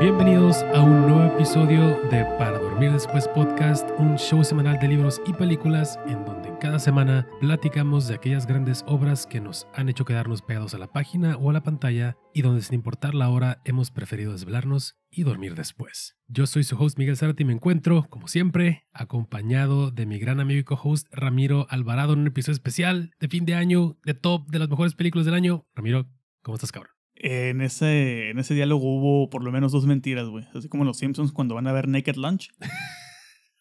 Bienvenidos a un nuevo episodio de Para Dormir Después Podcast, un show semanal de libros y películas cada semana platicamos de aquellas grandes obras que nos han hecho quedarnos pegados a la página o a la pantalla y donde sin importar la hora hemos preferido desvelarnos y dormir después. Yo soy su host Miguel Zárate y me encuentro, como siempre, acompañado de mi gran amigo y co-host Ramiro Alvarado en un episodio especial de fin de año, de top de las mejores películas del año. Ramiro, ¿cómo estás, cabrón? En ese, en ese diálogo hubo por lo menos dos mentiras, güey. Así como los Simpsons cuando van a ver Naked Lunch.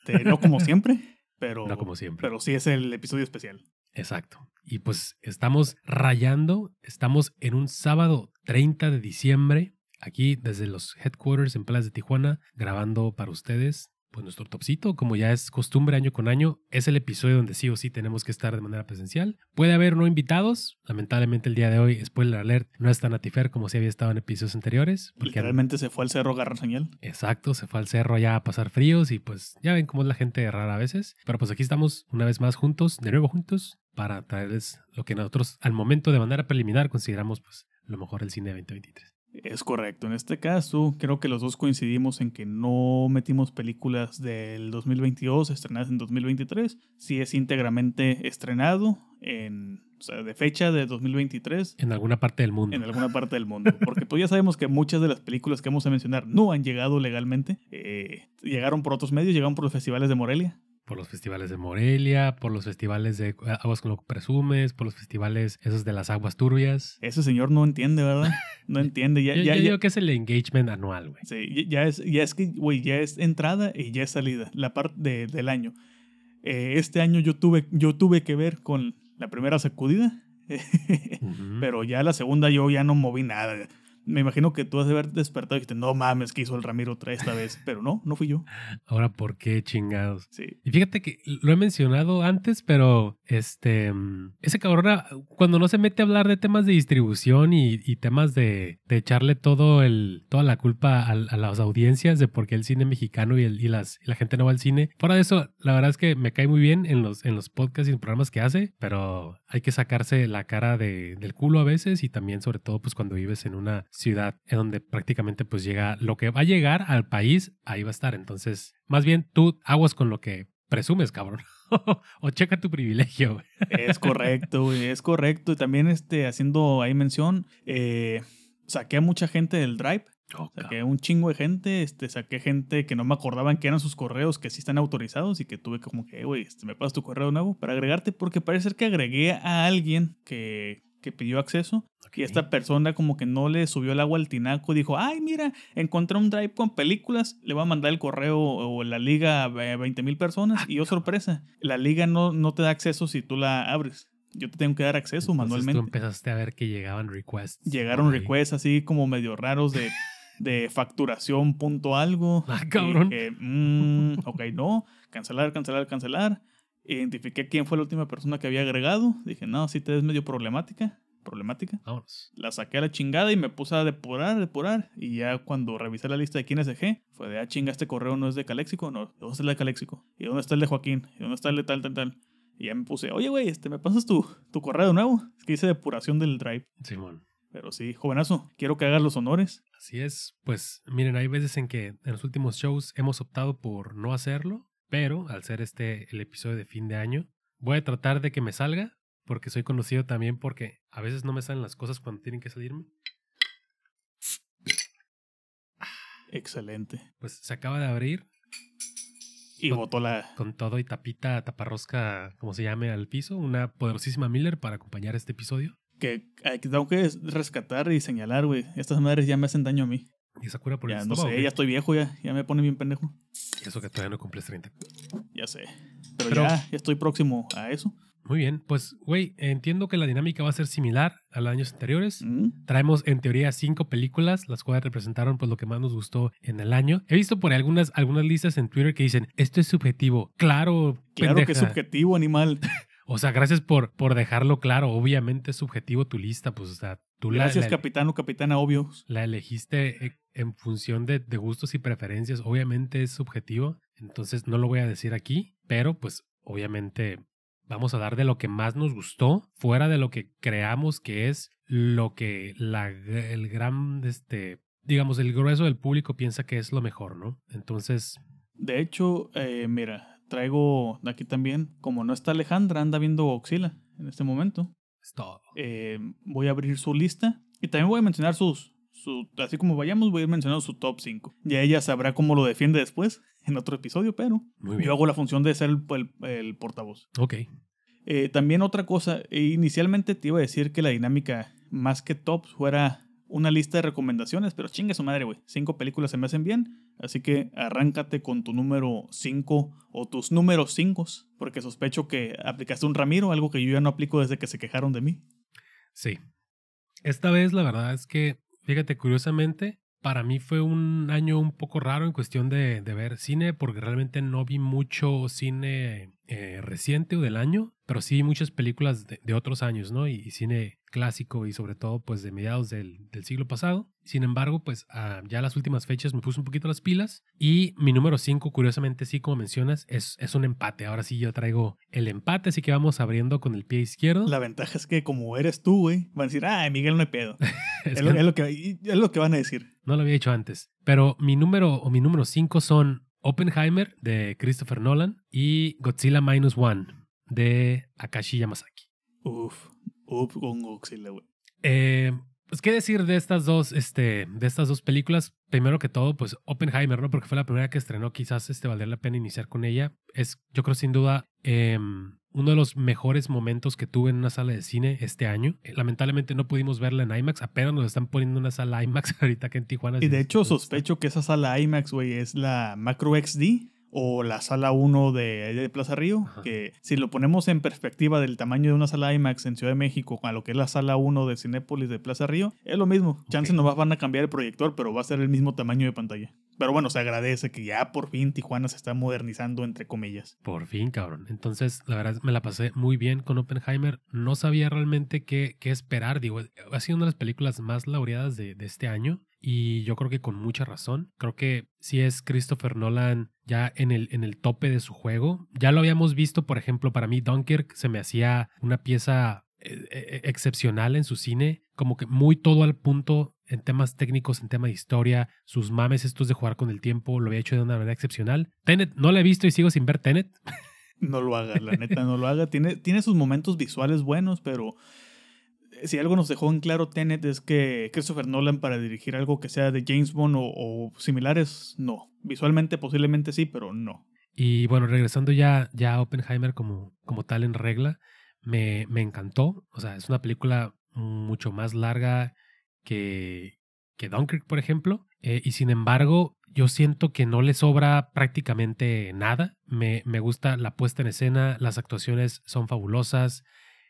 Este, no como siempre, pero, No como siempre. pero sí es el episodio especial. Exacto. Y pues estamos rayando, estamos en un sábado 30 de diciembre, aquí desde los headquarters en Playas de Tijuana, grabando para ustedes. Pues nuestro topcito, como ya es costumbre año con año, es el episodio donde sí o sí tenemos que estar de manera presencial. Puede haber no invitados. Lamentablemente el día de hoy, spoiler alert, no es tan atifer como si había estado en episodios anteriores. Porque Literalmente se fue al cerro agarrar señal. Exacto, se fue al cerro ya a pasar fríos y pues ya ven cómo es la gente rara a veces. Pero pues aquí estamos una vez más juntos, de nuevo juntos, para traerles lo que nosotros al momento de manera preliminar consideramos pues lo mejor del cine de 2023. Es correcto. En este caso, creo que los dos coincidimos en que no metimos películas del 2022 estrenadas en 2023. Sí es íntegramente estrenado en, o sea, de fecha de 2023 En alguna parte del mundo. en alguna parte del mundo. Porque pues ya sabemos que muchas de las películas que vamos a mencionar no han llegado legalmente. Eh, llegaron por otros medios, llegaron por los festivales de Morelia. Por los festivales de Morelia, por los festivales de Aguas con lo que presumes, por los festivales esos de las aguas turbias. Ese señor no entiende, ¿verdad? No entiende. Ya, yo, ya, yo ya- digo que es el engagement anual, güey. Sí, ya es, ya es que, güey, ya es entrada y ya es salida, la parte de- del año. Eh, este año yo tuve, yo tuve que ver con la primera sacudida, Ujú. pero ya la segunda yo ya no moví nada. Me imagino que tú has de haber despertado y dijiste, no mames, que hizo el Ramiro otra esta vez. Pero no, no fui yo. Ahora, ¿por qué chingados? Sí. Y fíjate que lo he mencionado antes, pero este ese cabrón cuando no se mete a hablar de temas de distribución y, y temas de, de echarle todo el, toda la culpa a, a las audiencias de por qué el cine mexicano y, el, y, las, y la gente no va al cine. Fuera de eso, la verdad es que me cae muy bien en los, en los podcasts y en programas que hace, pero hay que sacarse la cara de- del culo a veces y también sobre todo pues cuando vives en una ciudad en donde prácticamente pues llega lo que va a llegar al país, ahí va a estar. Entonces, más bien tú aguas con lo que presumes, cabrón. o checa tu privilegio. güey. Es correcto, güey, es correcto. Y también este, haciendo ahí mención, eh, saqué a mucha gente del Drive. Oh, Saqué un chingo de gente, este, saqué gente que no me acordaban que eran sus correos, que sí están autorizados y que tuve como que, "Eh, güey, este, me pasas tu correo nuevo para agregarte porque parece ser que agregué a alguien que, que pidió acceso y esta persona como que no le subió el agua al tinaco y dijo, ay, mira, encontré un drive con películas, le voy a mandar el correo o la liga a 20 mil personas Ah, y yo sorpresa, la liga no, no te da acceso si tú la abres. Yo te tengo que dar acceso Entonces manualmente. Tú empezaste a ver que llegaban requests. Llegaron requests así como medio raros de, de facturación punto algo. Ah, Y cabrón. dije, "Mm, ok, no. Cancelar, cancelar, cancelar. Identifiqué quién fue la última persona que había agregado. Dije, no, sí te es medio problemática. Problemática. Vámonos. La saqué a la chingada y me puse a depurar, depurar. Y ya cuando revisé la lista de quiénes dejé, fue de, ah, chinga, este correo no es de Caléxico. No, ¿de dónde está el de Caléxico? ¿Y dónde está el de Joaquín? ¿Y dónde está el de tal, tal, tal? Y ya me puse, oye, güey, este, ¿me pasas tu, tu correo nuevo? Es que hice depuración del drive. Simón. Pero sí, jovenazo, quiero que hagas los honores. Así es. Pues miren, hay veces en que en los últimos shows hemos optado por no hacerlo, pero al ser este el episodio de fin de año, voy a tratar de que me salga, porque soy conocido también porque a veces no me salen las cosas cuando tienen que salirme. Excelente. Pues se acaba de abrir Y Con- botó la. con todo y tapita, taparrosca, como se llame, al piso, una poderosísima Miller para acompañar este episodio. Que, que tengo que rescatar y señalar, güey. Estas madres ya me hacen daño a mí. Y esa cura por el Ya no estómago, sé, ya estoy viejo, ya, ya me pone bien pendejo. Eso que todavía no cumples 30. Ya sé. Pero, Pero- ya, ya estoy próximo a eso. Muy bien, pues, güey, entiendo que la dinámica va a ser similar a los años anteriores. Mm. Traemos en teoría cinco películas, las cuales representaron pues lo que más nos gustó en el año. He visto por ahí algunas, algunas listas en Twitter que dicen, esto es subjetivo. Claro, Claro que es subjetivo, animal. O sea, gracias por, por dejarlo claro. Obviamente es subjetivo tu lista, pues, o sea, tú la, Gracias, la- capitán o capitana, obvio. la elegiste eh, en función de, de gustos y preferencias. Obviamente es subjetivo, entonces no lo voy a decir aquí, pero pues obviamente vamos a dar de lo que más nos gustó, fuera de lo que creamos que es lo que la, el gran, este, digamos, el grueso del público piensa que es lo mejor, ¿no? Entonces, De hecho, eh, mira, traigo aquí también, como no está Alejandra, anda viendo Oxila en este momento. es todo. eh, voy a abrir su lista y también voy a mencionar sus, su, así como vayamos, voy a ir mencionando su top 5. Ya ella sabrá cómo lo defiende después en otro episodio, pero yo hago la función de ser el, el- el portavoz. Ok. Eh, también otra cosa, eh, inicialmente te iba a decir que la dinámica más que tops fuera una lista de recomendaciones, pero chinga su madre, güey. Cinco películas se me hacen bien, así que arráncate con tu número 5 o tus números 5, porque sospecho que aplicaste un Ramiro, algo que yo ya no aplico desde que se quejaron de mí. Sí. Esta vez la verdad es que, fíjate, curiosamente, para mí fue un año un poco raro en cuestión de, de ver cine, porque realmente no vi mucho cine eh, reciente o del año, pero sí muchas películas de, de otros años, ¿no? Y, y cine clásico y sobre todo pues de mediados del, del siglo pasado. Sin embargo, pues ah, ya las últimas fechas me puse un poquito las pilas y mi número 5, curiosamente sí, como mencionas, es, es un empate. Ahora sí yo traigo el empate, así que vamos abriendo con el pie izquierdo. La ventaja es que como eres tú, güey, van a decir, ah, Miguel no hay pedo. Es es, que- lo, es lo que, es lo que van a decir. No lo había hecho antes. Pero mi número o mi número 5 son Oppenheimer de Christopher Nolan y Godzilla Minus One de Akashi Yamazaki. Uf, uf, con Godzilla, güey. Eh, pues qué decir de estas dos, este, de estas dos películas. Primero que todo, pues Oppenheimer, ¿no? Porque fue la primera que estrenó. Quizás este valdría la pena iniciar con ella. Es, yo creo sin duda, em, uno de los mejores momentos que tuve en una sala de cine este año. Eh, Lamentablemente no pudimos verla en IMAX. Apenas nos están poniendo una sala IMAX ahorita que en Tijuana. Y de hecho sí- sospecho que esa sala IMAX, güey, es la Macro XD o la sala 1 de, de Plaza Río, Ajá. que si lo ponemos en perspectiva del tamaño de una sala IMAX en Ciudad de México a lo que es la sala 1 de Cinépolis de Plaza Río, es lo mismo. Chance Ok. nomás van a cambiar el proyector, pero va a ser el mismo tamaño de pantalla. Pero bueno, se agradece que ya por fin Tijuana se está modernizando, entre comillas. Por fin, cabrón. Entonces, la verdad, me la pasé muy bien con Oppenheimer. No sabía realmente qué, qué esperar. Digo, ha sido una de las películas más laureadas de, de este año. Y yo creo que con mucha razón. Creo que sí es Christopher Nolan ya en el, en el tope de su juego. Ya lo habíamos visto, por ejemplo, para mí Dunkirk se me hacía una pieza eh, eh, excepcional en su cine, como que muy todo al punto en temas técnicos, en tema de historia, sus mames estos de jugar con el tiempo, lo había hecho de una manera excepcional. Tenet, no la he visto y sigo sin ver Tenet. No lo haga, la neta, no lo haga. Tiene, tiene sus momentos visuales buenos, pero si algo nos dejó en claro Tenet es que Christopher Nolan para dirigir algo que sea de James Bond o, o similares, no. Visualmente posiblemente sí, pero no. Y bueno, regresando ya, ya a Oppenheimer como, como tal en regla, me, me encantó. O sea, es una película mucho más larga que, que Dunkirk, por ejemplo. Eh, y sin embargo, yo siento que no le sobra prácticamente nada. Me, me gusta la puesta en escena, las actuaciones son fabulosas.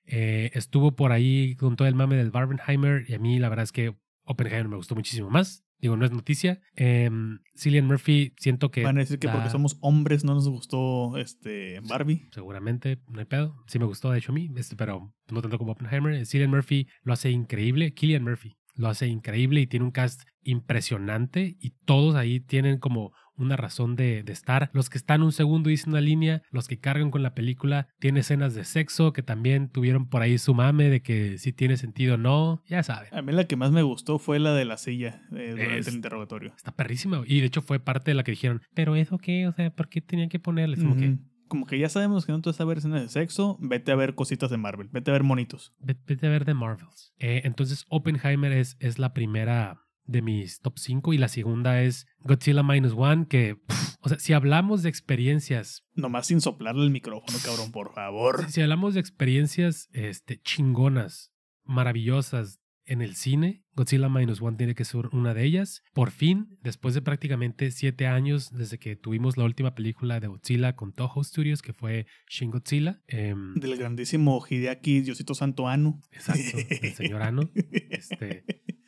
Eh, estuvo por ahí con todo el mame del Barbenheimer y a mí la verdad es que Oppenheimer me gustó muchísimo más. Digo, no es noticia. Eh, Cillian Murphy, siento que... Van a decir que porque somos hombres no nos gustó este Barbie. Seguramente, no hay pedo. Sí me gustó, de hecho, a mí, este, pero no tanto como Oppenheimer. Cillian Murphy lo hace increíble. Killian Murphy lo hace increíble y tiene un cast impresionante y todos ahí tienen como una razón de, de estar. Los que están un segundo dicen una línea, los que cargan con la película tiene escenas de sexo que también tuvieron por ahí su mame de que si tiene sentido o no, ya saben. A mí la que más me gustó fue la de la silla eh, durante Es- el interrogatorio. Está perrísima. Y de hecho fue parte de la que dijeron, pero eso qué, o sea, ¿por qué tenían que ponerle? Como que. Como que ya sabemos que no te vas a ver escenas de sexo, vete a ver cositas de Marvel, vete a ver monitos. Ve- Vete a ver de Marvels. Eh, entonces, Oppenheimer es, es la primera de mis top 5 y la segunda es Godzilla Minus One, que, pff, o sea, si hablamos de experiencias, Nomás sin soplarle el micrófono, cabrón, por favor. si, si hablamos de experiencias este, chingonas, maravillosas, en el cine. Godzilla Minus One tiene que ser una de ellas. Por fin, después de prácticamente siete años desde que tuvimos la última película de Godzilla con Toho Studios, que fue Shin Godzilla. em, Del grandísimo Hideaki Diosito Santo Anu. exacto, el señor Ano. Este,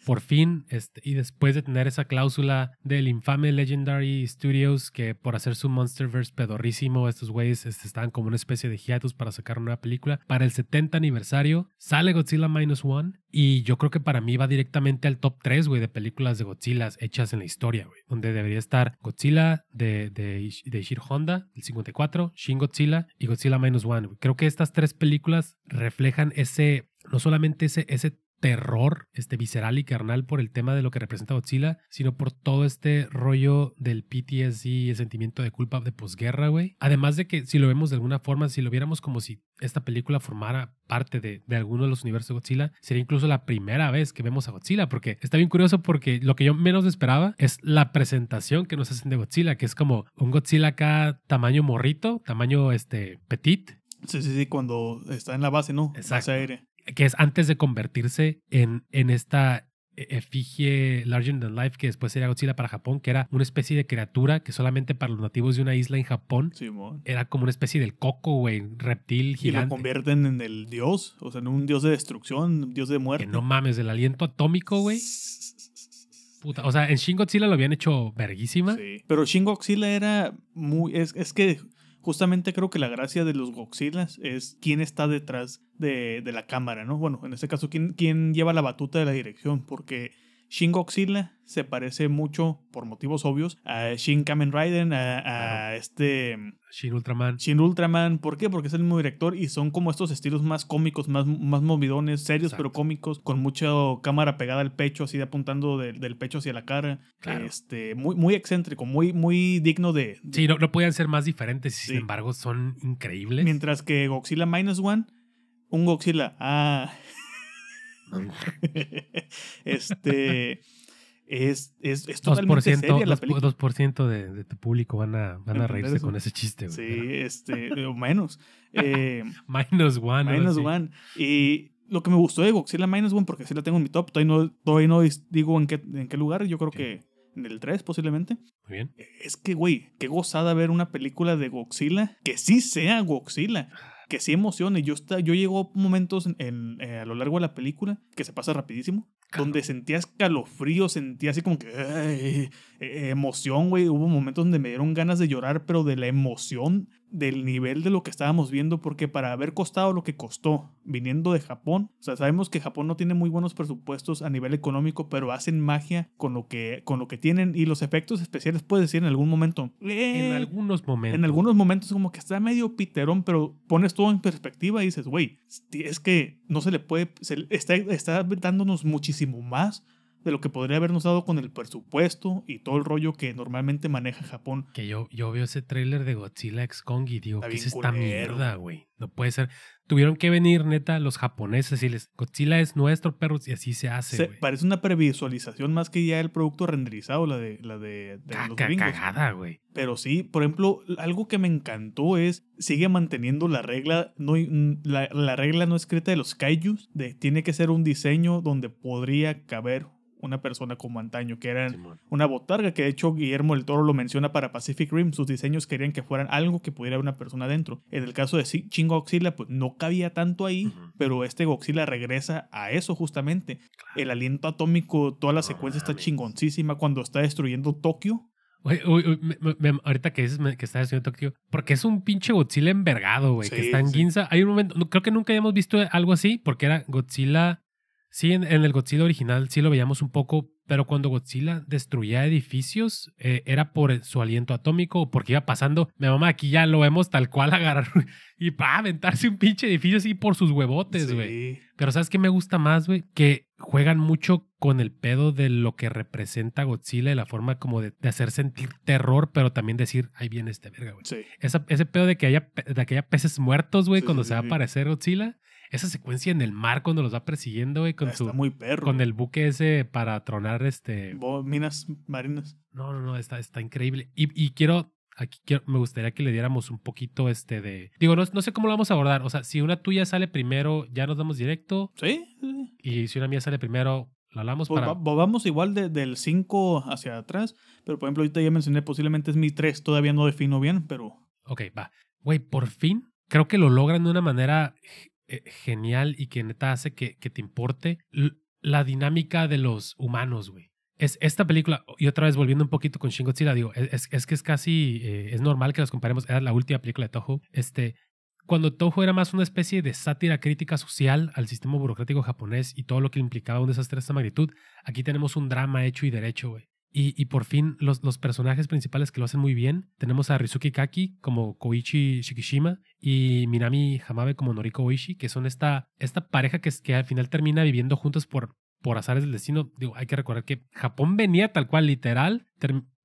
por fin, este, y después de tener esa cláusula del infame Legendary Studios que por hacer su Monsterverse pedorrísimo, estos güeyes este, estaban como una especie de hiatus para sacar una película. Para el 70 aniversario sale Godzilla Minus One y yo creo que para mí va directamente al top 3, güey, de películas de Godzilla hechas en la historia, güey, donde debería estar Godzilla de, de, de Ishiro Honda, el 54, Shin Godzilla y Godzilla Minus One. Creo que estas tres películas reflejan ese, no solamente ese, ese terror este visceral y carnal por el tema de lo que representa Godzilla, sino por todo este rollo del PTSD y el sentimiento de culpa de posguerra, güey. Además de que si lo vemos de alguna forma, si lo viéramos como si esta película formara parte de, de alguno de los universos de Godzilla, sería incluso la primera vez que vemos a Godzilla, porque está bien curioso porque lo que yo menos esperaba es la presentación que nos hacen de Godzilla, que es como un Godzilla acá tamaño morrito, tamaño este petit, Sí, sí, sí, cuando está en la base, ¿no? Exacto. Aérea. Que es antes de convertirse en, en esta e- efigie larger than life que después sería Godzilla para Japón, que era una especie de criatura que solamente para los nativos de una isla en Japón Simón. era como una especie del coco, güey, reptil Y lo gigante. convierten en el dios, o sea, en un dios de destrucción, un dios de muerte. Que no mames, el aliento atómico, güey. Puta, o sea, en Shin Godzilla lo habían hecho verguísima. Sí. Pero Shin Godzilla era muy. Es, es que justamente creo que la gracia de los Godzillas es quién está detrás de, la cámara, ¿no? Bueno, en este caso, quién lleva la batuta de la dirección, porque Shin Godzilla se parece mucho, por motivos obvios, a Shin Kamen Rider, a, a Claro. este. Shin Ultraman. Shin Ultraman, ¿por qué? Porque es el mismo director y son como estos estilos más cómicos, más, más movidones, serios Exacto. pero cómicos, con mucha cámara pegada al pecho, así de apuntando de- del pecho hacia la cara. Claro. Este, muy, muy excéntrico, muy, muy digno de... de- Sí, no, no podían ser más diferentes y sin Sí. embargo son increíbles. Mientras que Godzilla Minus One, un Godzilla, ah, este... Es, es, es totalmente 2%, seria la 2%, película. 2% de, de tu público van a, van a reírse eso. con ese chiste, güey. Sí, este, o menos. Eh, Minus one. Minus sí. One. Y lo que me gustó de Godzilla Minus One, porque sí la tengo en mi top, todavía no, todavía no digo en qué, en qué lugar, yo creo que en el 3 posiblemente. Muy bien. Es que, güey, qué gozada ver una película de Godzilla que sí sea Godzilla. Que sí emocione. Yo, está, yo llego momentos en, en, eh, a lo largo de la película que se pasa rapidísimo. Donde sentía escalofrío, sentía así como que ay, eh, emoción, güey. Hubo momentos donde me dieron ganas de llorar, pero de la emoción del nivel de lo que estábamos viendo, porque para haber costado lo que costó viniendo de Japón, o sea, sabemos que Japón no tiene muy buenos presupuestos a nivel económico, pero hacen magia con lo que, con lo que tienen y los efectos especiales, puedes decir en algún momento. En "Eh", algunos momentos. en algunos momentos como que está medio piterón, pero pones todo en perspectiva y dices, güey, es que no se le puede, se está, está dándonos muchísimo más de lo que podría habernos dado con el presupuesto y todo el rollo que normalmente maneja Japón. Que yo, yo veo ese tráiler de Godzilla X Kong y digo, Está ¿qué es esta culero. mierda, güey? No puede ser. Tuvieron que venir, neta, los japoneses y decirles, Godzilla es nuestro, perros, y así se hace, Se- parece una previsualización más que ya el producto renderizado, la de, la de, de los Caca, gringos. cagada, güey. Pero sí, por ejemplo, algo que me encantó es, sigue manteniendo la regla, no, la, la regla no escrita de los kaijus, de tiene que ser un diseño donde podría caber una persona como antaño, que eran una botarga, que de hecho Guillermo del Toro lo menciona para Pacific Rim, sus diseños querían que fueran algo que pudiera una persona dentro. En el caso de Shin Godzilla, pues no cabía tanto ahí, pero este Godzilla regresa a eso justamente. El aliento atómico, toda la No secuencia está chingoncísima cuando está destruyendo Tokio. Uy, uy, uy, me- me- me- ahorita que dices que está haciendo Tokio, porque es un pinche Godzilla envergado, güey, que está en sí. Ginza. Hay un momento, no, creo que nunca habíamos visto algo así, porque era Godzilla. Sí, en, en el Godzilla original sí lo veíamos un poco, pero cuando Godzilla destruía edificios, eh, era por el- su aliento atómico o porque iba pasando. Mi mamá, aquí ya lo vemos tal cual agarrar y para aventarse un pinche edificio así por sus huevotes, güey. Sí. Pero ¿sabes qué me gusta más, güey? Que juegan mucho con el pedo de lo que representa Godzilla y la forma como de, de hacer sentir terror, pero también decir, ahí viene este verga, güey. Sí. Ese pedo de que haya, de que haya peces muertos, güey, Sí, cuando se va a aparecer Godzilla. Esa secuencia en el mar cuando los va persiguiendo, güey, con Está su... muy perro. Con el buque ese para tronar este... Bo- minas marinas. No, no, no, está, está increíble. Y, y quiero aquí quiero- me gustaría que le diéramos un poquito este de... Digo, no, no sé cómo lo vamos a abordar. O sea, si una tuya sale primero, ya nos damos directo. Sí. Y si una mía sale primero, lo hablamos Pues para... va- vamos igual de- del 5 hacia atrás, pero por ejemplo ahorita ya mencioné posiblemente es mi 3, todavía no defino bien, pero Ok, va. Güey, por fin creo que lo logran de una manera eh, genial y que neta hace que, que te importe la dinámica de los humanos, güey. Es esta película, y otra vez volviendo un poquito con Shin Godzilla, digo, es, es- es que es casi, eh, es normal que los comparemos, era la última película de Toho. Este, cuando Toho era más una especie de sátira crítica social al sistema burocrático japonés y todo lo que implicaba un desastre de esta magnitud, aquí tenemos un drama hecho y derecho, güey. Y, y por fin los, los personajes principales que lo hacen muy bien. Tenemos a Rizuki Kaki como Koichi Shikishima y Minami Hamabe como Noriko Oishi, que son esta, esta pareja que, es- que al final termina viviendo juntos por, por azares del destino. Digo, hay que recordar que Japón venía tal cual, literal,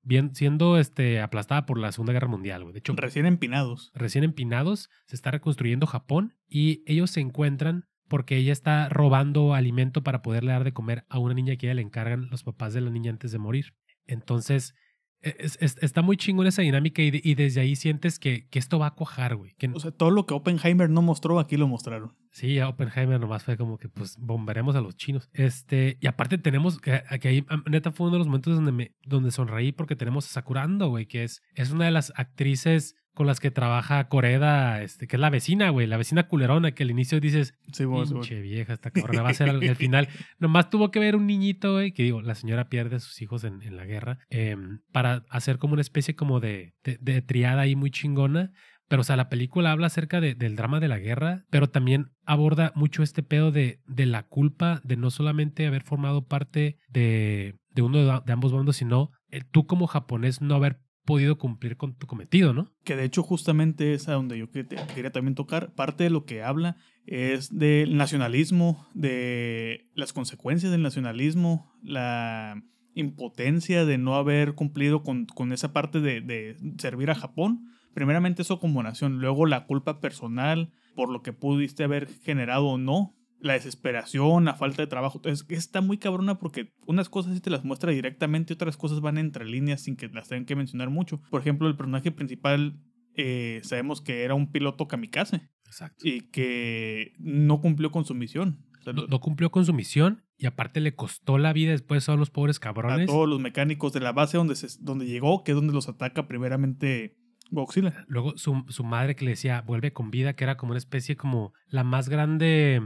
bien- siendo este, aplastada por la Segunda Guerra Mundial. De hecho, recién empinados. recién empinados, se está reconstruyendo Japón y ellos se encuentran porque ella está robando alimento para poderle dar de comer a una niña que ella le encargan los papás de la niña antes de morir. Entonces, e, es- es- está muy chingón esa dinámica y desde ahí sientes que, que esto va a cuajar, güey. Que, O sea, todo lo que Oppenheimer no mostró, aquí lo mostraron. Sí, a Oppenheimer nomás fue como que pues bombaremos a los chinos. Este, y aparte tenemos que, que ahí neta fue uno de los momentos donde me donde sonreí porque tenemos a Sakurando, güey, que es es una de las actrices con las que trabaja Coreda, este, que es la vecina, güey, la vecina culerona que al inicio dices, Sí, bueno. pinche vieja esta cabrona va a ser al, al final. Nomás tuvo que ver un niñito, güey, que digo, la señora pierde a sus hijos en, en la guerra, em, para hacer como una especie como de, de, de triada ahí muy chingona. Pero, o sea, la película habla acerca de- del drama de la guerra, pero también aborda mucho este pedo de, de la culpa de no solamente haber formado parte de, de uno de, ambos bandos, sino el, tú como japonés no haber podido cumplir con tu cometido, ¿no? Que de hecho justamente es a donde yo quería también tocar. Parte de lo que habla es del nacionalismo, de las consecuencias del nacionalismo, la impotencia de no haber cumplido con, con esa parte de, de servir a Japón. Primeramente eso como nación, luego la culpa personal por lo que pudiste haber generado o no, la desesperación, la falta de trabajo. Entonces, está muy cabrona porque unas cosas sí te las muestra directamente y otras cosas van entre líneas sin que las tengan que mencionar mucho. Por ejemplo, el personaje principal eh, sabemos que era un piloto kamikaze Exacto. y que no cumplió con su misión. O sea, No, no cumplió con su misión y aparte le costó la vida después a los pobres a cabrones. todos los mecánicos de la base donde, se, donde llegó, que es donde los ataca primeramente Godzilla. Luego su, su madre que le decía, vuelve con vida, que era como una especie como la más grande.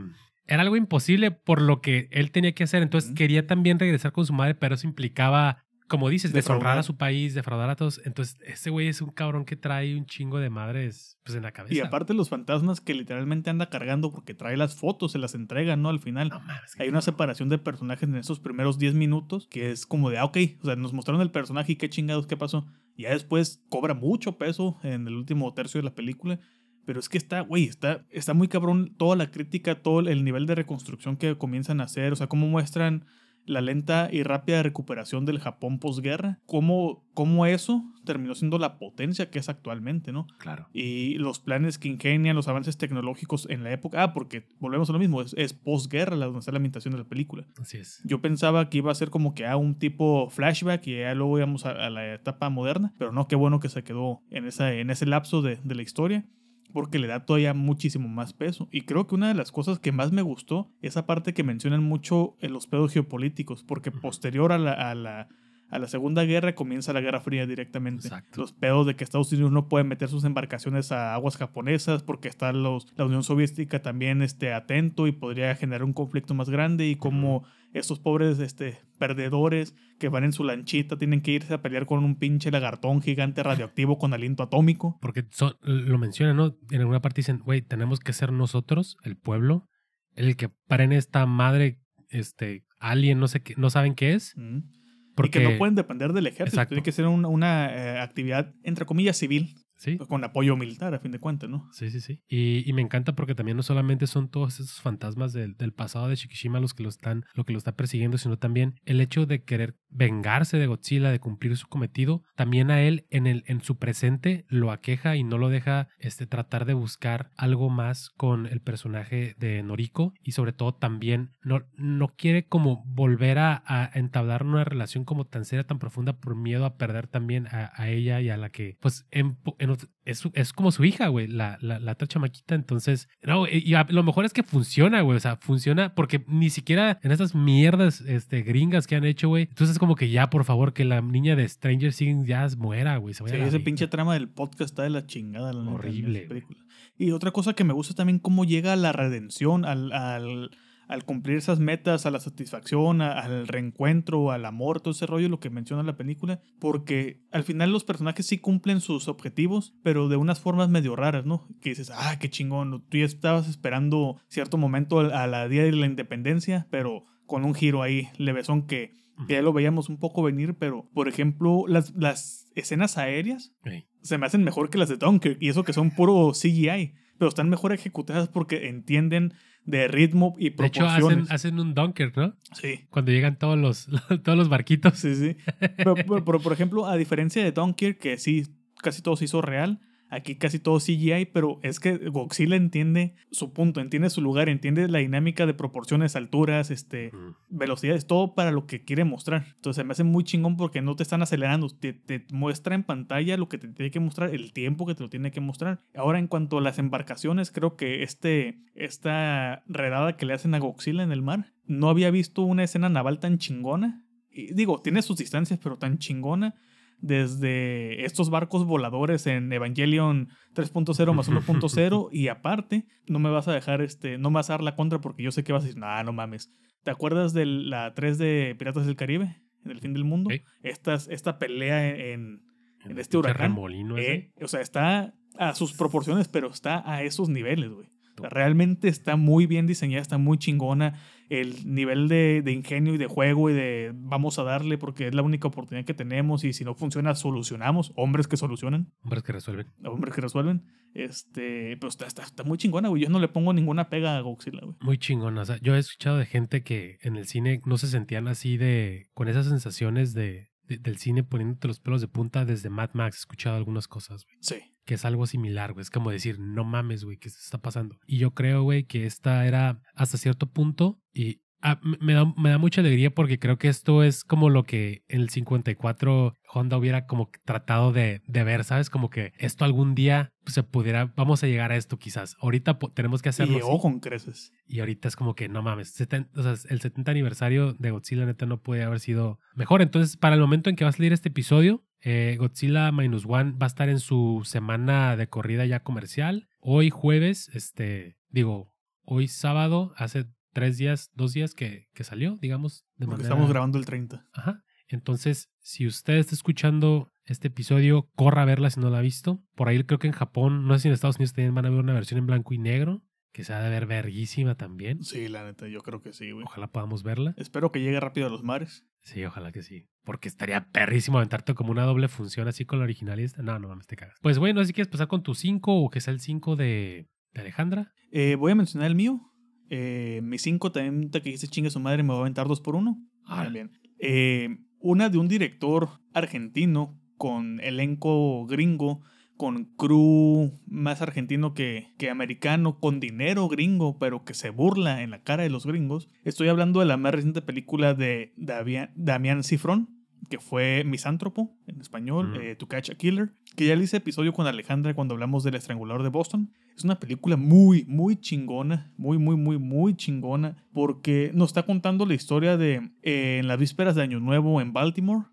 Era algo imposible por lo que él tenía que hacer. Entonces quería también regresar con su madre, pero eso implicaba, como dices, deshonrar Defraudar. a su país, defraudar a todos. Entonces ese güey es un cabrón que trae un chingo de madres pues, en la cabeza. Y aparte los fantasmas que literalmente anda cargando porque trae las fotos, se las entrega, ¿no? Al final. No Hay una separación de personajes en esos primeros 10 minutos que es como de, ah, ok, o sea, nos mostraron el personaje y qué chingados, qué pasó. Y ya después cobra mucho peso en el último tercio de la película. Pero es que está, güey, está, está muy cabrón toda la crítica, todo el nivel de reconstrucción que comienzan a hacer, o sea, cómo muestran la lenta y rápida recuperación del Japón posguerra, cómo, cómo eso terminó siendo la potencia que es actualmente, ¿no? Claro. y los planes que ingenian, los avances tecnológicos en la época. Ah, porque volvemos a lo mismo, es, es posguerra la donde está la ambientación de la película. Así es. Yo pensaba que iba a ser como que a un tipo flashback y ya luego íbamos a, a la etapa moderna, pero no, qué bueno que se quedó en, esa, en ese lapso de, de la historia. Porque le da todavía muchísimo más peso. Y creo que una de las cosas que más me gustó, esa parte que mencionan mucho en los pedos geopolíticos, porque posterior a la, a la, a la Segunda Guerra comienza la Guerra Fría directamente. Exacto. Los pedos de que Estados Unidos no puede meter sus embarcaciones a aguas japonesas porque está los, la Unión Soviética también este, atento y podría generar un conflicto más grande y como estos pobres este, perdedores que van en su lanchita tienen que irse a pelear con un pinche lagartón gigante radioactivo con aliento atómico. Porque lo mencionan, ¿no? En alguna parte dicen, güey, tenemos que ser nosotros, el pueblo, el que paren esta madre, este, alien, no sé qué, no saben qué es. Mm. Porque Y que no pueden depender del ejército. Exacto. Tiene que ser una, una, eh, actividad, entre comillas, civil. Sí. Pues, con apoyo militar, a fin de cuentas, ¿no? Sí, sí, sí. Y, y me encanta porque también no solamente son todos esos fantasmas del, del pasado de Shikishima los que lo están, lo que lo está persiguiendo, sino también el hecho de querer vengarse de Godzilla, de cumplir su cometido, también a él en, el, en su presente lo aqueja y no lo deja este, tratar de buscar algo más con el personaje de Noriko y sobre todo también no, no quiere como volver a, a entablar una relación como tan seria, tan profunda por miedo a perder también a, a ella y a la que pues en, en- es, es como su hija, güey, la, la, la otra chamaquita. Entonces, no, y a- lo mejor es que funciona, güey. O sea, funciona porque ni siquiera en estas mierdas este, gringas que han hecho, güey. Entonces, es como que ya, por favor, que la niña de Stranger Things ya muera, güey. Sí, ese pinche trama del podcast está de la chingada. La Horrible. Y otra cosa que me gusta también, cómo llega a la redención, al, al, al cumplir esas metas, a la satisfacción, a- al reencuentro, al amor, todo ese rollo, lo que menciona la película. Porque al final los personajes sí cumplen sus objetivos, pero de unas formas medio raras, ¿no? Que dices, ah, qué chingón, tú ya estabas esperando cierto momento a la día de la independencia, pero con un giro ahí, levesón que que ya lo veíamos un poco venir, pero por ejemplo, las, las escenas aéreas se me hacen mejor que las de Dunkirk, y eso que son puro CGI, pero están mejor ejecutadas porque entienden de ritmo y De hecho, hacen, proporciones. hacen un Dunker, ¿no? Sí. Cuando llegan todos los, todos los barquitos. Sí, sí. Pero, pero- pero, por ejemplo, a diferencia de Dunkirk, que sí, casi todo se hizo real, aquí casi todo CGI, pero es que Godzilla entiende su punto, entiende su lugar, entiende la dinámica de proporciones, alturas, este, Mm. velocidades, todo para lo que quiere mostrar. Entonces me hace muy chingón porque no te están acelerando, te, te muestra en pantalla lo que te tiene que mostrar, el tiempo que te lo tiene que mostrar. Ahora en cuanto a las embarcaciones, creo que este, esta redada que le hacen a Godzilla en el mar, no había visto una escena naval tan chingona. Y digo, tiene sus distancias, pero tan chingona. Desde estos barcos voladores en Evangelion 3.0 más 1.0 y aparte, no me vas a dejar este, no me vas a dar la contra porque yo sé que vas a decir, nah, no mames. ¿Te acuerdas de la 3 de Piratas del Caribe? En el fin del mundo. Sí. Estas, esta pelea en, este huracán. eh, o sea, está a sus proporciones, pero está a esos niveles, güey. O sea, realmente está muy bien diseñada, está muy chingona. El nivel de, de ingenio y de juego y de vamos a darle porque es la única oportunidad que tenemos y si no funciona, solucionamos. Hombres que solucionan, Hombres que resuelven. hombres que resuelven. Este, pero está, está, está muy chingona, güey. Yo no le pongo ninguna pega a Godzilla, güey. Muy chingón. O sea, yo he escuchado de gente que en el cine no se sentían así de. con esas sensaciones de, de- del cine poniéndote los pelos de punta desde Mad Max. He escuchado algunas cosas, güey. Sí. Que es algo similar, güey. Es como decir, no mames, güey, ¿qué se está pasando? Y yo creo, güey, que esta era hasta cierto punto. Y ah, me- da, me da mucha alegría porque creo que esto es como lo que en el 54 Honda hubiera como tratado de, de ver, ¿sabes? Como que esto algún día se pudiera. Vamos a llegar a esto quizás. Ahorita tenemos que Y hacerlo. llegó así. con creces. Y ahorita es como que no mames, seten- o sea, el 70 aniversario de Godzilla neta no puede haber sido mejor. Entonces, para el momento en que va a salir este episodio, eh, Godzilla Minus One va a estar en su semana de corrida ya comercial. Hoy jueves, este, digo, hoy sábado, hace tres días, dos días que, que salió, digamos, de Porque manera... estamos grabando el 30. Ajá. Entonces, si usted está escuchando este episodio, corra a verla si no la ha visto. Por ahí creo que en Japón, no sé si en Estados Unidos también van a ver una versión en blanco y negro, que se ha de ver verguísima también. Sí, la neta, yo creo que sí, güey. Ojalá podamos verla. Espero que llegue rápido a los mares. Sí, ojalá que sí. Porque estaría perrísimo aventarte como una doble función así con la original y esta. No, no mames, te cagas. Pues bueno, si quieres pasar con tu 5 o que sea el 5 de, de Alejandra. Eh, voy a mencionar el mío. Eh, mi 5 también, que dice chingue su madre, me va a aventar dos por uno. Ah. También. Eh, una de un director argentino con elenco gringo, con crew más argentino que, que americano, con dinero gringo, pero que se burla en la cara de los gringos. Estoy hablando de la más reciente película de Damián, Damián Cifrón, que fue Misántropo en español, Mm. eh, To Catch a Killer, que ya le hice episodio con Alejandra cuando hablamos del estrangulador de Boston. Es una película muy, muy chingona, muy, muy, muy, muy chingona, porque nos está contando la historia de eh, en las vísperas de Año Nuevo en Baltimore.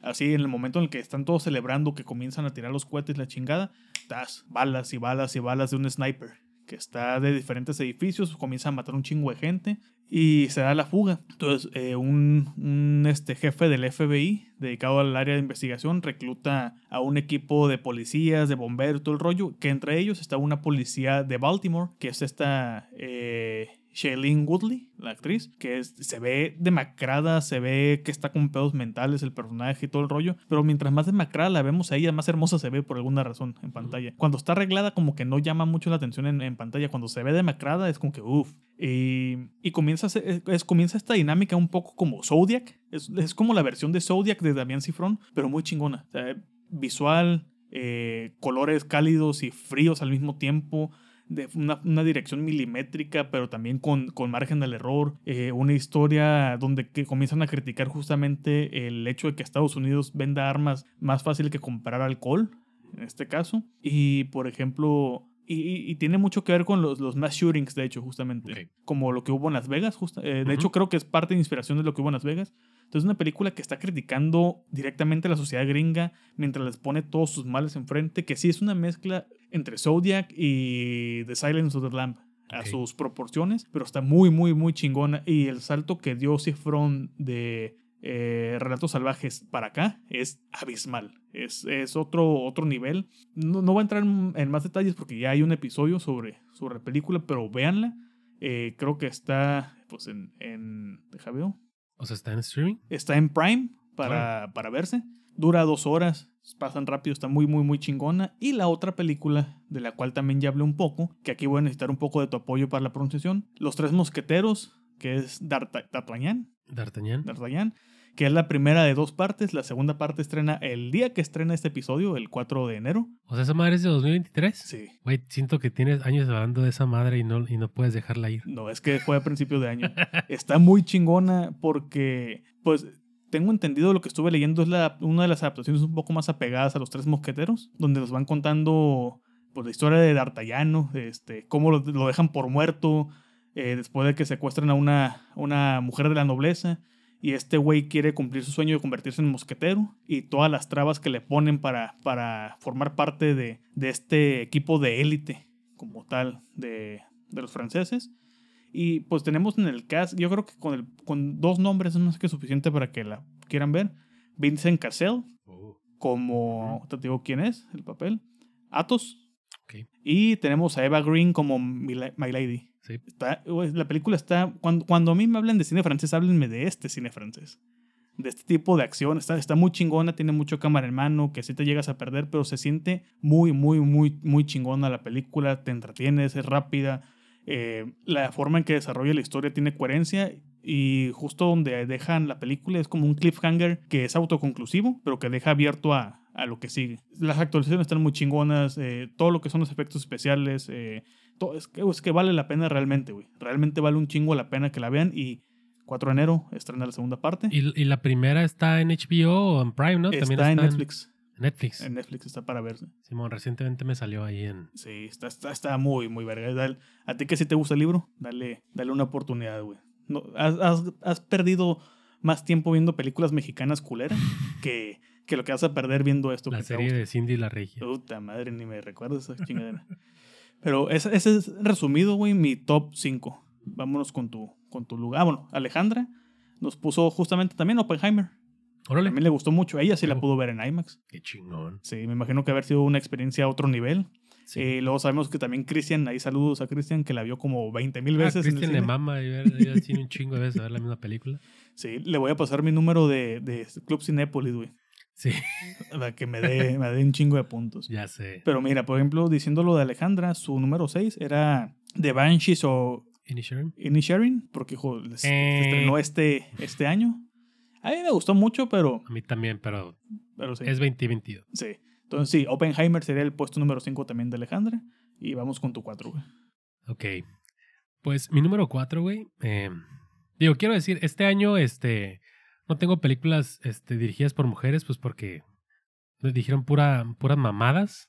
Así, en el momento en el que están todos celebrando, que comienzan a tirar los cohetes, la chingada, tas, balas y balas y balas de un sniper que está de diferentes edificios, comienza a matar un chingo de gente y se da la fuga. Entonces, eh, un, un, este, jefe del FBI dedicado al área de investigación recluta a un equipo de policías, de bomberos, todo el rollo, que entre ellos está una policía de Baltimore, que es esta eh, Shailene Woodley, la actriz, que es- se ve demacrada, se ve que está con pedos mentales el personaje y todo el rollo, pero mientras más demacrada la vemos a ella, más hermosa se ve por alguna razón en pantalla. Cuando está arreglada como que no llama mucho la atención en, en pantalla, cuando se ve demacrada es como que uff. Y, y comienza, a ser- es- es- comienza esta dinámica un poco como Zodiac, es, es como la versión de Zodiac de Damián Cifrón, pero muy chingona. O sea, visual, eh, colores cálidos y fríos al mismo tiempo, de una, una dirección milimétrica, pero también con, con margen al error, eh, una historia donde que comienzan a criticar justamente el hecho de que Estados Unidos venda armas más fácil que comprar alcohol, en este caso, y por ejemplo... Y, y- tiene mucho que ver con los, los mass shootings, de hecho, justamente. Ok. Como lo que hubo en Las Vegas. justa- eh, de Ujú. hecho, creo que es parte de inspiración de lo que hubo en Las Vegas. Entonces, es una película que está criticando directamente a la sociedad gringa mientras les pone todos sus males enfrente, que sí es una mezcla entre Zodiac y The Silence of the Lamb a sus proporciones, pero está muy, muy, muy chingona. Y el salto que dio Cifrón de eh, Relatos Salvajes para acá es abismal. Es, es otro, otro nivel. No, no voy a entrar en, en más detalles porque ya hay un episodio sobre, sobre la película, pero véanla. Eh, creo que está pues en, en deja veo. O sea, está en streaming. Está en Prime para, para verse. Dura dos horas, pasan rápido, está muy, muy, muy chingona. Y la otra película, de la cual también ya hablé un poco, que aquí voy a necesitar un poco de tu apoyo para la pronunciación. Los Tres Mosqueteros, que es D'Arta- D'Artagnan, D'Artagnan. D'Artagnan, que es la primera de dos partes. La segunda parte estrena el día que estrena este episodio, el 4 de enero. O sea, esa madre es de 2023. Sí. Güey, siento que tienes años hablando de esa madre y no, y no puedes dejarla ir. No, es que fue a principio de año. Está muy chingona porque, pues, tengo entendido lo que estuve leyendo es la, una de las adaptaciones un poco más apegadas a los tres mosqueteros, donde nos van contando pues, la historia de D'Artagnan, este, cómo lo, lo dejan por muerto eh, después de que secuestran a una, una mujer de la nobleza. Y este güey quiere cumplir su sueño de convertirse en mosquetero y todas las trabas que le ponen para, para formar parte de, de este equipo de élite como tal de, de los franceses. Y pues tenemos en el cast, yo creo que con, el, con dos nombres es más que suficiente para que la quieran ver. Vincent Cassell, como, te digo quién es, el papel. Athos. Ok. Y tenemos a Eva Green como My La- My Lady. Sí. Está, la película está, cuando, cuando a mí me hablen de cine francés, háblenme de este cine francés. De este tipo de acción. Está, está muy chingona, tiene mucho cámara en mano, que sí te llegas a perder, pero se siente muy, muy, muy, muy chingona la película. Te entretienes, es rápida. Eh, la forma en que desarrolla la historia tiene coherencia y justo donde dejan la película es como un cliffhanger que es autoconclusivo, pero que deja abierto a, a lo que sigue. Las actualizaciones están muy chingonas, eh, todo lo que son los efectos especiales, eh, es, que, es que vale la pena realmente, güey. Realmente vale un chingo la pena que la vean y 4 de enero estrena la segunda parte. ¿Y, y la primera está en HBO o en Prime, ¿no? está en Netflix. Netflix. En Netflix está para verse. Simón, recientemente me salió ahí en. Sí, está, está, está muy, muy verga. Dale- a ti que si te gusta el libro, dale, dale una oportunidad, güey. No, has, has- has perdido más tiempo viendo películas mexicanas culeras que, que lo que vas a perder viendo esto. La que serie de Cindy la Regia. Puta madre, ni me recuerdo esa chingadera. Pero ese, ese es resumido, güey, mi top 5. Vámonos con tu, con tu lugar. Ah, bueno, Alejandra nos puso justamente también Oppenheimer. Órale. A mí le gustó mucho. Ella sí la pudo ver en IMAX. Qué chingón. Sí, me imagino que haber sido una experiencia a otro nivel. Sí. Eh, luego sabemos que también Cristian, ahí saludos a Cristian, que la vio como 20 mil Ah, veces. el Cristian le mama y ver, un chingo de veces a ver la misma película. Sí, le voy a pasar mi número de, de Club Cinépolis, güey. Sí, Para que me dé, me dé un chingo de puntos. ya sé. Pero mira, por ejemplo, diciendo lo de Alejandra, su número 6 era The Banshees o Inisherin. Inisherin, porque hijo, les- se Eh. estrenó este, este año. A mí me gustó mucho, pero, A mí también, pero pero sí. es 2022. sí. Entonces sí, Oppenheimer sería el puesto número 5 también de Alejandra. Y vamos con tu 4, güey. Ok. Pues mi número 4, güey. eh, digo, quiero decir, este año, este. No tengo películas este, dirigidas por mujeres, pues porque les dijeron pura, puras mamadas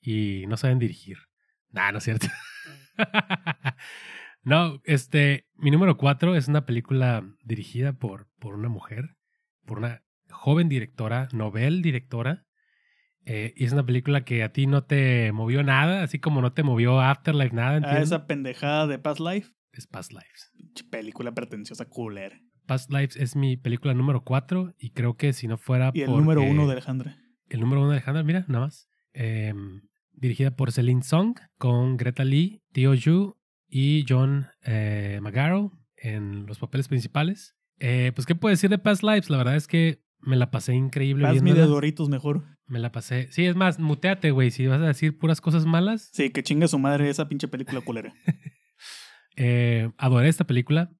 y no saben dirigir. Nah, no es cierto. no, este, mi número 4 es una película dirigida por, por una mujer, por una joven directora, novel directora. eh, y es una película que a ti no te movió nada, así como no te movió Afterlife nada, Ah, ¿entiendes? esa pendejada de Past Life. Es Past Lives. Película pretenciosa culera. Past Lives es mi película número 4 y creo que si no fuera Y el porque- número 1 de Alejandra. El número uno de Alejandra, mira, nada más. Em, dirigida por Celine Song, con Greta Lee, Teo Yu y John eh, McGarrow en los papeles principales. Eh, pues, ¿qué puedo decir de Past Lives? La verdad es que me la pasé increíble. Hazme de. Doritos mejor. Me la pasé. Sí, es más, muteate, güey. Si vas a decir puras cosas malas. Sí, que chinga su madre esa pinche película culera. Eh, adoré esta película.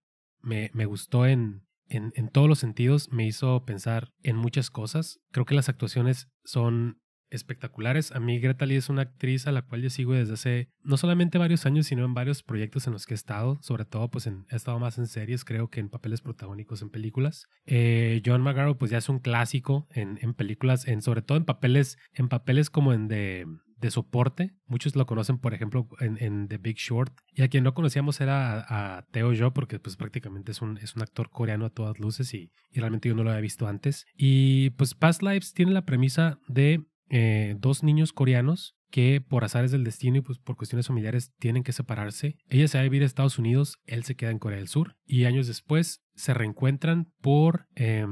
Me, gustó en, en, en todos los sentidos. Me hizo pensar en muchas cosas. Creo que las actuaciones son espectaculares. A mí Greta Lee es una actriz a la cual yo sigo desde hace no solamente varios años, sino en varios proyectos en los que he estado. Sobre todo, pues en, he estado más en series, creo que en papeles protagónicos en películas. Eh, John McGarrow, pues ya es un clásico en, en películas, en, sobre todo en papeles, en papeles como en de de soporte. Muchos lo conocen, por ejemplo, en, The Big Short. Y a quien no conocíamos era a, a Teo Yo, porque pues prácticamente es un, es un actor coreano a todas luces y, y, realmente yo no lo había visto antes. Y pues Past Lives tiene la premisa de eh, dos niños coreanos que por azares del destino y pues por cuestiones familiares tienen que separarse. Ella se va a vivir a Estados Unidos, él se queda en Corea del Sur y años después se reencuentran por eh,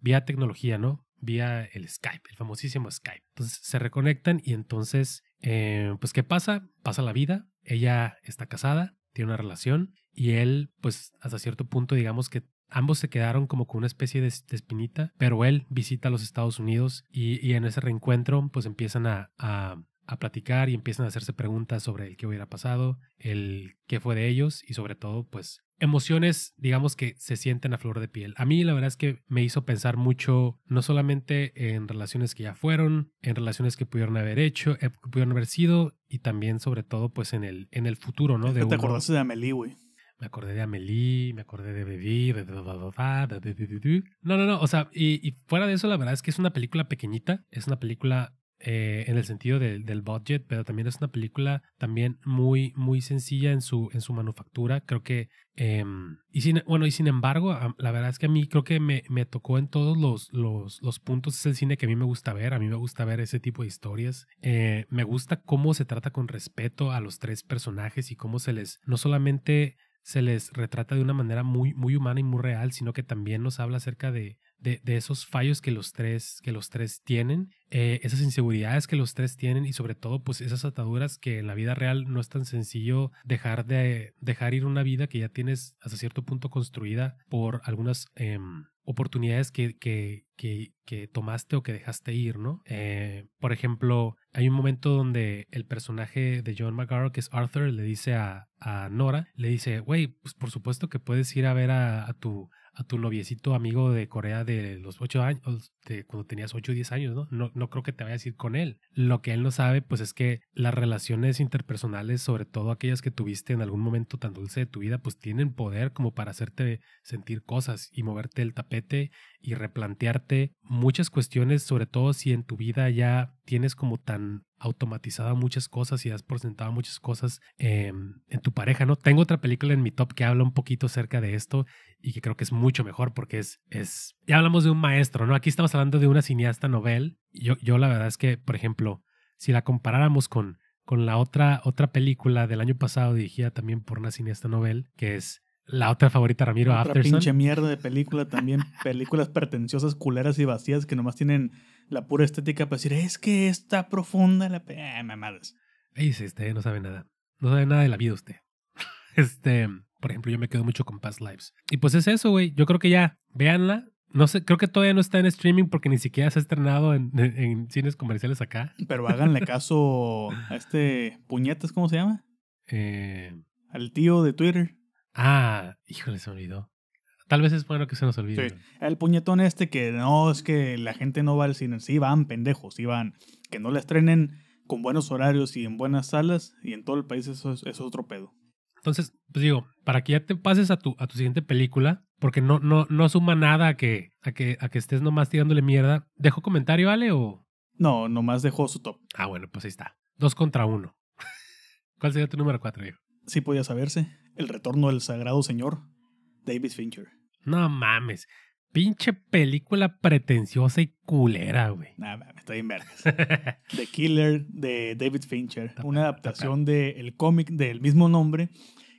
vía tecnología, ¿no? Vía el Skype, el famosísimo Skype. Entonces se reconectan y entonces, eh, pues, ¿qué pasa? Pasa la vida, ella está casada, tiene una relación y él, pues, hasta cierto punto, digamos que ambos se quedaron como con una especie de, de espinita, pero él visita los Estados Unidos y, y en ese reencuentro, pues, empiezan a, a a platicar y empiezan a hacerse preguntas sobre el qué hubiera pasado, el qué fue de ellos y sobre todo pues emociones digamos que se sienten a flor de piel. A mí la verdad es que me hizo pensar mucho no solamente en relaciones que ya fueron, en relaciones que pudieron haber hecho, eh, que pudieron haber sido y también sobre todo pues en el, en el futuro, ¿no? De ¿Te uno. acordaste de Amelie, güey? Me acordé de Amelie, me acordé de Baby, de... No, no, no, o sea, y, y fuera de eso la verdad es que es una película pequeñita, es una película eh, en el sentido de, del budget, pero también es una película también muy, muy sencilla en su, en su manufactura. Creo que, eh, y bueno, y sin embargo, la verdad es que a mí creo que me, me tocó en todos los, los, los, puntos. Es el cine que a mí me gusta ver. A mí me gusta ver ese tipo de historias. Eh, me gusta cómo se trata con respeto a los tres personajes y cómo se les, no solamente se les retrata de una manera muy, muy humana y muy real, sino que también nos habla acerca de, de, esos fallos que los tres, que los tres tienen, eh, esas inseguridades que los tres tienen y sobre todo pues esas ataduras que en la vida real no es tan sencillo dejar de dejar ir una vida que ya tienes hasta cierto punto construida por algunas eh, oportunidades que, que, que, que, tomaste o que dejaste ir, ¿no? Eh, por ejemplo, hay un momento donde el personaje de John McGarrow, que es Arthur, le dice a, a Nora, le dice, güey, pues por supuesto que puedes ir a ver a tu a tu noviecito amigo de Corea de los 8 años, de cuando tenías 8 o 10 años, ¿no? ¿no? No creo que te vayas a ir con él. Lo que él no sabe, pues es que las relaciones interpersonales, sobre todo aquellas que tuviste en algún momento tan dulce de tu vida, pues tienen poder como para hacerte sentir cosas y moverte el tapete y replantearte muchas cuestiones, sobre todo si en tu vida ya tienes como tan automatizada muchas cosas y has presentado muchas cosas eh, en tu pareja, ¿no? Tengo otra película en mi top que habla un poquito acerca de esto y que creo que es mucho mejor porque es, es ya hablamos de un maestro, ¿no? Aquí estamos hablando de una cineasta novel. Yo, yo la verdad es que, por ejemplo, si la comparáramos con, con la otra, otra película del año pasado dirigida también por una cineasta novel, que es la otra favorita, Ramiro Otra Afterson. pinche mierda de película también. películas pretenciosas, culeras y vacías que nomás tienen la pura estética para decir, es que está profunda la... Eh, mamadas. Sí, usted no sabe nada. No sabe nada de la vida usted. Este, por ejemplo, yo me quedo mucho con Past Lives. Y pues es eso, güey. Yo creo que ya, véanla. No sé, creo que todavía no está en streaming porque ni siquiera se ha estrenado en, en, en cines comerciales acá. Pero háganle caso a este puñetas, ¿cómo se llama? Eh, Al tío de Twitter. ah, híjole, se me olvidó. Tal vez es bueno que se nos olvide. Sí. El puñetón este que no, es que la gente no va al cine. Sí van, pendejos, sí van. Que no la estrenen con buenos horarios y en buenas salas y en todo el país eso es, eso es otro pedo. Entonces, pues digo, para que ya te pases a tu, a tu siguiente película, porque no, no, no suma nada a que, a, que, a que estés nomás tirándole mierda. ¿Dejo comentario, Ale? O... No, nomás dejó su top. Ah, bueno, pues ahí está. Dos contra uno. ¿Cuál sería tu número cuatro, hijo? Sí podía saberse. El retorno del sagrado señor, David Fincher. No mames. Pinche película pretenciosa y culera, güey. Nah, mames, estoy en vergas. The Killer de David Fincher. Una adaptación del cómic del mismo nombre,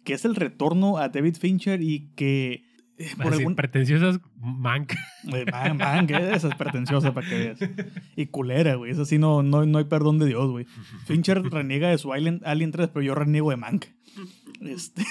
que es el retorno a David Fincher y que... eh, Por decir, algún- pretenciosas, mank. Eh, Man, man, que esa es pretenciosa para que veas. Y culera, güey. Eso sí, no, no, no hay perdón de Dios, güey. Fincher reniega de su Alien, Alien 3, pero yo reniego de Mank. Este.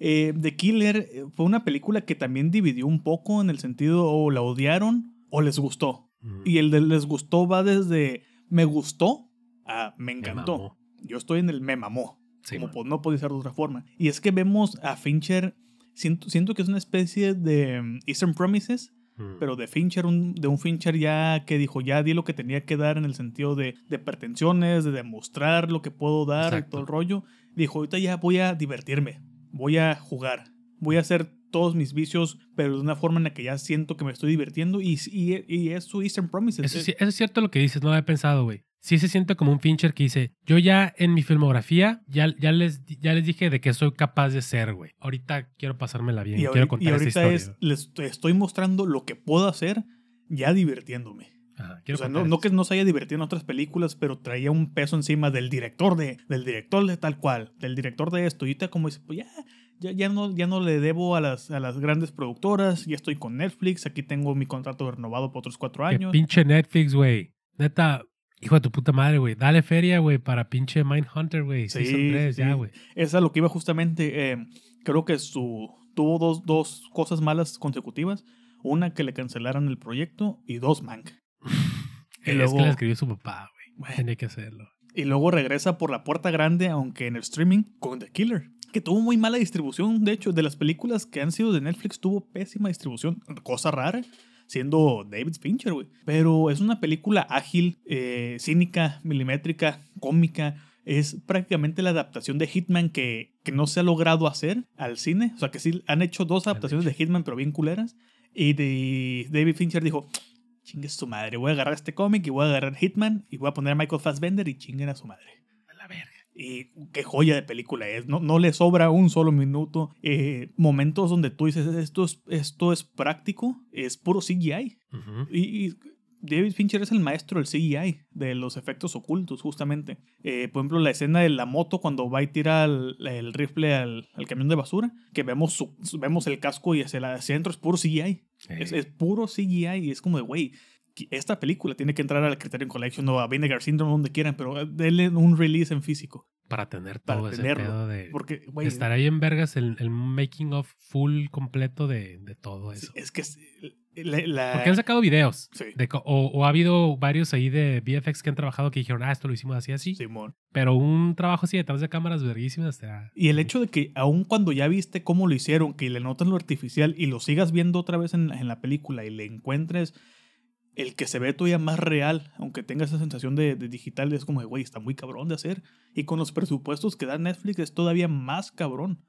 Eh, The Killer eh, fue una película que también dividió un poco en el sentido o la odiaron o les gustó. Mm. Y el de les gustó va desde me gustó a me encantó. Yo estoy en el me mamó. Sí, como man. no puede ser de otra forma. Y es que vemos a Fincher, siento, siento que es una especie de um, Eastern Promises, Mm. pero de Fincher, un- de un Fincher ya que dijo, ya di lo que tenía que dar en el sentido de, de pretensiones, de demostrar lo que puedo dar y todo el rollo. Dijo, ahorita ya voy a divertirme, voy a jugar, voy a hacer todos mis vicios, pero de una forma en la que ya siento que me estoy divirtiendo y, y, y es su Eastern Promises. Eso, Eh, eso es cierto lo que dices, no lo había pensado, güey. Sí se siente como un Fincher que dice, yo ya en mi filmografía ya, ya, les, ya les dije de que soy capaz de ser, güey. Ahorita quiero pasármela bien, y, quiero contar y esta ahorita historia. es, les estoy mostrando lo que puedo hacer ya divirtiéndome. Ajá, O sea, no, no que no se haya divertido en otras películas, pero traía un peso encima del director de, del director de tal cual, del director de esto. Y ahorita como dice, pues ya, ya, ya no, ya no le debo a las, a las grandes productoras, ya estoy con Netflix, aquí tengo mi contrato renovado por otros cuatro Que años. pinche Netflix, güey. Neta, hijo de tu puta madre, güey. Dale feria, güey, para pinche Mindhunter, güey. Sí, Season 3, sí. ya, güey. Esa es lo que iba justamente. eh, creo que su, tuvo dos, dos cosas malas consecutivas. Una, que le cancelaran el proyecto y dos, Mank. Y Es luego- que le escribió su papá, güey. Tenía que hacerlo. Y luego regresa por la puerta grande, aunque en el streaming, con The Killer. Que tuvo muy mala distribución, de hecho, de las películas que han sido de Netflix, tuvo pésima distribución. Cosa rara, siendo David Fincher, güey. Pero es una película ágil, eh, cínica, milimétrica, cómica. Es prácticamente la adaptación de Hitman que, que no se ha logrado hacer al cine. O sea, que sí han hecho dos adaptaciones de Hitman, pero bien culeras. Y de David Fincher dijo, chingue su madre, voy a agarrar este cómic y voy a agarrar Hitman y voy a poner a Michael Fassbender y chinguen a su madre. A la verga. Y qué joya de película es. No, no le sobra un solo minuto. Eh, momentos donde tú dices, esto es, esto es práctico, es puro CGI. Y, y David Fincher es el maestro del CGI, de los efectos ocultos, justamente. Eh, por ejemplo, la escena de la moto cuando va y tira el, el rifle al, al camión de basura, que vemos, su- vemos el casco y hacia, la- hacia adentro es puro CGI. Es, Eh, es puro CGI y es como de, güey, esta película tiene que entrar al Criterion Collection o a Vinegar Syndrome, donde quieran, pero denle un release en físico. para tener para todo ese tenerlo, pedo de... Porque, güey, Estar ahí en vergas el, el making of full completo de, de todo eso. es que es- la- la- Porque han sacado videos. Sí. de co- o, o ha habido varios ahí de VFX que han trabajado que dijeron, ah, esto lo hicimos así, así. Simón. Pero un trabajo así detrás de cámaras verguísimas. Y el hecho de que aun cuando ya viste cómo lo hicieron, que le notas lo artificial y lo sigas viendo otra vez en, la- en la película y le encuentres el que se ve todavía más real, aunque tenga esa sensación de, de digital, es como de, güey, está muy cabrón de hacer. Y con los presupuestos que da Netflix es todavía más cabrón.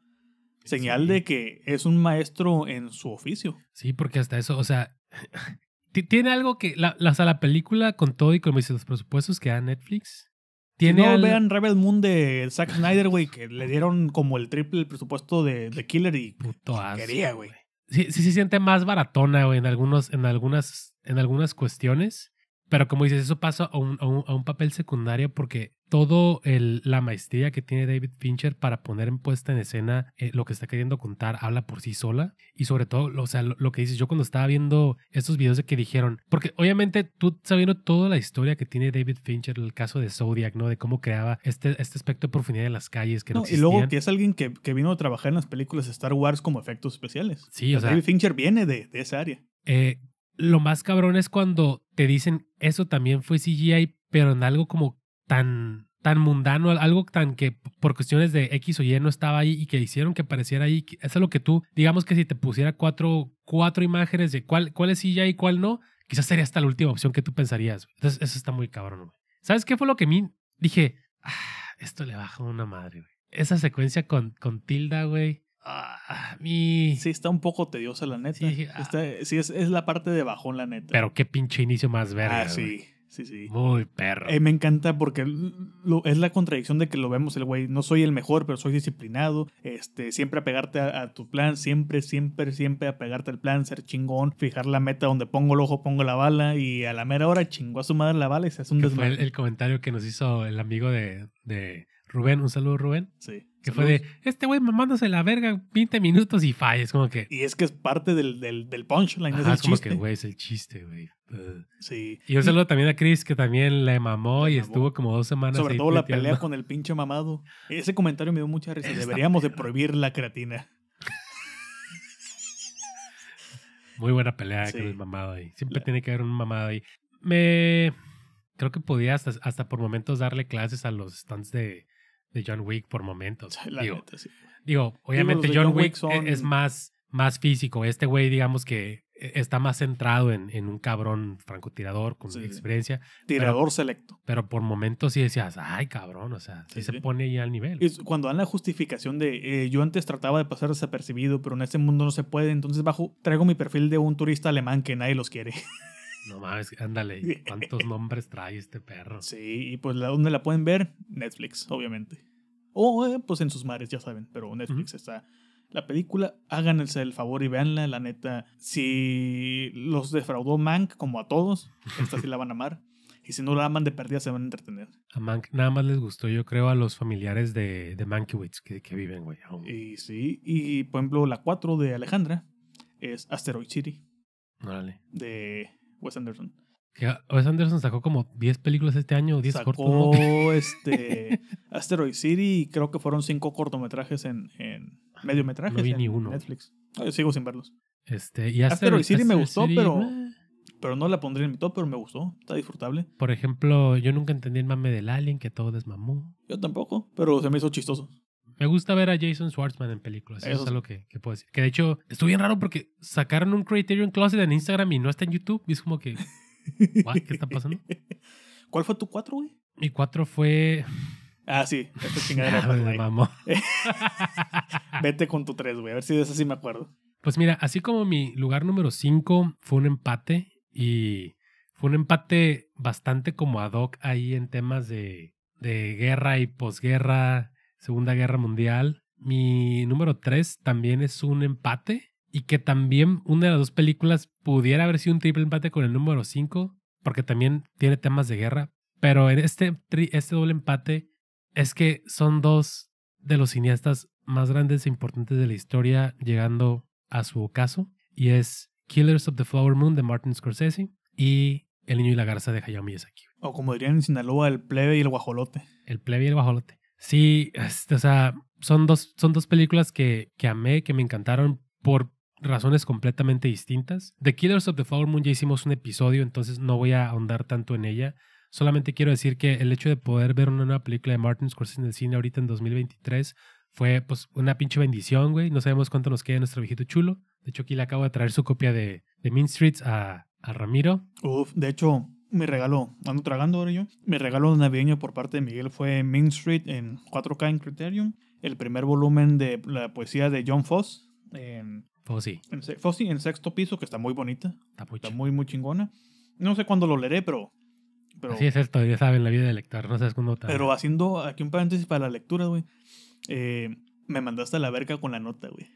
Señal Sí. de que es un maestro en su oficio. Sí, porque hasta eso, o sea, ti- tiene algo que, la, la, o sea, la película con todo y como dices, los presupuestos que da Netflix, Si tiene no, al- vean Rebel Moon de Zack Snyder, güey, que le dieron como el triple el presupuesto de, de Killer y puto asco, quería, güey. Sí, sí se siente más baratona, güey, en, algunos, en, algunas, en algunas cuestiones. Pero como dices, eso pasa a un, a un, a un papel secundario porque todo el, la maestría que tiene David Fincher para poner en puesta en escena eh, lo que está queriendo contar habla por sí sola. Y sobre todo, o sea, lo, lo que dices, yo cuando estaba viendo estos videos de que dijeron, porque obviamente tú sabiendo toda la historia que tiene David Fincher, el caso de Zodiac, ¿no? De cómo creaba este, este aspecto de profundidad en las calles que no, No, y luego existían. que es alguien que, que vino a trabajar en las películas de Star Wars como efectos especiales. Sí, o sea, David Fincher viene de, de esa área. Eh, lo más cabrón es cuando te dicen eso también fue CGI, pero en algo como tan, tan mundano, algo tan que por cuestiones de X o Y no estaba ahí y que hicieron que pareciera ahí. Eso es lo que tú, digamos que si te pusiera cuatro, cuatro imágenes de cuál, cuál es CGI y cuál no, quizás sería hasta la última opción que tú pensarías. Entonces, eso está muy cabrón, güey. ¿Sabes qué fue lo que a mí dije? Ah, esto le baja una madre, güey. Esa secuencia con, con Tilda, güey. Ah, mi... Sí, está un poco tediosa, la neta. Sí, ah. Está- sí, es, es la parte de bajón, la neta. Pero qué pinche inicio más verga, ah, güey. Sí, sí. Muy perro. Eh, me encanta porque lo- es la contradicción de que lo vemos el güey. No soy el mejor, pero soy disciplinado. Este, siempre apegarte a, a tu plan. Siempre, siempre, siempre apegarte al plan. Ser chingón. Fijar la meta donde pongo el ojo, pongo la bala. Y a la mera hora chingó a su madre la bala y se hace un el, desmadre. el comentario que nos hizo el amigo de, de Rubén, un saludo Rubén. Sí. Que fue de, este güey mamándose la verga 20 minutos y falla. Es como que... Y es que es parte del, del, del punchline, es Ajá, el es como chiste. que, güey, es el chiste, güey. Sí. Y un saludo también a Chris, que también le mamó Le y mamó. estuvo como dos semanas Sobre ahí todo la pelea con el pinche mamado. Ese comentario me dio mucha risa. Deberíamos de prohibir la creatina. Muy buena pelea Sí. con el mamado ahí. Siempre La- tiene que haber un mamado ahí. Me... Creo que podía hasta, hasta por momentos darle clases a los stunts de, de John Wick por momentos. La digo, neta, sí. digo, obviamente John, John Wick Wick, son- e- es más, más físico. Este güey, digamos que e- está más centrado en, en un cabrón francotirador con Sí, experiencia. Tirador selecto. Pero por momentos sí decías, ay, cabrón, o sea, sí, Sí, se pone ya al nivel. Cuando dan la justificación de eh, yo antes trataba de pasar desapercibido, pero en este mundo no se puede, entonces bajo traigo mi perfil de un turista alemán que nadie los quiere. No mames, ándale, ¿cuántos nombres trae este perro? Sí, y pues ¿dónde la pueden ver? Netflix, obviamente. O eh, pues en sus mares, ya saben, pero Netflix está. La película, háganse el favor y véanla, la neta. Si los defraudó Mank, como a todos, esta sí la van a amar. Y si no la aman de perdida, se van a entretener. A Mank nada más les gustó, yo creo, a los familiares de, de Mankiewicz que, que viven, güey. Y sí, y por ejemplo, la 4 de Alejandra es Asteroid City, Órale. de Wes Anderson. Que Wes Anderson sacó como 10 películas este año, 10 cortos. ¿no? Sacó este Asteroid City y creo que fueron cinco cortometrajes en, en mediometrajes No vi en ni uno. Netflix. Yo sigo sin verlos. Este, y Asteroid City me gustó, City, pero- eh. Pero no la pondré en mi top, pero me gustó. Está disfrutable. Por ejemplo, yo nunca entendí el mame del Alien, que todo desmamó. Yo tampoco, pero se me hizo chistoso. Me gusta ver a Jason Schwartzman en películas. Eso, Eso es algo que, que puedo decir. Que de hecho, estuvo bien raro porque sacaron un Criterion Closet en Instagram y no está en YouTube. Y es como que, What? ¿qué está pasando? ¿Cuál fue tu cuatro, güey? Mi cuatro fue. Ah, sí, esta chingadera. Vete con tu tres, güey. A ver si de esa sí me acuerdo. Pues mira, así como mi lugar número 5 fue un empate y fue un empate bastante como ad hoc ahí en temas de, de guerra y posguerra, Segunda Guerra Mundial. Mi número 3 también es un empate y que también una de las dos películas pudiera haber sido un triple empate con el número 5 porque también tiene temas de guerra. Pero en este, este doble empate es que son dos de los cineastas más grandes e importantes de la historia llegando a su ocaso y es Killers of the Flower Moon de Martin Scorsese y El niño y la garza de Hayao Miyazaki. O como dirían en Sinaloa, el plebe y el guajolote. El plebe y el guajolote. Sí, este, o sea, son dos, son dos películas que, que amé, que me encantaron por razones completamente distintas. The Killers of the Flower Moon ya hicimos un episodio, entonces no voy a ahondar tanto en ella. Solamente quiero decir que el hecho de poder ver una nueva película de Martin Scorsese en el cine ahorita en 2023 fue pues una pinche bendición, güey. No sabemos cuánto nos queda nuestro viejito chulo. De hecho, aquí le acabo de traer su copia de, de Mean Streets a, a Ramiro. Uf, de hecho, mi regalo, ando tragando ahora yo. Mi regalo navideño por parte de Miguel fue Main Street en 4K en Criterion. El primer volumen de la poesía de John Foss. En, sí, en, Fosse en sexto piso, que está muy bonita. está muy muy, chingona. No sé cuándo lo leeré, pero. Pero, Así es esto, ya saben, la vida del lector. No sabes cuándo te- pero haciendo aquí un paréntesis para la lectura, güey. eh, me mandaste a la verga con la nota, güey.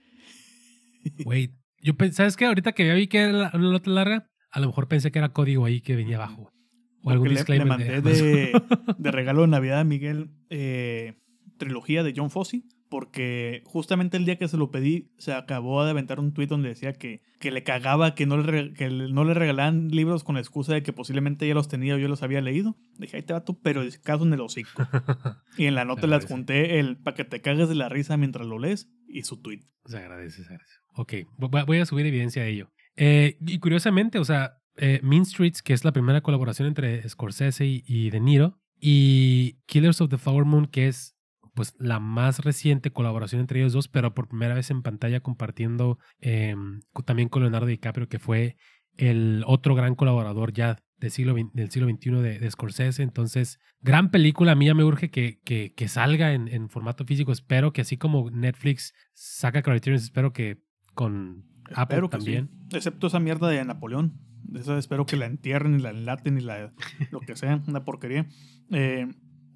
Güey, yo pensé, ¿sabes qué? Ahorita que vi que era la- nota larga, a lo mejor pensé que era código ahí que venía abajo. O algún Porque le, le disclaimer. mandé de- de, de regalo de Navidad a Miguel eh, trilogía de John Fosse. Porque justamente el día que se lo pedí, se acabó de aventar un tweet donde decía que, que le cagaba que no le, que no le regalaban libros con la excusa de que posiblemente ya los tenía o yo los había leído. Dije, ahí te va tú, pero caso en el hocico. Y en la nota le adjunté el para que te cagues de la risa mientras lo lees y su tweet. Se agradece, se agradece. Ok, voy voy a subir evidencia de ello. Eh, y curiosamente, o sea, eh, Mean Streets, que es la primera colaboración entre Scorsese y, De Niro, y Killers of the Flower Moon, que es pues la más reciente colaboración entre ellos dos, pero por primera vez en pantalla compartiendo co- también con Leonardo DiCaprio, que fue el otro gran colaborador ya del siglo, del siglo XXI de, Scorsese. Entonces, gran película. A mí ya me urge que, que, salga en, en formato físico. Espero que así como Netflix saca Criterion, espero que con Apple también. sí. Excepto esa mierda de Napoleón. Esa espero que la entierren y la enlaten y la, lo que sea. Una porquería. Eh,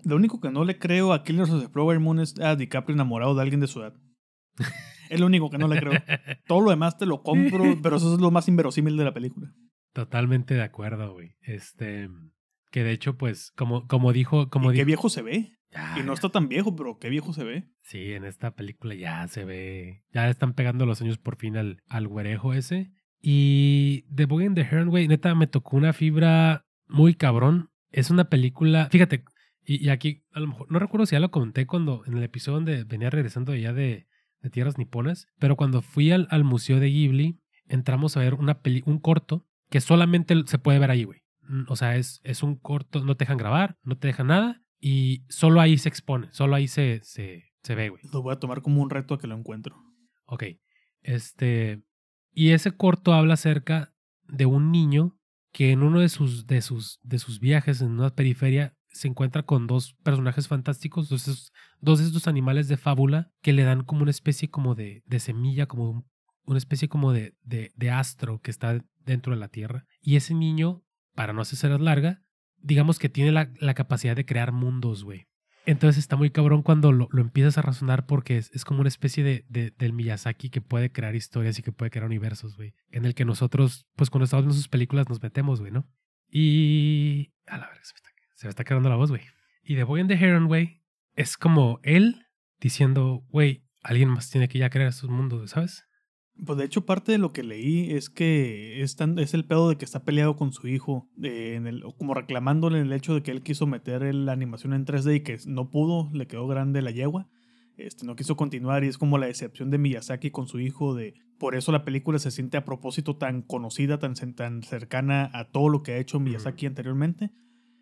lo único que no le creo a Killers of the Flower Moon es a DiCaprio enamorado de alguien de su edad. Es lo único que no le creo. Todo lo demás te lo compro, pero eso es lo más inverosímil de la película. Totalmente de acuerdo, güey. Este, que de hecho, pues, como, como dijo, como ¿Y qué viejo se ve? Ya, Y no ya. está tan viejo, pero qué viejo se ve. Sí, en esta película ya se ve. Ya están pegando los años por fin al, al güerejo ese. Y The Boy and the Heron, güey, neta me tocó una fibra muy cabrón. Es una película. Fíjate, y, y aquí a lo mejor. No recuerdo si ya lo comenté cuando. En el episodio donde venía regresando allá de, de Tierras Niponas. Pero cuando fui al, al Museo de Ghibli, entramos a ver una peli, un corto que solamente se puede ver ahí, güey. Mm, O sea, es, es un corto, no te dejan grabar, no te dejan nada. Y solo ahí se expone, solo ahí se, se, se ve, güey. Lo voy a tomar como un reto a que lo encuentro. Ok. Este. Y ese corto habla acerca de un niño que en uno de sus, de sus, de sus viajes en una periferia se encuentra con dos personajes fantásticos, dos, esos- dos de estos animales de fábula que le dan como una especie como de, de semilla, como un- una especie como de, de, de astro que está dentro de la tierra. Y ese niño, para no hacer larga, digamos que tiene la, la capacidad de crear mundos, güey. Entonces está muy cabrón cuando lo, lo empiezas a razonar porque es, es como una especie de, de- del Miyazaki que puede crear historias y que puede crear universos, güey. En el que nosotros, pues cuando estamos viendo sus películas nos metemos, güey, ¿no? Y... A la verga, se me está, quedando la voz, güey. Y The Boy and the Heron, güey, es como él diciendo, güey, alguien más tiene que ya crear estos mundos, ¿sabes? Pues de hecho, parte de lo que leí es que es, tan- es el pedo de que está peleado con su hijo, de- en el, como reclamándole el hecho de que él quiso meter la animación en 3D y que no pudo, le quedó grande la yegua. Este, no quiso continuar y es como la decepción de Miyazaki con su hijo de por eso la película se siente a propósito tan conocida, tan cercana a todo lo que ha hecho Miyazaki anteriormente,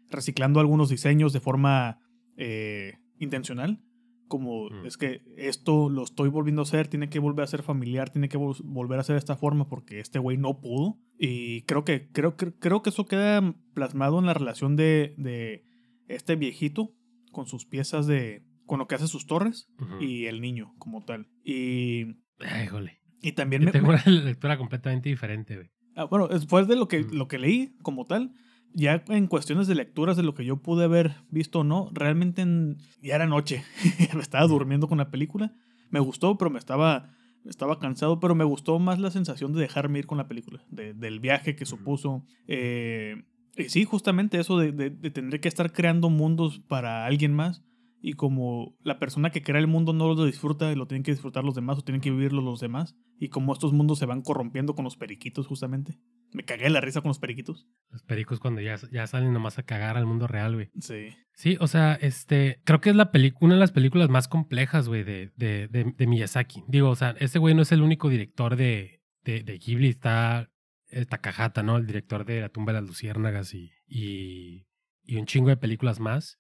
reciclando algunos diseños de forma eh, intencional, como Mm. es que esto lo estoy volviendo a hacer, tiene que volver a ser familiar, tiene que vol- volver a ser de esta forma porque este güey no pudo. Y creo que, creo, que- creo que eso queda plasmado en la relación de, de este viejito con sus piezas de, con lo que hace sus torres y el niño como tal. Y, Ay, jole. y también Yo me, tengo una lectura completamente diferente, güey. Ah, bueno, después de lo que, Mm. lo que leí como tal, ya en cuestiones de lecturas de lo que yo pude haber visto o no, realmente en- ya era noche. me estaba durmiendo con la película. Me gustó, pero me estaba, estaba cansado, pero me gustó más la sensación de dejarme ir con la película, de- del viaje que supuso. Eh, y sí, justamente eso de, de- de tener que estar creando mundos para alguien más. Y como la persona que crea el mundo no lo disfruta, lo tienen que disfrutar los demás o tienen que vivirlo los demás. Y como estos mundos se van corrompiendo con los periquitos, justamente. Me cagué de la risa con los periquitos. Los pericos cuando ya, ya salen nomás a cagar al mundo real, güey. Sí. Sí, o sea, este, creo que es la una de las películas más complejas, güey, de, de, de, de Miyazaki. Digo, o sea, este güey no es el único director de, de, de Ghibli, está eh, Takahata, ¿no? El director de La tumba de las luciérnagas y, y, y un chingo de películas más.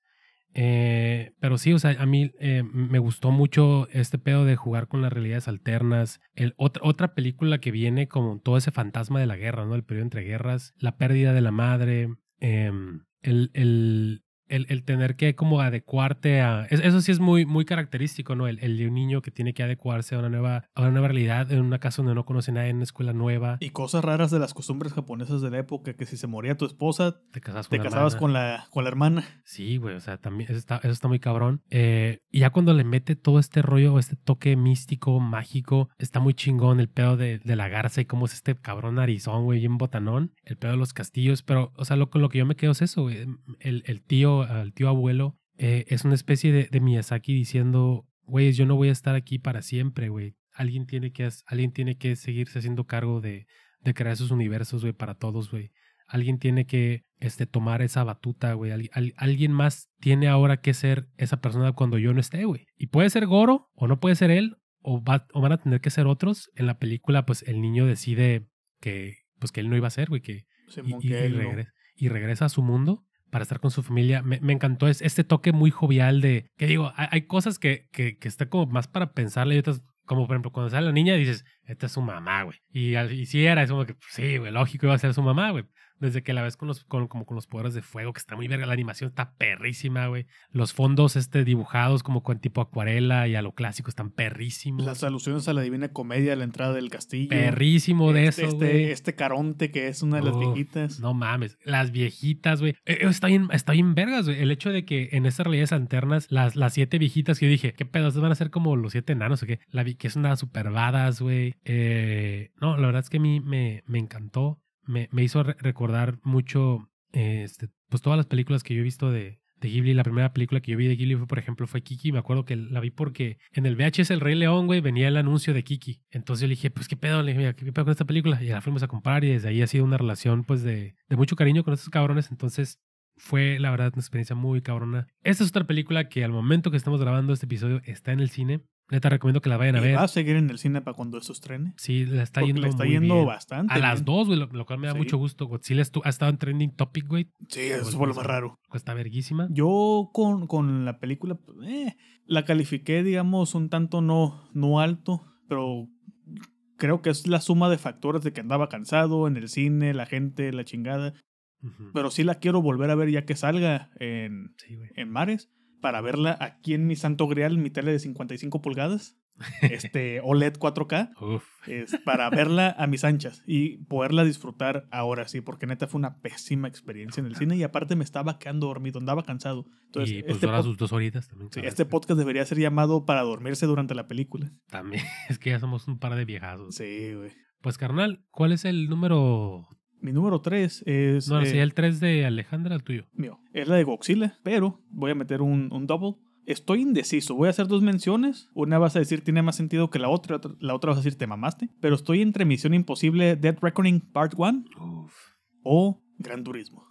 Eh, pero sí, o sea, a mí eh, me gustó mucho este pedo de jugar con las realidades alternas. El, otra, otra película que viene como todo ese fantasma de la guerra, ¿no? El periodo entre guerras, la pérdida de la madre, em, el, el, el, el tener que como adecuarte a... es- Eso sí es muy, muy característico, ¿no? El, el de un niño que tiene que adecuarse a una nueva, a una nueva realidad en una casa donde no conoce a nadie, en una escuela nueva. Y cosas raras de las costumbres japonesas de la época, que si se moría tu esposa, te casas con te la casabas hermana. con la, con la hermana. Sí, güey, o sea, también eso está, eso está muy cabrón. Eh, y ya cuando le mete todo este rollo, este toque místico, mágico, está muy chingón el pedo de, de la garza y cómo es este cabrón narizón, güey, bien botanón, el pedo de los castillos, pero, o sea, lo, con lo que yo me quedo es eso, güey, el, el tío, el tío abuelo, eh, es una especie de, de Miyazaki diciendo, güey, yo no voy a estar aquí para siempre, güey. Alguien tiene que, alguien tiene que seguirse haciendo cargo de, de crear esos universos, güey, para todos, güey. Alguien tiene que este, tomar esa batuta, güey. Al- al- alguien más tiene ahora que ser esa persona cuando yo no esté, güey. Y puede ser Goro, o no puede ser él, o, va- o van a tener que ser otros. En la película, pues el niño decide que, pues, que él no iba a ser, güey, que regresa, y regresa a su mundo para estar con su familia. Me, me encantó es, este toque muy jovial de, que digo, hay, cosas que, que, que está como más para pensarle y otras, como por ejemplo, cuando sale la niña dices, esta es su mamá, güey. Y, y sí era, es como que, pues, sí, güey, lógico iba a ser su mamá, güey. Desde que la ves con los, con, como con los poderes de fuego, que está muy verga, la animación está perrísima, güey. Los fondos este, dibujados como con tipo acuarela y a lo clásico están perrísimos. Las alusiones a la divina comedia, a la entrada del castillo. Perrísimo de este, eso, este, güey. este caronte que es una de las viejitas. No mames, las viejitas, güey. Eh, Está bien, está bien vergas, güey. El hecho de que en estas realidades alternas, las, las siete viejitas que yo dije, ¿qué pedo? ¿Estos van a ser como los siete enanos o qué? La vi que es una super badass, güey. Eh, no, la verdad es que a mí me, me encantó. Me, me hizo re- recordar mucho, este, pues todas las películas que yo he visto de, de Ghibli. La primera película que yo vi de Ghibli fue, por ejemplo, fue Kiki. Me acuerdo que la vi porque en el VHS El Rey León, güey, venía el anuncio de Kiki. Entonces yo le dije, pues qué pedo, le dije, qué pedo con esta película. Y la fuimos a comprar y desde ahí ha sido una relación, pues, de, de mucho cariño con estos cabrones. Entonces fue, la verdad, una experiencia muy cabrona. Esta es otra película que al momento que estamos grabando este episodio está en el cine. Neta, recomiendo que la vayan a ¿Y ver. va a seguir en el cine para cuando eso estrene? Sí, la está Porque yendo le está muy yendo bien. bastante. A las dos, güey, lo, lo cual me da Sí. mucho gusto. Godzilla ha estado en trending topic, güey. Sí, eso fue lo más raro. Está verguísima. Yo con, con la película, eh, la califiqué, digamos, un tanto no, no alto, pero creo que es la suma de factores de que andaba cansado en el cine, la gente, la chingada. Pero sí la quiero volver a ver ya que salga en, Sí, en Mares para verla aquí en mi santo grial, mi tele de 55 pulgadas, este OLED 4K, Uf. es para verla a mis anchas y poderla disfrutar ahora sí, porque neta fue una pésima experiencia en el cine y aparte me estaba quedando dormido, andaba cansado. Entonces, y pues este, pod- sus dos horitas también. sí, este podcast debería ser llamado para dormirse durante la película. También. Es que ya somos un par de viejazos. Sí, güey. Pues, carnal, ¿cuál es el número? Mi número 3 es... No, no, eh, sería el 3 de Alejandra, el tuyo. mío. Es la de Godzilla, pero voy a meter un, un double. Estoy indeciso. Voy a hacer dos menciones. Una vas a decir tiene más sentido que la otra. La otra vas a decir te mamaste. Pero estoy entre Misión Imposible Dead Reckoning Part 1 Uf. o Gran Turismo.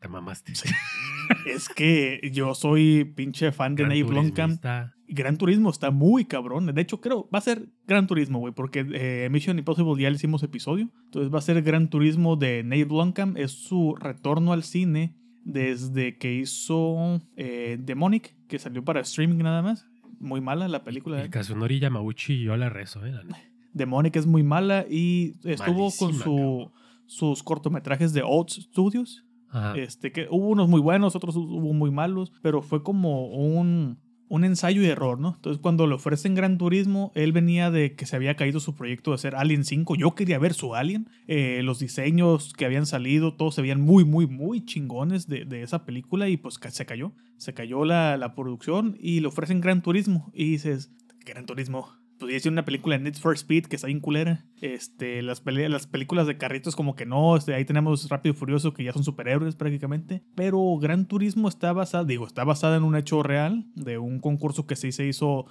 Te mamaste. es que yo soy pinche fan de Gran Nate Blomkamp. Turismista. Gran Turismo está muy cabrón. De hecho, creo va a ser Gran Turismo, güey, porque eh, Mission Impossible ya le hicimos episodio. Entonces va a ser Gran Turismo de Nate Blomkamp. Es su retorno al cine desde que hizo eh, Demonic, que salió para streaming nada más. Muy mala la película. Y Kazunori Yamauchi, yo la rezo, ¿eh? Demonic es muy mala y estuvo con su, sus cortometrajes de Old Studios. Ajá. Este, que hubo unos muy buenos, otros hubo muy malos, pero fue como un, un ensayo y error, ¿no? Entonces, cuando le ofrecen Gran Turismo, él venía de que se había caído su proyecto de hacer Alien 5. Yo quería ver su Alien. Eh, los diseños que habían salido, todos se veían muy, muy, muy chingones de, de esa película y pues se cayó. Se cayó la, la producción y le ofrecen Gran Turismo. Y dices, Gran Turismo. Podría ser una película de Need for Speed que está bien culera. Este, las, las películas de carritos como que no. Este, ahí tenemos Rápido y Furioso que ya son superhéroes prácticamente. Pero Gran Turismo está basada, digo, está basada en un hecho real de un concurso que se hizo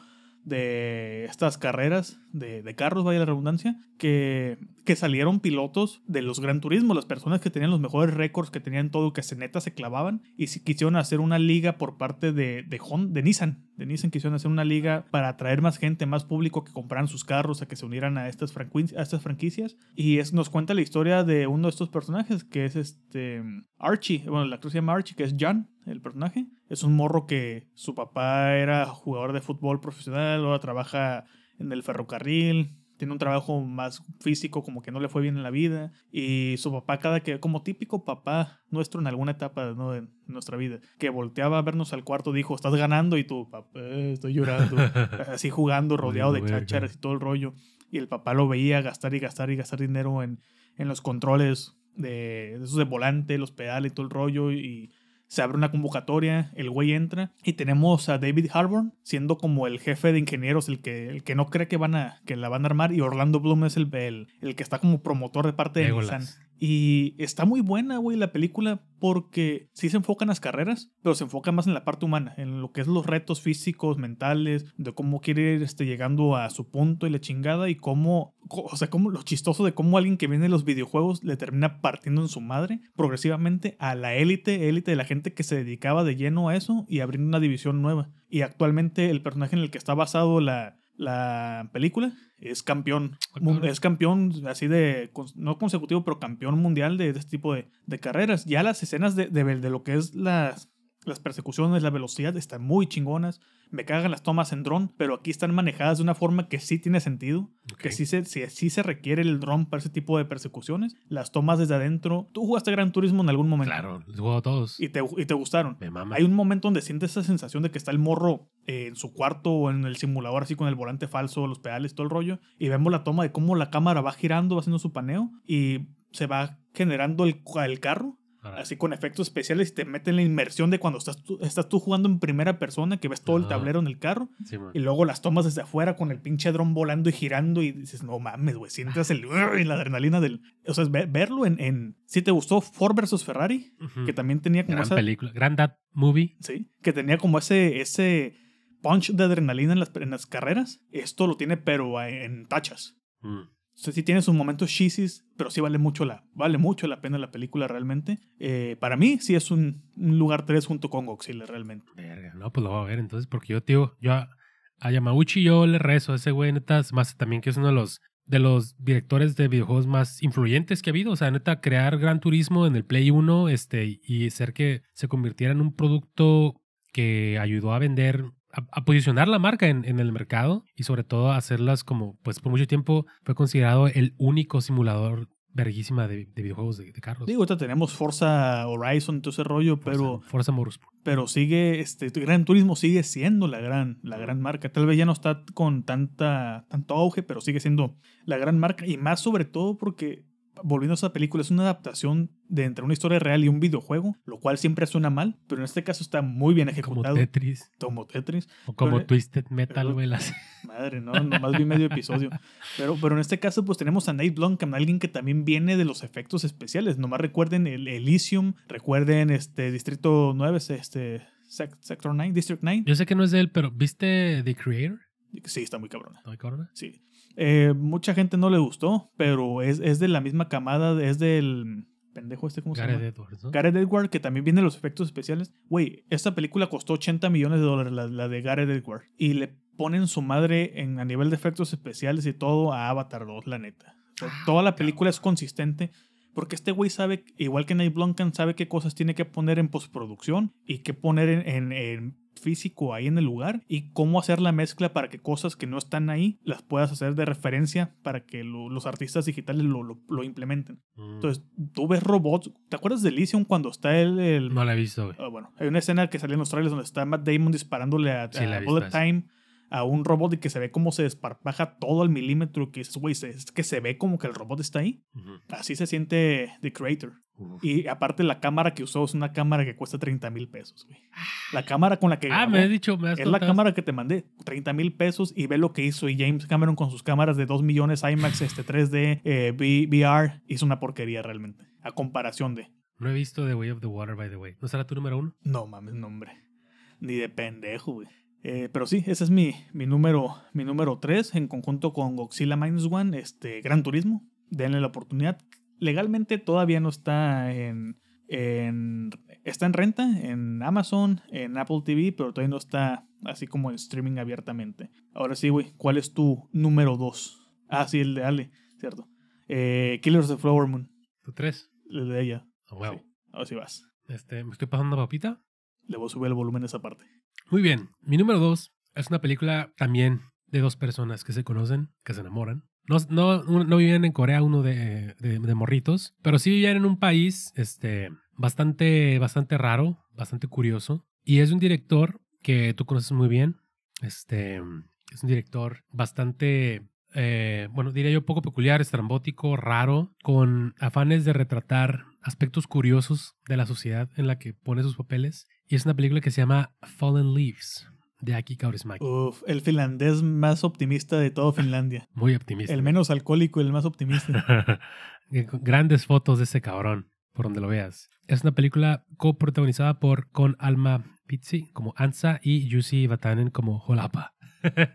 de estas carreras de, de carros, vaya la redundancia, que, que salieron pilotos de los Gran Turismo, las personas que tenían los mejores récords, que tenían todo, que se neta se clavaban y si quisieron hacer una liga por parte de, de, Hon- de Nissan. De Nissan quisieron hacer una liga para atraer más gente, más público que compraran sus carros, a que se unieran a estas, franquicias. Y es, nos cuenta la historia de uno de estos personajes, que es este Archie. Bueno, el actor se llama Archie, que es John, el personaje. Es un morro que su papá era jugador de fútbol profesional, ahora trabaja en el ferrocarril, tiene un trabajo más físico, como que no le fue bien en la vida. Y su papá, cada que, como típico papá nuestro en alguna etapa ¿no? de nuestra vida, que volteaba a vernos al cuarto, dijo: Estás ganando, y tú, papá, estoy llorando. Así jugando, rodeado de verga. chácharas y todo el rollo. Y el papá lo veía gastar y gastar y gastar dinero en, en los controles de, de esos de volante, los pedales y todo el rollo. Y se abre una convocatoria, el güey entra y tenemos a David Harbour siendo como el jefe de ingenieros, el que, el que no cree que, van a, que la van a armar. Y Orlando Bloom es el, el, el que está como promotor de parte de Legolas. Nissan. Y está muy buena, güey, la película porque sí se enfoca en las carreras, pero se enfoca más en la parte humana, en lo que es los retos físicos, mentales, de cómo quiere ir este, llegando a su punto y la chingada y cómo, o sea, cómo lo chistoso de cómo alguien que viene de los videojuegos le termina partiendo en su madre progresivamente a la élite, élite de la gente que se dedicaba de lleno a eso y abriendo una división nueva. Y actualmente el personaje en el que está basado la, la película es campeón. Ah. Es campeón así de, no consecutivo, pero campeón mundial de, de este tipo de, de carreras. Ya las escenas de, de, de lo que es las, las persecuciones, la velocidad, están muy chingonas. Me cagan las tomas en dron, pero aquí están manejadas de una forma que sí tiene sentido. Que sí se, sí, sí se requiere el dron para ese tipo de persecuciones. Las tomas desde adentro. ¿Tú jugaste Gran Turismo en algún momento? Claro, los juego a todos. Y te, y te gustaron. Me mama. Hay un momento donde sientes esa sensación de que está el morro eh, en su cuarto o en el simulador, así con el volante falso, los pedales, todo el rollo. Y vemos la toma de cómo la cámara va girando, va haciendo su paneo y se va generando el, el carro. Así con efectos especiales y te meten la inmersión de cuando estás tú, estás tú jugando en primera persona, que ves todo el tablero en el carro, sí, y luego las tomas desde afuera con el pinche dron volando y girando y dices, no mames, güey, sientes el, y la adrenalina del... O sea, ve- verlo en, en... Si te gustó Ford versus Ferrari, que también tenía como Gran esa... película. Gran Dad Movie. Sí, que tenía como ese, ese punch de adrenalina en las, en las carreras. Esto lo tiene, pero en tachas. Mm. O sea, sí tiene sus momentos cheesies, pero sí vale mucho la, vale mucho la pena la película realmente. Eh, para mí, sí es un, lugar 3 junto con Godzilla realmente. Verga, no, pues lo voy a ver entonces, porque yo, tío, yo a, a Yamauchi yo le rezo a ese güey, neta, más también que es uno de los de los directores de videojuegos más influyentes que ha habido, o sea, neta, crear Gran Turismo en el Play 1 este, y hacer que se convirtiera en un producto que ayudó a vender, a, a posicionar la marca en, en el mercado y sobre todo hacerlas como, pues por mucho tiempo fue considerado el único simulador verguísima de, de videojuegos de, de carros. Digo, ahorita tenemos Forza Horizon, todo ese rollo, pero, Forza, Forza Motorsport. pero sigue, este, Gran Turismo sigue siendo la gran, la gran marca. Tal vez ya no está con tanta, tanto auge, pero sigue siendo la gran marca. Y más sobre todo porque, volviendo a esa película, es una adaptación de entre una historia real y un videojuego, lo cual siempre suena mal, pero en este caso está muy bien Como ejecutado. Tetris Como Tetris. o como Pero- Twisted Metal, güey. Madre, no, nomás vi medio episodio. Pero, pero en este caso, pues tenemos a Nate Blomkamp, alguien que también viene de los efectos especiales. Nomás recuerden el Elysium, recuerden este Distrito 9, este Sec- Sector 9, District 9. Yo sé que no es de él, pero ¿viste The Creator? Sí, está muy cabrona. ¿No me acuerdo? Sí. Eh, mucha gente no le gustó, pero es, es de la misma camada, es del pendejo este, ¿cómo se Gareth llama? Edwards, ¿no? Gareth Edward, que también viene de los efectos especiales. Güey, esta película costó 80 millones de dólares, la, la de Gareth Edward. Y le ponen su madre en, a nivel de efectos especiales y todo a Avatar 2, la neta. O sea, Ah, toda la película es consistente. Porque este güey sabe, igual que Nate Blomkamp, sabe qué cosas tiene que poner en postproducción y qué poner en, en- en físico ahí en el lugar y cómo hacer la mezcla para que cosas que no están ahí las puedas hacer de referencia para que lo- los artistas digitales lo, lo- lo implementen. Mm. Entonces, tú ves robots. ¿Te acuerdas de Elysium cuando está el. el- no la he visto, güey. Ah, bueno, hay una escena que salió en los trailers donde está Matt Damon disparándole a, Sí, a Bullet. Time a un robot y que se ve como se desparpaja todo al milímetro. Que dices, güey, es que se ve como que el robot está ahí. Así se siente The Creator. Y aparte, la cámara que usó es una cámara que cuesta 30 mil pesos, güey. La cámara con la que. Ah, grabó me has dicho, me has es la cámara que te mandé, 30 mil pesos y ve lo que hizo. Y James Cameron con sus cámaras de 2 millones IMAX, este 3D, eh, VR, hizo una porquería realmente. A comparación de. No he visto The Way of the Water, by the way. ¿No será tu número uno? No mames, no, hombre. Ni de pendejo, güey. Eh, pero sí, ese es mi, mi número mi número 3 en conjunto con Godzilla Minus One, este, Gran Turismo. Denle la oportunidad. Legalmente todavía no está en, en- Está en renta en Amazon, en Apple TV, pero todavía no está así como en streaming abiertamente. Ahora sí, güey, ¿cuál es tu número 2? Ah, sí, el de Ale, cierto. Eh, Killers of the Flower Moon, Tu tres. el de ella. A huevo. Sí. Ahora sí vas. Este, me estoy pasando papita. Le voy a subir el volumen a esa parte. Muy bien. Mi número dos es una película también de dos personas que se conocen, que se enamoran. No, no, no vivían en Corea uno de, de- morritos, pero sí vivían en un país este, bastante, bastante raro, bastante curioso. Y es un director que tú conoces muy bien. Este, es un director bastante, eh, bueno, diría yo poco peculiar, estrambótico, raro, con afanes de retratar aspectos curiosos de la sociedad en la que pone sus papeles. Y es una película que se llama Fallen Leaves, de Aki Kaurismäki. Uf, el finlandés más optimista de todo Finlandia. Muy optimista. El menos alcohólico y el más optimista. Grandes fotos de ese cabrón, por donde lo veas. Es una película coprotagonizada por con Alma Pizzi como Ansa y Yusi Vatanen como Jolapa.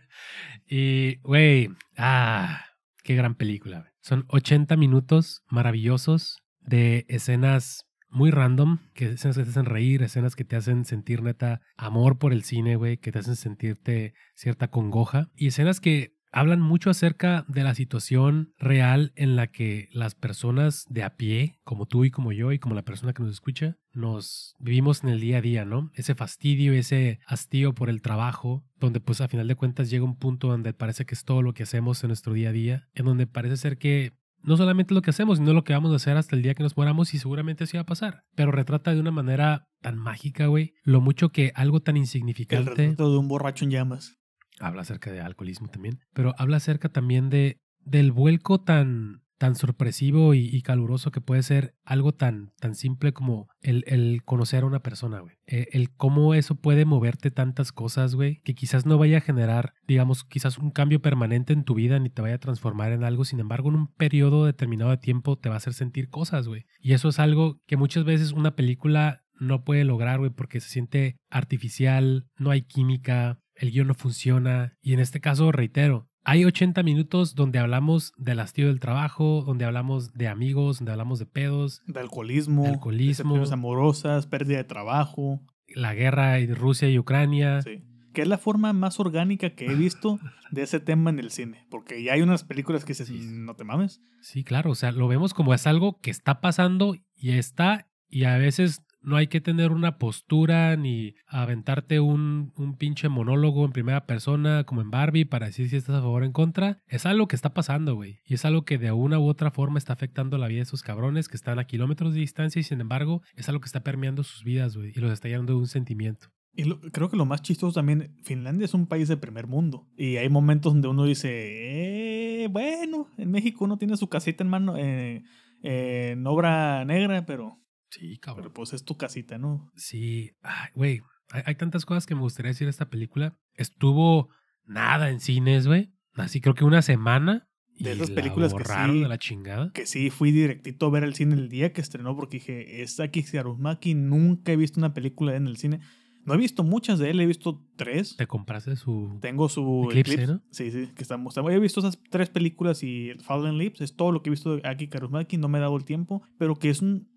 y, güey, ah, qué gran película. Son 80 minutos maravillosos de escenas muy random, que escenas que te hacen reír, escenas que te hacen sentir neta amor por el cine, güey, que te hacen sentirte cierta congoja y escenas que hablan mucho acerca de la situación real en la que las personas de a pie, como tú y como yo y como la persona que nos escucha, nos vivimos en el día a día, ¿no? Ese fastidio, ese hastío por el trabajo, donde pues a final de cuentas llega un punto donde parece que es todo lo que hacemos en nuestro día a día, en donde parece ser que no solamente lo que hacemos, sino lo que vamos a hacer hasta el día que nos moramos y seguramente así va a pasar. Pero retrata de una manera tan mágica, güey, lo mucho que algo tan el insignificante retrato de un borracho en llamas. habla acerca de alcoholismo también, pero habla acerca también de del vuelco tan tan sorpresivo y, caluroso que puede ser algo tan, tan simple como el, el conocer a una persona, güey. Eh, el cómo eso puede moverte tantas cosas, güey, que quizás no vaya a generar, digamos, quizás un cambio permanente en tu vida ni te vaya a transformar en algo, sin embargo, en un periodo determinado de tiempo te va a hacer sentir cosas, güey. Y eso es algo que muchas veces una película no puede lograr, güey, porque se siente artificial, no hay química, el guion no funciona. Y en este caso, reitero, hay 80 minutos donde hablamos del hastío del trabajo, donde hablamos de amigos, donde hablamos de pedos, De alcoholismo, De alcoholismo. decepciones amorosas, pérdida de trabajo. la guerra en Rusia y Ucrania. Sí. Que es la forma más orgánica que he visto de ese tema en el cine. Porque ya hay unas películas que dices, Sí. no te mames. Sí, claro, o sea, lo vemos como es algo que está pasando y está, y a veces no hay que tener una postura ni aventarte un, un pinche monólogo en primera persona como en Barbie para decir si estás a favor o en contra. Es algo que está pasando, güey. Y es algo que de una u otra forma está afectando la vida de esos cabrones que están a kilómetros de distancia y sin embargo es algo que está permeando sus vidas, güey. Y los está llenando de un sentimiento. Y creo que lo más chistoso también, Finlandia es un país de primer mundo. Y hay momentos donde uno dice, eh, bueno, en México uno tiene su casita en mano, eh, en obra negra, pero, Sí, pero pues es tu casita, ¿no? Sí, güey, hay, hay tantas cosas que me gustaría decir de esta película. Estuvo nada en cines, güey. Así creo que una semana. De esas la películas que sí- de la chingada. Que sí, fui directito a ver el cine el día que estrenó porque dije, es Aki Kaurismäki, nunca he visto una película en el cine. No he visto muchas de él, he visto tres. Te compraste su. Tengo su Eclipse, Eclipse. ¿no? Sí, sí, que estamos. He visto esas tres películas y Fallen Lips, es todo lo que he visto de Aki Kaurismäki, no me he dado el tiempo, pero que es un.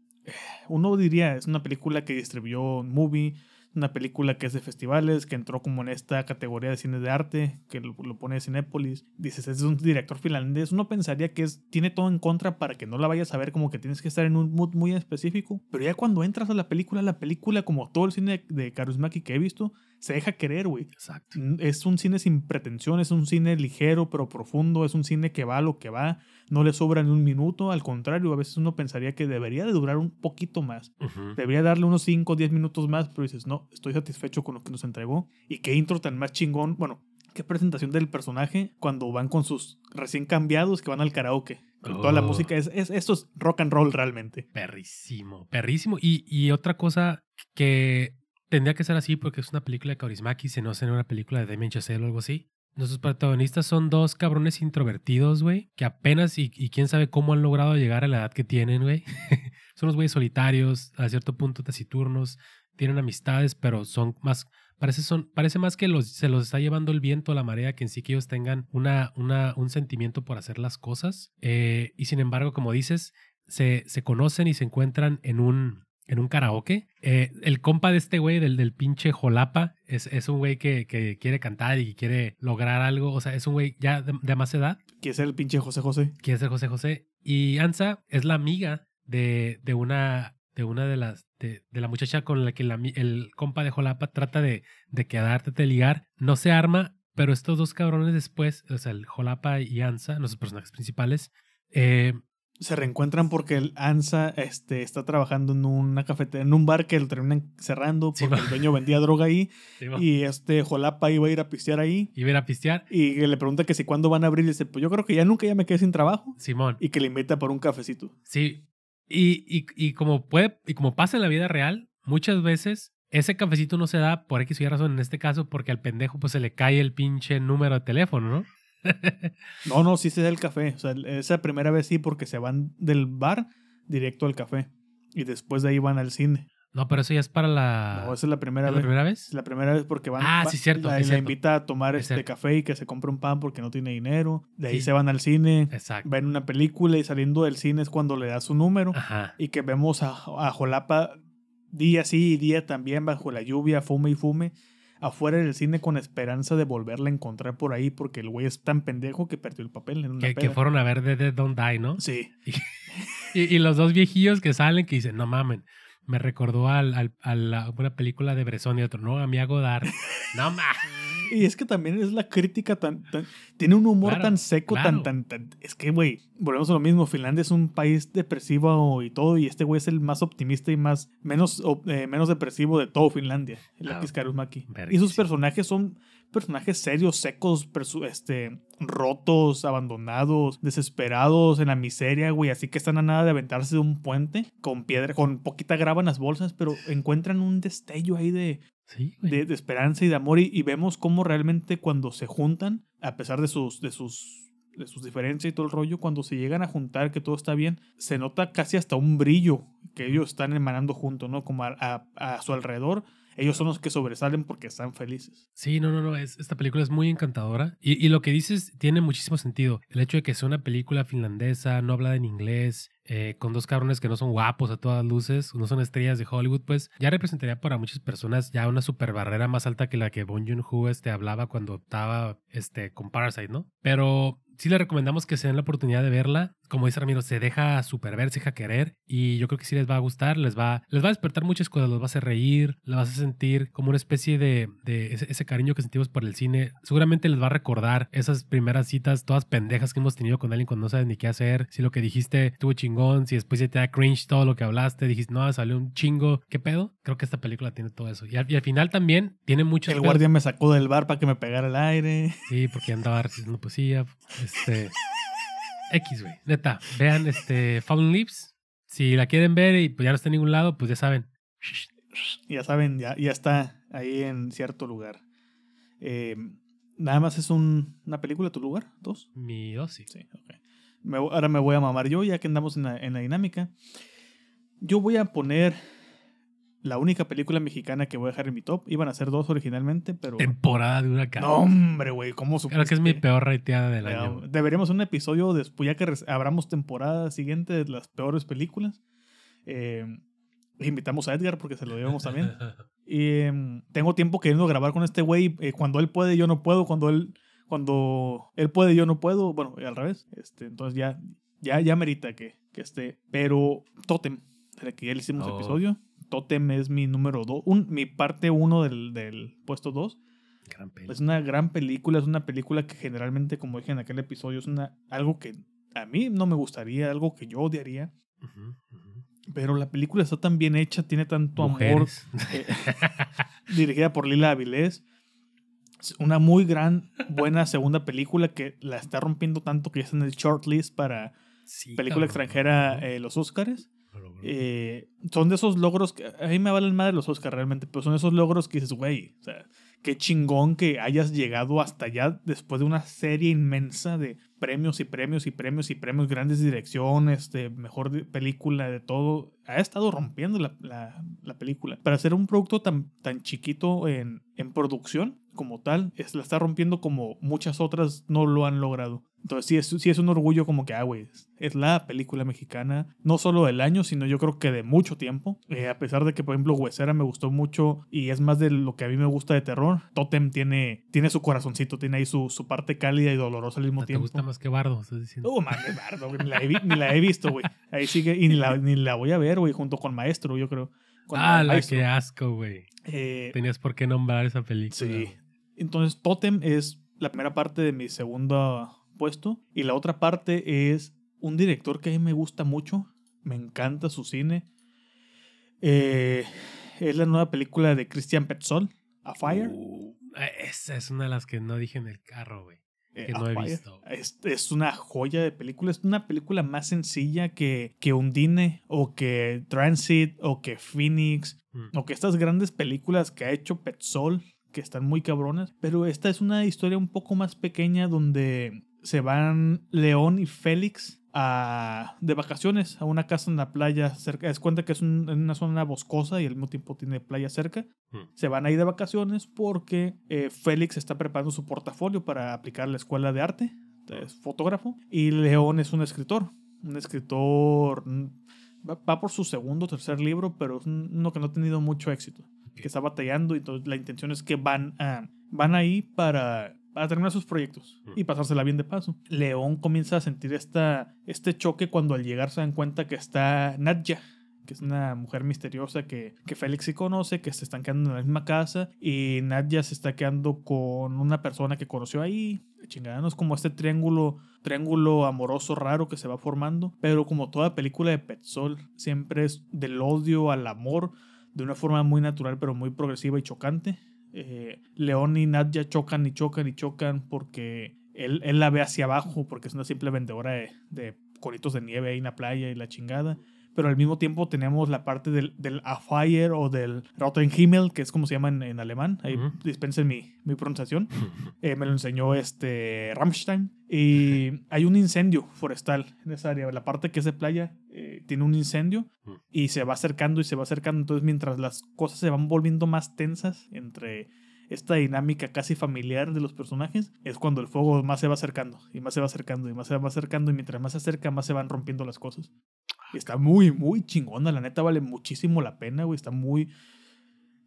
Uno diría, es una película que distribuyó Movie, una película que es de festivales, que entró como en esta categoría de cine de arte, que lo, lo pone Cinépolis. Dices, es un director finlandés. Uno pensaría que es, tiene todo en contra para que no la vayas a ver, como que tienes que estar en un mood muy específico. Pero ya cuando entras a la película, la película, como todo el cine de, Kaurismäki que he visto, se deja querer, güey. Exacto. Es un cine sin pretensión, es un cine ligero pero profundo, es un cine que va a lo que va, no le sobra ni un minuto, al contrario, a veces uno pensaría que debería de durar un poquito más, debería darle unos 5 o 10 minutos más, pero dices, no, estoy satisfecho con lo que nos entregó y qué intro tan más chingón, bueno, qué presentación del personaje cuando van con sus recién cambiados que van al karaoke. Con toda la Oh. música, es, es, esto es rock and roll realmente. Perrísimo, perrísimo. Y, y otra cosa que tendría que ser así porque es una película de Kaurismäki, si no sería una película de Damien Chazelle o algo así. Nuestros protagonistas son dos cabrones introvertidos, güey, que apenas y, quién sabe cómo han logrado llegar a la edad que tienen, güey. son unos güeyes solitarios, a cierto punto taciturnos, tienen amistades, pero son más, parece, son, parece más que los, se los está llevando el viento, la marea, que en sí que ellos tengan una, una, un sentimiento por hacer las cosas. Eh, y sin embargo, como dices, se, se conocen y se encuentran en un, en un karaoke. Eh, el compa de este güey, del, del pinche Jolapa, es, es un güey que, que quiere cantar y quiere lograr algo. O sea, es un güey ya de, de más edad, Quiere ser el pinche José José. quiere ser José José. Y Ansa es la amiga de, de una de una de las de, de la muchacha con la que la el compa de Jolapa trata de, de quedarte, de ligar. No se arma, pero estos dos cabrones después, o sea, el Jolapa y Ansa, nuestros personajes principales, eh, se reencuentran porque el Ansa este, está trabajando en una cafetería, en un bar que lo terminan cerrando porque el dueño vendía droga ahí y y este Jolapa iba a ir a pistear ahí iba a ir a pistear. y le pregunta que si cuándo van a abrir y dice, pues yo creo que ya nunca ya me quedé sin trabajo Simón. y que le invita por un cafecito. Sí. Y, y, y como puede, y como pasa en la vida real, muchas veces ese cafecito no se da por X o Y razón, en este caso, porque al pendejo pues se le cae el pinche número de teléfono, ¿no? No, no, sí se da el café. O sea, esa primera vez sí porque se van del bar directo al café y después de ahí van al cine. no, pero eso ya es para la. No, esa es la primera ¿es la vez. primera vez? La primera vez porque van. Ah, sí, cierto, La, es la cierto. invita a tomar Es este cierto. café y que se compre un pan porque no tiene dinero. De ahí Sí. se van al cine. Exacto. ven una película y saliendo del cine es cuando le da su número Ajá. y que vemos a, a Jolapa día sí y día también bajo la lluvia, fume y fume, afuera del cine con esperanza de volverla a encontrar por ahí porque el güey es tan pendejo que perdió el papel en una Que, fueron a ver The Dead Don't Die, ¿no? Sí, Y, y los dos viejillos que salen que dicen, no mamen, me recordó al, al- a la- una película de Bresson y otro, no, a mi Godard. no mames. Y es que también es la crítica tan, tan- tiene un humor Claro, tan seco, claro. tan, tan, tan, es que güey, volvemos a lo mismo, Finlandia es un país depresivo y todo y este güey es el más optimista y más menos eh, menos depresivo de todo Finlandia, el Akis Kaurismäki. Y sus personajes son personajes serios, secos, este, rotos, abandonados, desesperados, en la miseria, güey. Así que están a nada de aventarse de un puente con piedra, con poquita grava en las bolsas, pero encuentran un destello ahí de, de, esperanza y de amor. Y, vemos cómo realmente cuando se juntan, a pesar de sus, de sus de sus diferencias y todo el rollo, cuando se llegan a juntar, que todo está bien, se nota casi hasta un brillo que ellos están emanando juntos, ¿no? Como a, a su alrededor ellos son los que sobresalen porque están felices. Sí, no, no, no, es, esta película es muy encantadora y, y, lo que dices tiene muchísimo sentido. El hecho de que sea una película finlandesa, no hablada en inglés, eh, con dos cabrones que no son guapos a todas luces, no son estrellas de Hollywood, pues ya representaría para muchas personas ya una super barrera más alta que la que Bon Joon-ho este, hablaba cuando estaba este, con Parasite, ¿no? Pero sí le recomendamos que se den la oportunidad de verla. Como dice Ramiro, se deja super ver, se deja querer y yo creo que sí les va a gustar, les va, les va a despertar muchas cosas, los va a hacer reír, les vas a sentir como una especie de, de ese, cariño que sentimos por el cine. Seguramente les va a recordar esas primeras citas todas pendejas que hemos tenido con alguien cuando no sabes ni qué hacer, si lo que dijiste estuvo chingón, si después ya te da cringe todo lo que hablaste, dijiste, no, salió un chingo, ¿qué pedo? Creo que esta película tiene todo eso. Y al, final también tiene mucho... El guardia me sacó del bar para que me pegara el aire. Sí, porque andaba recibiendo poesía. Este. X, güey. Neta, vean este Fallen Leaves. Si la quieren ver y pues ya no está en ningún lado, pues ya saben. Ya saben, ya, ya está ahí en cierto lugar. Eh, nada más es un, una película, tu lugar, dos. Mi dos, sí. sí ahora me voy a mamar yo, ya que andamos en en la dinámica. Yo voy a poner la única película mexicana que voy a dejar en mi top. Iban a ser dos originalmente, pero. Temporada de una No, hombre, güey, ¿cómo supiste? Creo que es mi peor rateada del año. Deberíamos un episodio después, ya que abramos temporada siguiente de las peores películas. Eh, invitamos a Edgar porque se lo debemos también. y em, tengo tiempo queriendo grabar con este güey. Eh, cuando él puede, yo no puedo. Cuando él, cuando él puede, yo no puedo. Bueno, al revés. Este, entonces ya, ya, ya merita que, que esté. Pero Totem, de que ya le hicimos oh. episodio Totem es mi número 2, mi parte 1 del, del, puesto 2. Es una gran película, es una película que generalmente, como dije en aquel episodio, es una, algo que a mí no me gustaría, algo que yo odiaría. Pero la película está tan bien hecha, tiene tanto amor. Eh, dirigida por Lila Avilés. Una muy gran, buena segunda película que la está rompiendo tanto que ya está en el shortlist para película extranjera eh, los Oscars. Eh, son de esos logros que a mí me valen de los Oscars realmente, pero son esos logros que dices, güey, o sea, qué chingón que hayas llegado hasta allá después de una serie inmensa de premios y premios y premios y premios, grandes direcciones, de mejor película, de todo. Ha estado rompiendo la, la, la película. Para hacer un producto tan, tan chiquito en, en producción como tal, es, la está rompiendo como muchas otras no lo han logrado. Entonces sí es, sí es un orgullo como que, ah, güey, es la película mexicana, no solo del año, sino yo creo que de mucho tiempo. Eh, a pesar de que, por ejemplo, Huesera me gustó mucho y es más de lo que a mí me gusta de terror, Totem tiene, tiene su corazoncito, tiene ahí su, su parte cálida y dolorosa al mismo tiempo. ¿Te gusta más que Bardo? Estás diciendo. Uh, más que Bardo, Ni la, he, ni la he visto, güey. Ahí sigue, y ni la, ni la voy a ver, güey, junto con Maestro, yo creo. ah, la qué asco, güey. Eh, Tenías por qué nombrar esa película. Sí. Entonces, Totem es la primera parte de mi segunda puesto. Y la otra parte es un director que a mí me gusta mucho. Me encanta su cine. Eh, es la nueva película de Christian Petzold, A Fire. Uh, esa es una de las que no dije en el carro, güey. Eh, que no he visto. Es, una joya de película. Es una película más sencilla que, que Undine o que Transit o que Phoenix mm. o que estas grandes películas que ha hecho Petzold que están muy cabronas. Pero esta es una historia un poco más pequeña donde se van León y Félix a, de vacaciones a una casa en la playa cerca. Es cuenta que es en una zona boscosa y al mismo tiempo tiene playa cerca. Hmm. Se van ahí de vacaciones porque eh, Félix está preparando su portafolio para aplicar a la escuela de arte. Es fotógrafo. Y León es un escritor. Un escritor. Mm, va, por su segundo o tercer libro, pero es uno que no ha tenido mucho éxito. Que está batallando y entonces la intención es que van, a, van ahí para para terminar sus proyectos y pasársela bien de paso. León comienza a sentir esta, este choque cuando al llegar se dan cuenta que está Nadja, que es una mujer misteriosa que, que Félix sí conoce, que se están quedando en la misma casa y Nadja se está quedando con una persona que conoció ahí. Chingada, es como este triángulo, triángulo amoroso raro que se va formando, pero como toda película de Petzol, siempre es del odio al amor de una forma muy natural pero muy progresiva y chocante eh, León y Nadia chocan y chocan y chocan porque él, él la ve hacia abajo porque es una simple vendedora de, de coritos de nieve ahí en la playa y la chingada. Pero al mismo tiempo tenemos la parte del, del Afire o del Himmel, que es como se llama en, en alemán. Ahí dispensen mi, mi pronunciación. Eh, me lo enseñó este Rammstein. Y hay un incendio forestal en esa área. La parte que es de playa eh, tiene un incendio y se va acercando y se va acercando. Entonces, mientras las cosas se van volviendo más tensas entre esta dinámica casi familiar de los personajes, es cuando el fuego más se va acercando y más se va acercando y más se va acercando. Y mientras más se acerca, más se van rompiendo las cosas. Y está muy, muy chingona. La neta vale muchísimo la pena, güey. Está muy.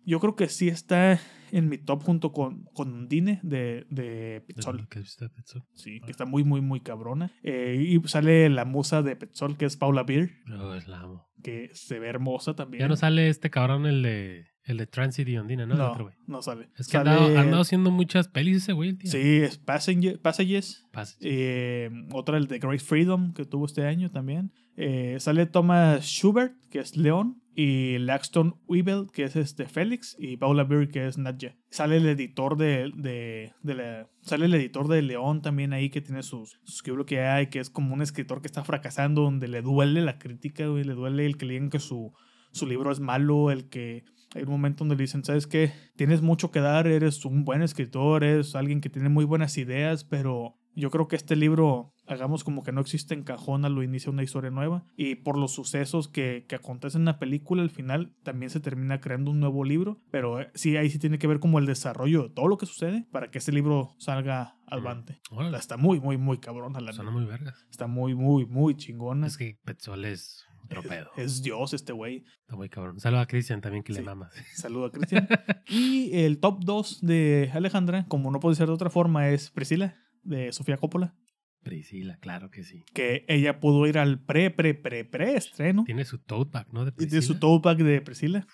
Yo creo que sí está en mi top junto con, con Undine de, de Pizzol. ¿Qué viste, Pizzol? Sí, que está muy, muy, muy cabrona. Eh, y sale la musa de Petzol, que es Paula Beer, Oh, es la amo. que se ve hermosa también. Ya no sale este cabrón, el de, el de Transit y Ondina, ¿no? No, otro, no sale. Es que ha andado, ha andado haciendo muchas pelis ese güey, el tío. Sí, es Passenger- Passages. Pasa. eh, otra, el de Great Freedom, que tuvo este año también. Eh, sale Thomas Schubert, que es León. Y Laxton Weibel, que es este Félix. Y Paula Beer, que es Nadja. Sale el editor de, de, de la... Sale el editor de León también ahí, que tiene sus, sus que hay, que es como un escritor que está fracasando, donde le duele la crítica, güey, le duele el que le digan que su, su libro es malo, el que hay un momento donde le dicen, ¿sabes qué? Tienes mucho que dar, eres un buen escritor, eres alguien que tiene muy buenas ideas, pero yo creo que este libro, hagamos como que no existe en cajón, lo inicia una historia nueva, y por los sucesos que, que acontecen en la película, al final también se termina creando un nuevo libro, pero eh, sí, ahí sí tiene que ver como el desarrollo de todo lo que sucede para que este libro salga avante. Órale, Está muy, muy, muy cabrona la suena muy vergas. Está muy, muy, muy chingona. Es que Petzol es otro pedo. Es Dios este güey. Está muy cabrón. Saluda a Cristian también que le mamas. Saludo a Cristian. y el top 2 de Alejandra, como no puede ser de otra forma, es Priscila, de Sofía Coppola. Priscila, claro que sí. Que ella pudo ir al pre, pre, pre, pre estreno. Tiene su tote bag, ¿no? De Y de su Priscila. tote bag de Priscila.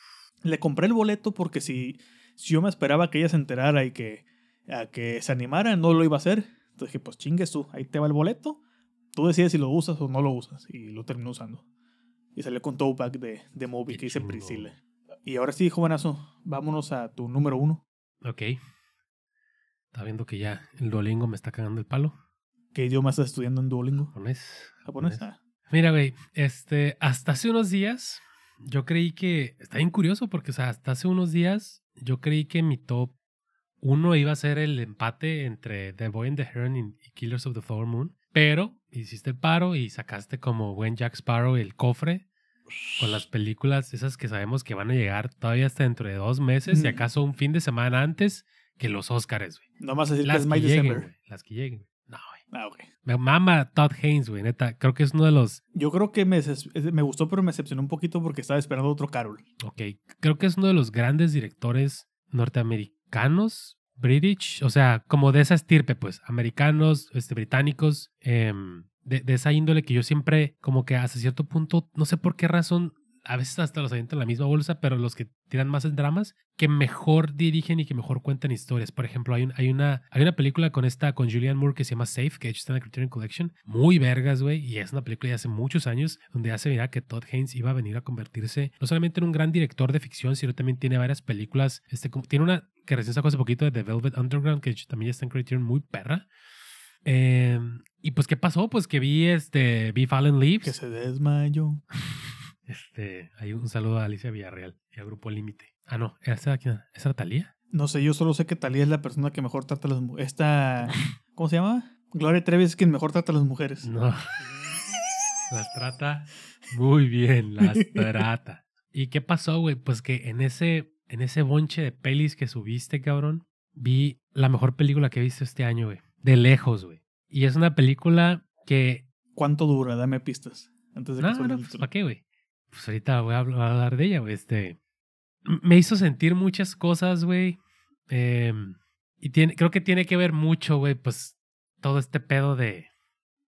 Le compré el boleto porque si, si yo me esperaba que ella se enterara y que, a que se animara, no lo iba a hacer. Entonces dije, pues chingues tú, ahí te va el boleto. Tú decides si lo usas o no lo usas. Y lo terminé usando. Y salió con bag de, de Moby Qué que dice. Priscila. Y ahora sí, jovenazo, vámonos a tu número uno. Ok. Está viendo que ya el Duolingo me está cagando el palo. ¿Qué idioma estás estudiando en Duolingo? Japonés. ¿Japonés? Ah, Mira, güey, este, hasta hace unos días yo creí que, está bien curioso porque, o sea, hasta hace unos días yo creí que mi top uno iba a ser el empate entre The Boy and the Heron y y Killers of the Flower Moon, pero hiciste el paro y sacaste como buen Jack Sparrow el cofre con las películas esas que sabemos que van a llegar todavía hasta dentro de dos meses y Mm. acaso un fin de semana antes que los Oscars, güey. No más decir que Las es que My lleguen, December. güey. Las que lleguen. No, güey. Ah, ok. Me mama Todd Haynes, güey, neta. Creo que es uno de los Yo creo que me, me gustó, pero me decepcionó un poquito porque estaba esperando otro Carol. Ok, creo que es uno de los grandes directores norteamericanos, British, o sea, como de esa estirpe, pues, americanos, este, británicos, em, de, esa índole que yo siempre, como que hasta cierto punto, no sé por qué razón, a veces hasta los avientan en la misma bolsa, pero los que tiran más en dramas, que mejor dirigen y que mejor cuentan historias. Por ejemplo, hay, un- hay, una, hay una película con esta, con Julianne Moore que se llama Safe, que de hecho está en la Criterion Collection. Muy vergas, güey. Y es una película de hace muchos años donde hace mirar que Todd Haynes iba a venir a convertirse no solamente en un gran director de ficción, sino también tiene varias películas. Este, tiene una que recién sacó hace poquito de The Velvet Underground, que de hecho también está en Criterion, muy perra. Eh, y pues, ¿qué pasó? Pues que vi este, vi Fallen Leaves. Que se desmayó. Este, hay un saludo a Alicia Villarreal y al grupo Límite. Ah, no, ¿esa, quién? ¿Esa era Talía? No sé, yo solo sé que Talía es la persona que mejor trata a las mujeres. Esta. ¿Cómo se llama? Gloria Trevi es quien mejor trata a las mujeres. No. Las trata muy bien, las trata. ¿Y qué pasó, güey? Pues que en ese, en ese bonche de pelis que subiste, cabrón, vi la mejor película que he visto este año, güey. De lejos, güey. Y es una película que... ¿Cuánto dura? Dame pistas. Antes de que No, suene no, pues. ¿para qué, güey? Pues ahorita voy a habl- a hablar de ella, güey. Este... Me hizo sentir muchas cosas, güey. Em, y tiene, creo que tiene que ver mucho, güey, pues todo este pedo de,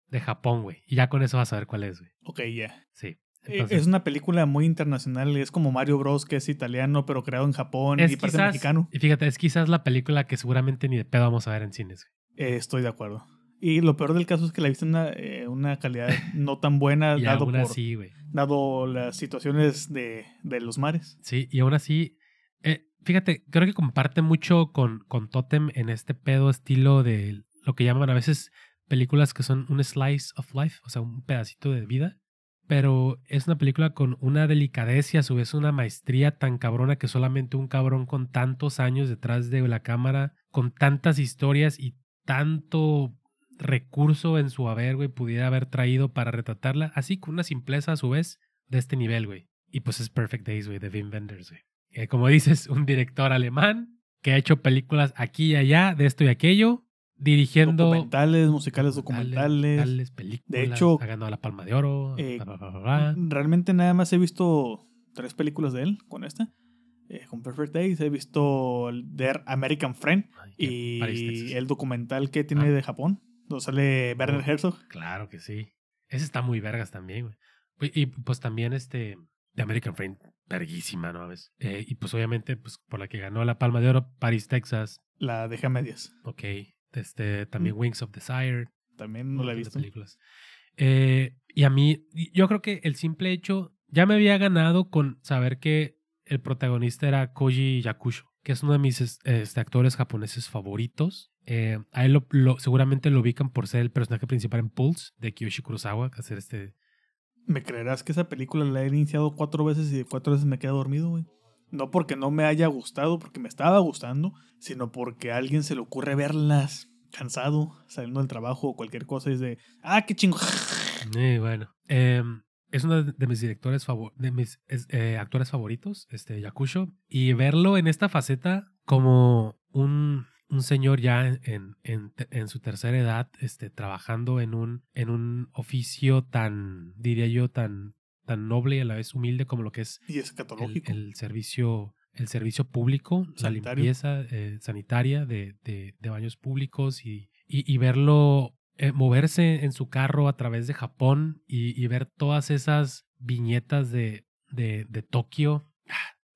de Japón, güey. Y ya con eso vas a ver cuál es, güey. Ok, ya. Sí. Entonces, Es una película muy internacional. Es como Mario Bros, que es italiano, pero creado en Japón y parte quizás, mexicano. y fíjate, es quizás la película que seguramente ni de pedo vamos a ver en cines, güey. Eh, estoy de acuerdo. Y lo peor del caso es que la viste en una, eh, una calidad no tan buena, Y dado, aún por, así, dado las situaciones de, de los mares. Sí, y aún así, eh, fíjate, creo que comparte mucho con, con Totem en este pedo estilo de lo que llaman a veces películas que son un slice of life, o sea, un pedacito de vida. Pero es una película con una delicadeza y a su vez una maestría tan cabrona que solamente un cabrón con tantos años detrás de la cámara, con tantas historias y tanto recurso en su haber, güey, pudiera haber traído para retratarla, así con una simpleza a su vez de este nivel, güey. Y pues es Perfect Days, güey, de Wim Wenders, güey. Eh, como dices, un director alemán que ha hecho películas aquí y allá, de esto y aquello, dirigiendo. Documentales, musicales documentales. películas. De hecho, ha ganado la Palma de Oro. Eh, realmente nada más he visto tres películas de él con esta. Eh, con Perfect Days. He visto The American Friend y el documental que tiene ah. de Japón, donde sale Werner oh, Herzog. Claro que sí. Ese está muy vergas también, güey. Y pues también este. The American Friend, verguísima, ¿no? Eh, y pues obviamente, pues por la que ganó la Palma de Oro, Paris, Texas. La dejé a medias. Ok. Este, también mm. Wings of Desire. También no la he visto. Películas. Eh, y a mí, yo creo que el simple hecho, ya me había ganado con saber que el protagonista era Koji Yakusho, que es uno de mis este, actores japoneses favoritos. Eh, a él lo, seguramente lo ubican por ser el personaje principal en Pulse de Kiyoshi Kurosawa, que hacer este... ¿Me creerás que esa película la he iniciado cuatro veces y cuatro veces me quedado dormido, güey? No porque no me haya gustado, porque me estaba gustando, sino porque a alguien se le ocurre verlas cansado, saliendo del trabajo o cualquier cosa y es de, ah, qué chingo. Sí, bueno. Eh, es uno de mis directores de mis eh, actores favoritos, este Yakusho, y verlo en esta faceta como un, un señor ya en, en, en, su tercera edad, este, trabajando en un, en un oficio tan, diría yo, tan, tan noble y a la vez humilde como lo que es, y El, servicio el servicio público, la limpieza eh, sanitaria de, de, de, baños públicos y, y, y verlo eh, moverse en su carro a través de Japón y, ver todas esas viñetas de, de, de Tokio.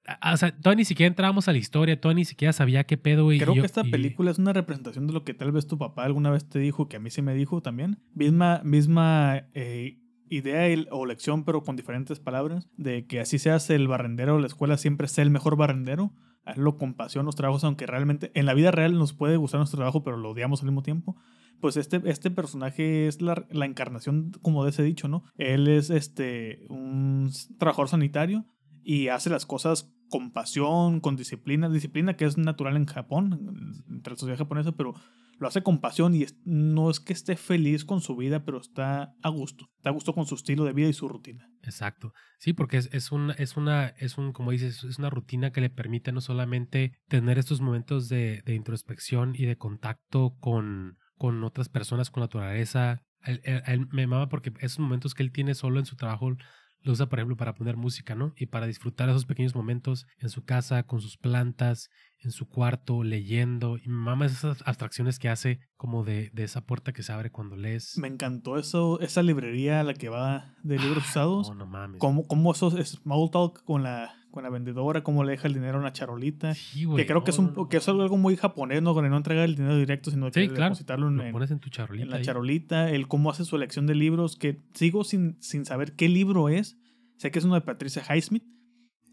Ah, o sea, todavía ni siquiera entrábamos a la historia, todavía ni siquiera sabía qué pedo. Y Creo que esta película es una representación de lo que tal vez tu papá alguna vez te dijo, que a mí sí me dijo también. Misma, misma eh, idea o lección, pero con diferentes palabras, de que así seas el barrendero, la escuela siempre sea el mejor barrendero hazlo con pasión los trabajos, aunque realmente en la vida real nos puede gustar nuestro trabajo, pero lo odiamos al mismo tiempo. Pues este, este personaje es la, la encarnación, como de ese dicho, ¿no? Él es este, un trabajador sanitario y hace las cosas con pasión, con disciplina, disciplina que es natural en Japón, entre la sociedad japonesa, pero lo hace con pasión y no es que esté feliz con su vida, pero está a gusto. Está a gusto con su estilo de vida y su rutina. Exacto. Sí, porque es, es, un, es una, es un, como dices, es una rutina que le permite no solamente tener estos momentos de, de introspección y de contacto con, con otras personas, con la naturaleza. Él, me mama porque esos momentos que él tiene solo en su trabajo lo usa, por ejemplo, para poner música, ¿no? Y para disfrutar esos pequeños momentos en su casa, con sus plantas, en su cuarto, leyendo. Y me mama esas abstracciones que hace como de, de esa puerta que se abre cuando lees. Me encantó eso, esa librería a la que va de libros ah, usados. No, no mames. Como, como esos small talk con la, con la vendedora, cómo le deja el dinero a una charolita. Sí, güey. Que creo que, es un, que es algo muy japonés, ¿no? Con no entregar el dinero directo, sino que depositarlo en, pones en, tu charolita en la charolita. El cómo hace su elección de libros, que sigo sin, sin saber qué libro es Sé que es uno de Patricia Highsmith,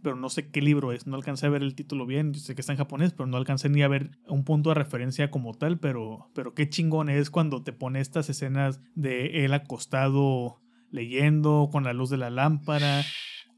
pero no sé qué libro es. No alcancé a ver el título bien. Yo sé que está en japonés, pero no alcancé ni a ver un punto de referencia como tal. Pero, pero qué chingón es cuando te pone estas escenas de él acostado leyendo con la luz de la lámpara.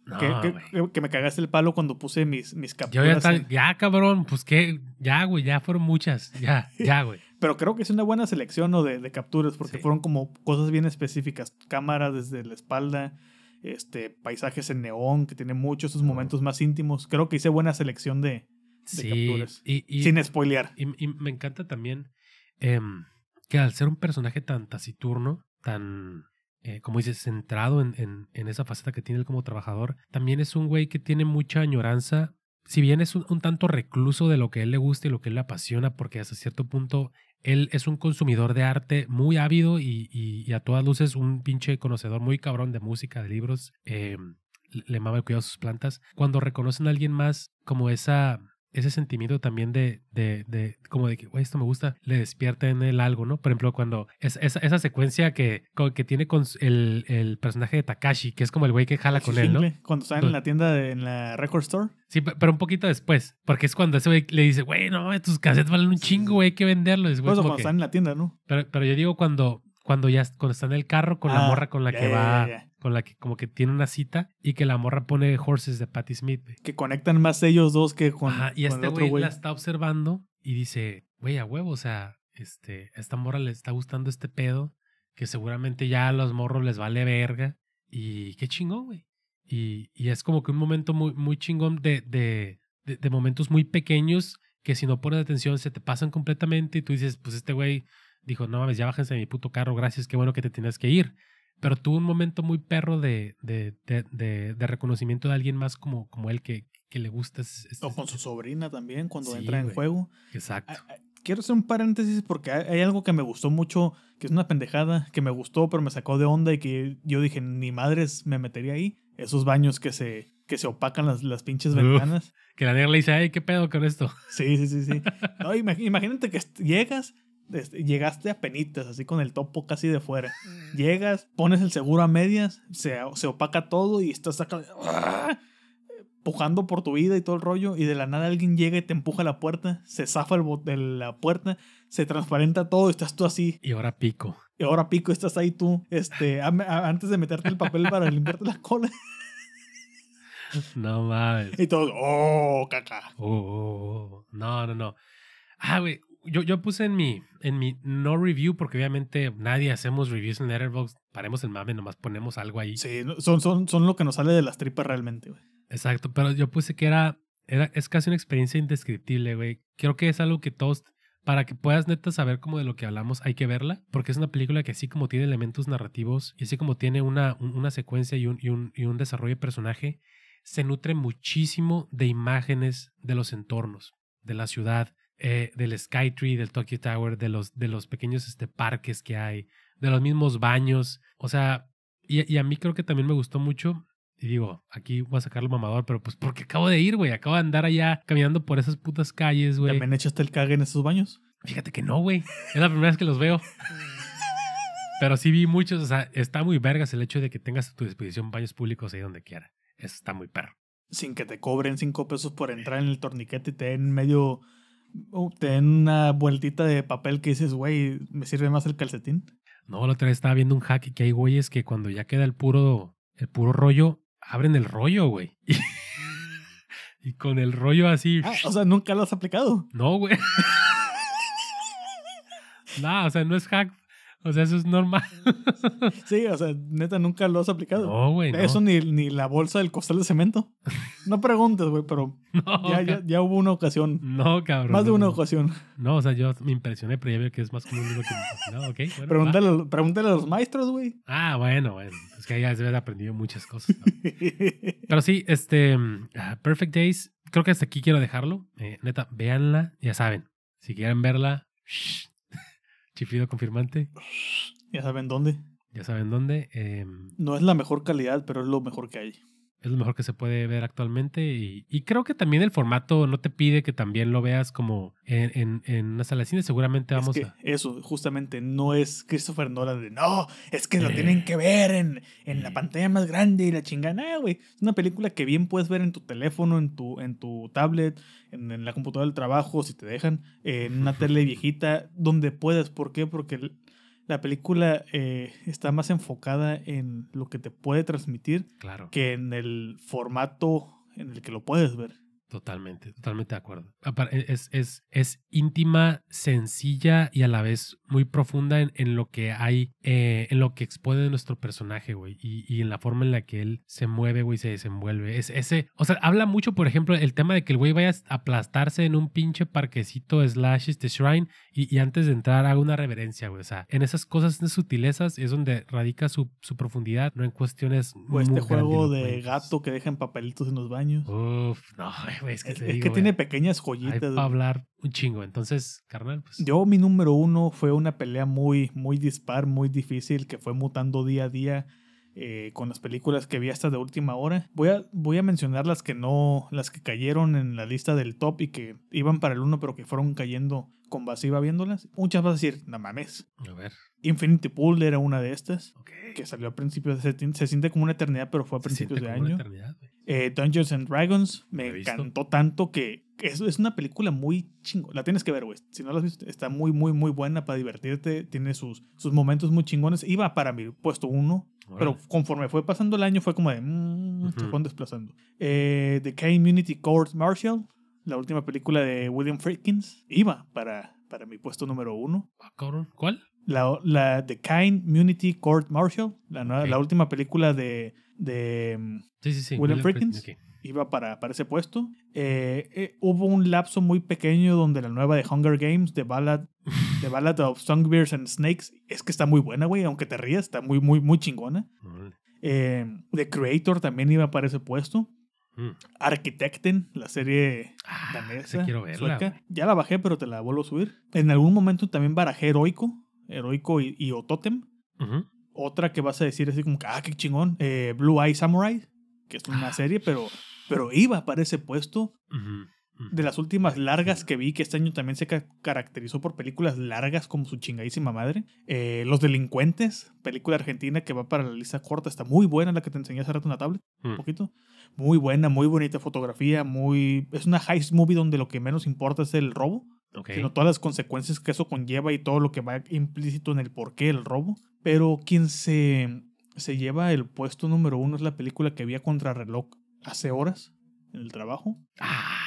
que, me cagaste el palo cuando puse mis, mis capturas. ya, ya, cabrón, pues que, ya, güey, ya fueron muchas. Ya, ya, güey. Pero creo que es una buena selección ¿no? de, de capturas porque fueron como cosas bien específicas. Cámara desde la espalda, este, paisajes en neón, que tiene muchos esos momentos más íntimos. Creo que hice buena selección de, capturas. Y, sin spoilear. Y, me encanta también em, que al ser un personaje tan taciturno, tan, eh, como dices, centrado en, en, en, esa faceta que tiene él como trabajador, también es un güey que tiene mucha añoranza. Si bien es un, un tanto recluso de lo que a él le gusta y lo que él le apasiona, porque hasta cierto punto él es un consumidor de arte muy ávido y, a todas luces un pinche conocedor muy cabrón de música, de libros. Eh, le mama el cuidado de sus plantas. Cuando reconocen a alguien más como esa, ese sentimiento también de, de, de como de que, güey, esto me gusta, le despierta en él algo, ¿no? Por ejemplo, cuando es, esa, esa secuencia que, que tiene con el, el personaje de Takashi, que es como el güey que jala con él, ¿no? Cuando están en la tienda, de, en la record store. Sí, pero un poquito después, porque es cuando ese güey le dice, güey, no, tus cassettes valen un chingo, güey, hay que venderlos. Cuando están en la tienda, ¿no? Pero, pero yo digo cuando, cuando ya cuando está en el carro con la ah, morra con la que va, con la que como que tiene una cita y que la morra pone Horses de Patti Smith. Que conectan más ellos dos que con, y este güey la está observando y dice, güey, a huevo, o sea, este, a esta morra le está gustando este pedo, que seguramente ya a los morros les vale verga. Y qué chingón, güey. Y, y, es como que un momento muy, muy chingón de, de, de, de momentos muy pequeños que si no pones atención se te pasan completamente y tú dices, pues este güey dijo, no mames, ya bájense de mi puto carro, gracias, qué bueno que te tienes que ir. Pero tuvo un momento muy perro de, de, de, de reconocimiento de alguien más como, como él que, que le gusta. o con su sobrina también cuando entra en juego. Exacto. Quiero hacer un paréntesis porque hay, algo que me gustó mucho, que es una pendejada, que me gustó, pero me sacó de onda y que yo dije, ni madres me metería ahí. Esos baños que se, que se opacan las, las pinches ventanas. Que la negra le dice, ay, ¿qué pedo con esto? Sí, sí, sí, sí. No, imagínate que llegas, llegaste a penitas, así con el topo casi de fuera. Mm. Llegas, pones el seguro a medias, se, se opaca todo y estás acá, ¡ah! pujando por tu vida y todo el rollo, y de la nada alguien llega y te empuja la puerta, se zafa el de la puerta, se transparenta todo y estás tú así. Y ahora pico. Y ahora pico, estás ahí tú, este, antes de meterte el papel para limpiarte la cola. No mames. Y todo, oh, caca. Oh, oh, oh. No, no, no. Ah, güey, yo, yo puse en mi, en mi no review, porque obviamente nadie hacemos reviews en Letterboxd. Paremos el mame, nomás ponemos algo ahí. Sí, son, son, son lo que nos sale de las tripas realmente, güey. Exacto, pero yo puse que era, era, es casi una experiencia indescriptible, güey. Creo que es algo que todos, para que puedas neta saber como de lo que hablamos, hay que verla, porque es una película que así como tiene elementos narrativos y así como tiene una, una secuencia y un, y un, y un desarrollo de personaje, se nutre muchísimo de imágenes de los entornos, de la ciudad, eh, del Skytree, del Tokyo Tower, de los, de los pequeños este, parques que hay, de los mismos baños. O sea, y, a mí creo que también me gustó mucho. Y digo, aquí voy a sacarlo mamador, pero pues porque acabo de ir, güey. Acabo de andar allá caminando por esas putas calles, güey. ¿También echaste el cague en esos baños? Fíjate que no, güey. Es la primera vez que los veo. pero sí vi muchos. O sea, está muy vergas el hecho de que tengas a tu disposición baños públicos ahí donde quiera. Eso está muy perro. Sin que te cobren cinco pesos por entrar en el torniquete y te den medio Uh, ten una vueltita de papel que dices, güey, ¿me sirve más el calcetín? No, la otra vez estaba viendo un hack que hay güeyes que cuando ya queda el puro, el puro rollo, abren el rollo, güey. Y, con el rollo así. Ah, o sea, nunca lo has aplicado. No, güey. no, o sea, no es hack o sea, eso es normal. sí, o sea, neta, nunca lo has aplicado. No, güey. Eso ni, ni la bolsa del costal de cemento. No preguntes, güey, pero ya, ya, ya, hubo una ocasión. No, cabrón. Más de una ocasión. No, o sea, yo me impresioné, pero ya veo que es más común de lo que me No, ok. Bueno, pregúntale, pregúntale, a los maestros, güey. Ah, bueno, bueno. Es que ya se haber aprendido muchas cosas. pero sí, este. Ah, Perfect Days, creo que hasta aquí quiero dejarlo. Eh, neta, véanla, ya saben. Si quieren verla, shh, Chiflido confirmante. Ya saben dónde. Ya saben dónde. Em, no es la mejor calidad, pero es lo mejor que hay es lo mejor que se puede ver actualmente y, creo que también el formato no te pide que también lo veas como en, en, una sala de cine, seguramente vamos a... Eso, justamente, no es Christopher Nolan de, no, es que lo eh. tienen que ver en, en la eh. pantalla más grande y la chingada, güey. Es una película que bien puedes ver en tu teléfono, en tu, en tu tablet, en, la computadora del trabajo, si te dejan, en una tele viejita, donde puedas. ¿Por qué? Porque la película eh, está más enfocada en lo que te puede transmitir que en el formato en el que lo puedes ver. Totalmente, totalmente de acuerdo. E, es, es, es íntima, sencilla y a la vez muy profunda en, en lo que hay, eh, en lo que expone nuestro personaje, güey, y, y, en la forma en la que él se mueve, güey, se desenvuelve. Es ese, o sea, habla mucho, por ejemplo, el tema de que el güey vaya a aplastarse en un pinche parquecito slash este shrine y, y antes de entrar haga una reverencia, güey. O sea, en esas cosas, de sutilezas, es donde radica su, su profundidad, no en cuestiones. O este juego de gato que dejan papelitos en los baños. Uf, no, es que, es, que tiene pequeñas joyitas. Para hablar un chingo. Entonces, carnal, pues. Yo, mi número uno fue una pelea muy, muy dispar, muy difícil, que fue mutando día a día. eh, con las películas que vi hasta de última hora. Voy a, voy a mencionar las que no, las que cayeron en la lista del top y que iban para el uno, pero que fueron cayendo con vacío viéndolas. Muchas vas a decir, no mames. A ver. Infinity Pool era una de estas, que salió a principios de... Se, se siente como una eternidad, pero fue a Se siente principios de como una año. eternidad, güey. Eh, Dungeons and Dragons me encantó tanto que es, es una película muy chingo. La tienes que ver, güey. Si no la has visto, está muy, muy, muy buena para divertirte. Tiene sus, sus momentos muy chingones. Iba para mi puesto uno, pero conforme fue pasando el año fue como de... mm, Se fueron desplazando. Eh, The Community Court Martial, la última película de William Friedkins, iba para, para mi puesto número uno. Ah. ¿Cuál? La, la The Kind Community Court Martial, la, la última película de, de mm, Sí, sí, sí. William ok. iba para, para ese puesto. Eh, eh, hubo un lapso muy pequeño donde la nueva de Hunger Games, The Ballad, The Ballad of Songbirds and Snakes, es que está muy buena, güey, aunque te rías, está muy, muy, muy chingona. Eh, The Creator también iba para ese puesto. Mm. Architecten, la serie Ah, danesa, quiero verla. sueca. Ya la bajé, pero te la vuelvo a subir. En algún momento también barajé Heroico, Heroico y, y Ototem. Ujú. Otra que vas a decir así como que, ah, qué chingón. eh, Blue Eye Samurai, que es una Ah. serie, pero, pero iba para ese puesto. De las últimas largas que vi, que este año también se ca- caracterizó por películas largas como su chingadísima madre. Eh, Los Delincuentes, película argentina que va para la lista corta. Está muy buena la que te enseñé hace rato en la tablet, un Mm. poquito. Muy buena, muy bonita fotografía, muy... Es una heist movie donde lo que menos importa es el robo, Sino todas las consecuencias que eso conlleva y todo lo que va implícito en el porqué del robo. Pero quien se, se lleva el puesto número uno es la película que vi a contrarreloj hace horas en el trabajo. Ah,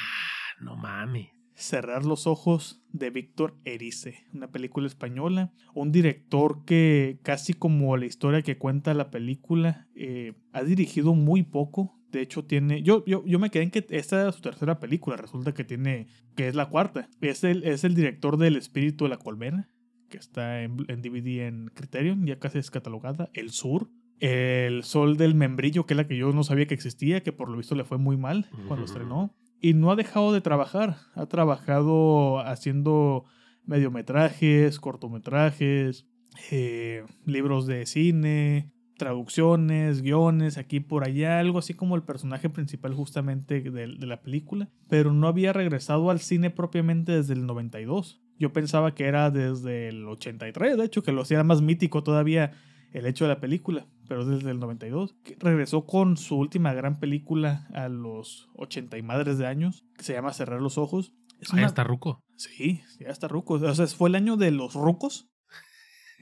no mames. Cerrar los ojos de Víctor Erice, una película española, un director que casi como la historia que cuenta la película, eh, ha dirigido muy poco. De hecho, tiene. Yo, yo, yo me quedé en que esta era su tercera película. Resulta que tiene. que es la cuarta. Es el, es el director del Espíritu de la Colmena, que está en, en DVD en Criterion, ya casi es catalogada. El Sur. El Sol del Membrillo, que es la que yo no sabía que existía, que por lo visto le fue muy mal cuando estrenó. Y no ha dejado de trabajar. Ha trabajado haciendo mediometrajes, cortometrajes, eh, libros de cine, traducciones, guiones, aquí por allá, algo así como el personaje principal justamente de, de la película. Pero no había regresado al cine propiamente desde el 92. Yo pensaba que era desde el 83, de hecho, que lo hacía más mítico todavía el hecho de la película, pero desde el 92. que Regresó con su última gran película a los 80 y madres de años, que se llama Cerrar los Ojos. Es Ahí una- está Ruco. Sí, ya está ruco. O sea, fue el año de los rucos,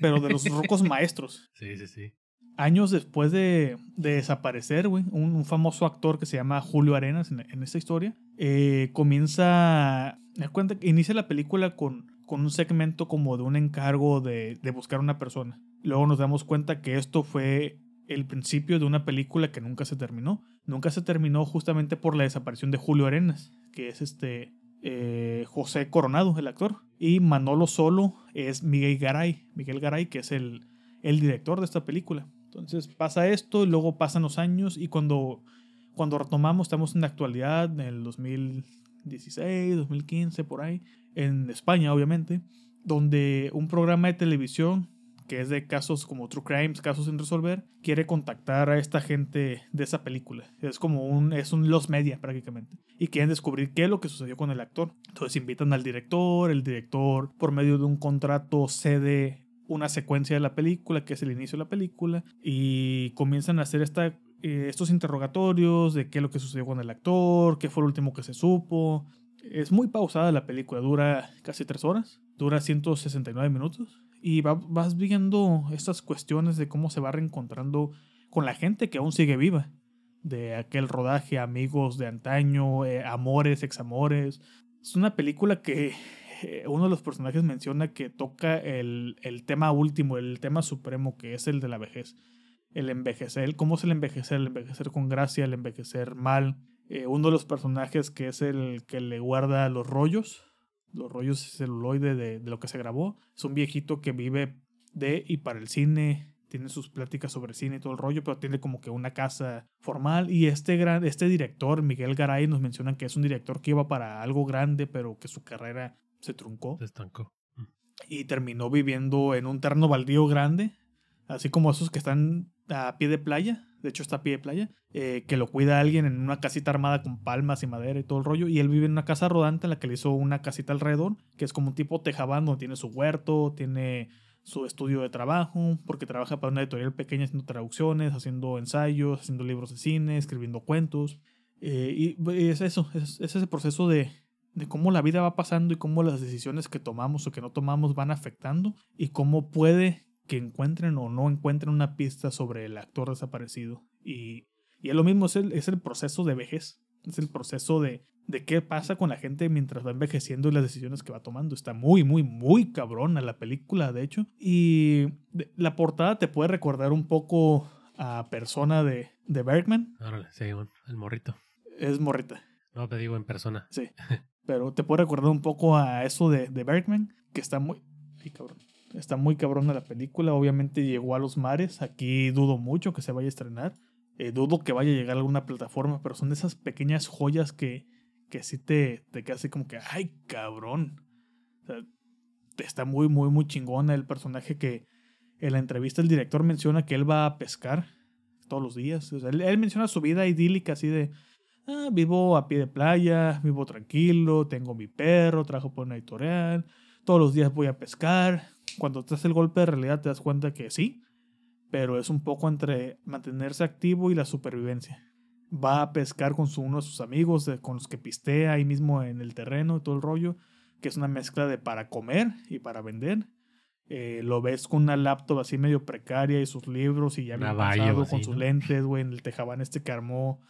pero de los rucos maestros. Sí, sí, sí. Años después de, de desaparecer, güey, un, famoso actor que se llama Julio Arenas en, en esta historia, eh, comienza, me cuenta, inicia la película con, un segmento como de un encargo de, de buscar a una persona. Luego nos damos cuenta que esto fue el principio de una película que nunca se terminó. Nunca se terminó justamente por la desaparición de Julio Arenas, que es este eh, José Coronado, el actor. Y Manolo Solo es Miguel Garay, Miguel Garay, que es el, el director de esta película. Entonces pasa esto luego pasan los años y cuando, cuando retomamos, estamos en la actualidad, en el 2016, 2015, por ahí, en España obviamente, donde un programa de televisión que es de casos como True Crimes, casos sin resolver, quiere contactar a esta gente de esa película. Es como un, es un los media prácticamente. Y quieren descubrir qué es lo que sucedió con el actor. Entonces invitan al director, el director por medio de un contrato cede una secuencia de la película, que es el inicio de la película, y comienzan a hacer esta, eh, estos interrogatorios de qué es lo que sucedió con el actor, qué fue lo último que se supo. Es muy pausada la película, dura casi tres horas, dura 169 minutos y va- vas viendo estas cuestiones de cómo se va reencontrando con la gente que aún sigue viva, de aquel rodaje, amigos de antaño, eh, amores, examores. Es una película que eh, uno de los personajes menciona que toca el, el tema último, el tema supremo, que es el de la vejez. El envejecer, cómo es el envejecer, el envejecer con gracia, el envejecer mal. Eh, uno de los personajes que es el que le guarda los rollos, los rollos de celuloide de, de lo que se grabó. Es un viejito que vive de y para el cine, tiene sus pláticas sobre cine y todo el rollo, pero tiene como que una casa formal. Y este, gran, este director, Miguel Garay, nos mencionan que es un director que iba para algo grande, pero que su carrera se truncó Se estancó. y terminó viviendo en un terreno baldío grande, así como esos que están a pie de playa, de hecho está a pie de playa, eh, que lo cuida alguien en una casita armada con palmas y madera y todo el rollo, y él vive en una casa rodante en la que le hizo una casita alrededor, que es como un tipo tejabán donde tiene su huerto, tiene su estudio de trabajo, porque trabaja para una editorial pequeña haciendo traducciones, haciendo ensayos, haciendo libros de cine, escribiendo cuentos. Eh, y es eso, es, ese proceso de, de cómo la vida va pasando y cómo las decisiones que tomamos o que no tomamos van afectando y cómo puede que encuentren o no encuentren una pista sobre el actor desaparecido. Y, y es lo mismo, es el, es el proceso de vejez, es el proceso de, de qué pasa con la gente mientras va envejeciendo y las decisiones que va tomando. Está muy, muy, muy cabrona la película, de hecho. Y la portada te puede recordar un poco a persona de, de Bergman. Órale, sí, el morrito. Es morrita. No, te digo en persona. Sí. Pero te puede recordar un poco a eso de, de Bergman, que está muy. Cabrón. Está muy cabrona la película. Obviamente llegó a los mares. Aquí dudo mucho que se vaya a estrenar. Eh, dudo que vaya a llegar a alguna plataforma, pero son de esas pequeñas joyas que, que sí te, te así como que, ay, cabrón. O sea, está muy, muy, muy chingona el personaje que en la entrevista el director menciona que él va a pescar todos los días. O sea, él, él, menciona su vida idílica así de, ah, vivo a pie de playa, vivo tranquilo, tengo mi perro, trabajo por una editorial, todos los días voy a pescar. Cuando te hace el golpe de realidad te das cuenta que sí, pero es un poco entre mantenerse activo y la supervivencia. Va a pescar con su, uno de sus amigos, con los que pistea ahí mismo en el terreno y todo el rollo, que es una mezcla de para comer y para vender. Eh, lo ves con una laptop así medio precaria y sus libros y ya bien pasado con sus lentes, güey, en el tejabán este que armó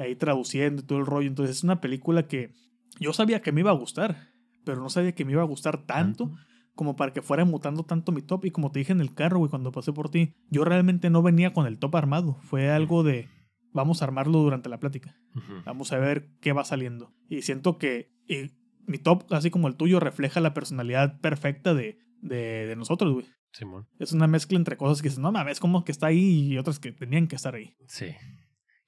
ahí traduciendo y todo el rollo. Entonces es una película que yo sabía que me iba a gustar, pero no sabía que me iba a gustar tanto como para que fuera mutando tanto mi top. Y como te dije en el carro, güey, cuando pasé por ti, yo realmente no venía con el top armado. Fue algo de, vamos a armarlo durante la plática. Vamos a ver qué va saliendo. Y siento que mi top, así como el tuyo, refleja la personalidad perfecta de, de, nosotros, güey. Simón. Es una mezcla entre cosas que dices, no mames, como que está ahí y otras que tenían que estar ahí. Sí.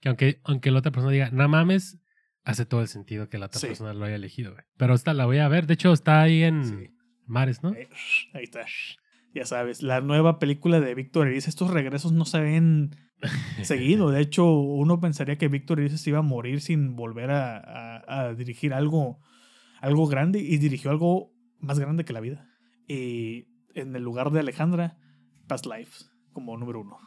Que aunque, aunque la otra persona diga, no mames, hace todo el sentido que la otra persona lo haya elegido, güey. Pero esta la voy a ver. De hecho, está ahí en, Mares, ¿no? Ahí, está. Ya sabes, la nueva película de Víctor Erice, estos regresos no se ven seguido. De hecho, uno pensaría que Víctor Erice se iba a morir sin volver a, a, dirigir algo, algo grande y dirigió algo más grande que la vida. Y en el lugar de Alejandra, Past Lives, como número uno.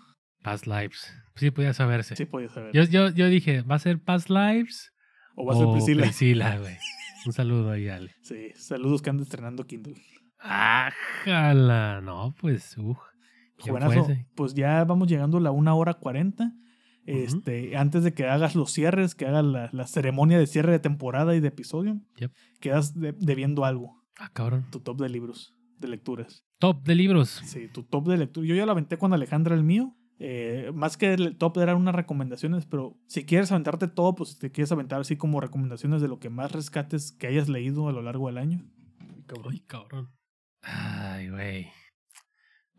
Past Lives. Sí, podía saberse. Sí, podía saber. Yo, yo, yo dije, ¿va a ser Past Lives? O va a ser Priscila. Priscila, güey. Un saludo ahí, Ale. Sí, saludos que anda estrenando Kindle. ¡Ájala! No, pues, uff. pues ya vamos llegando a la una hora cuarenta. Este, antes de que hagas los cierres, que hagas la, ceremonia de cierre de temporada y de episodio, quedas debiendo algo. Ah, cabrón. Tu top de libros, de lecturas. Top de libros. Sí, tu top de lectura. Yo ya lo aventé con Alejandra el mío. Eh, más que el top eran unas recomendaciones, pero si quieres aventarte todo, pues te quieres aventar así como recomendaciones de lo que más rescates que hayas leído a lo largo del año. Ay, cabrón. Ay, güey.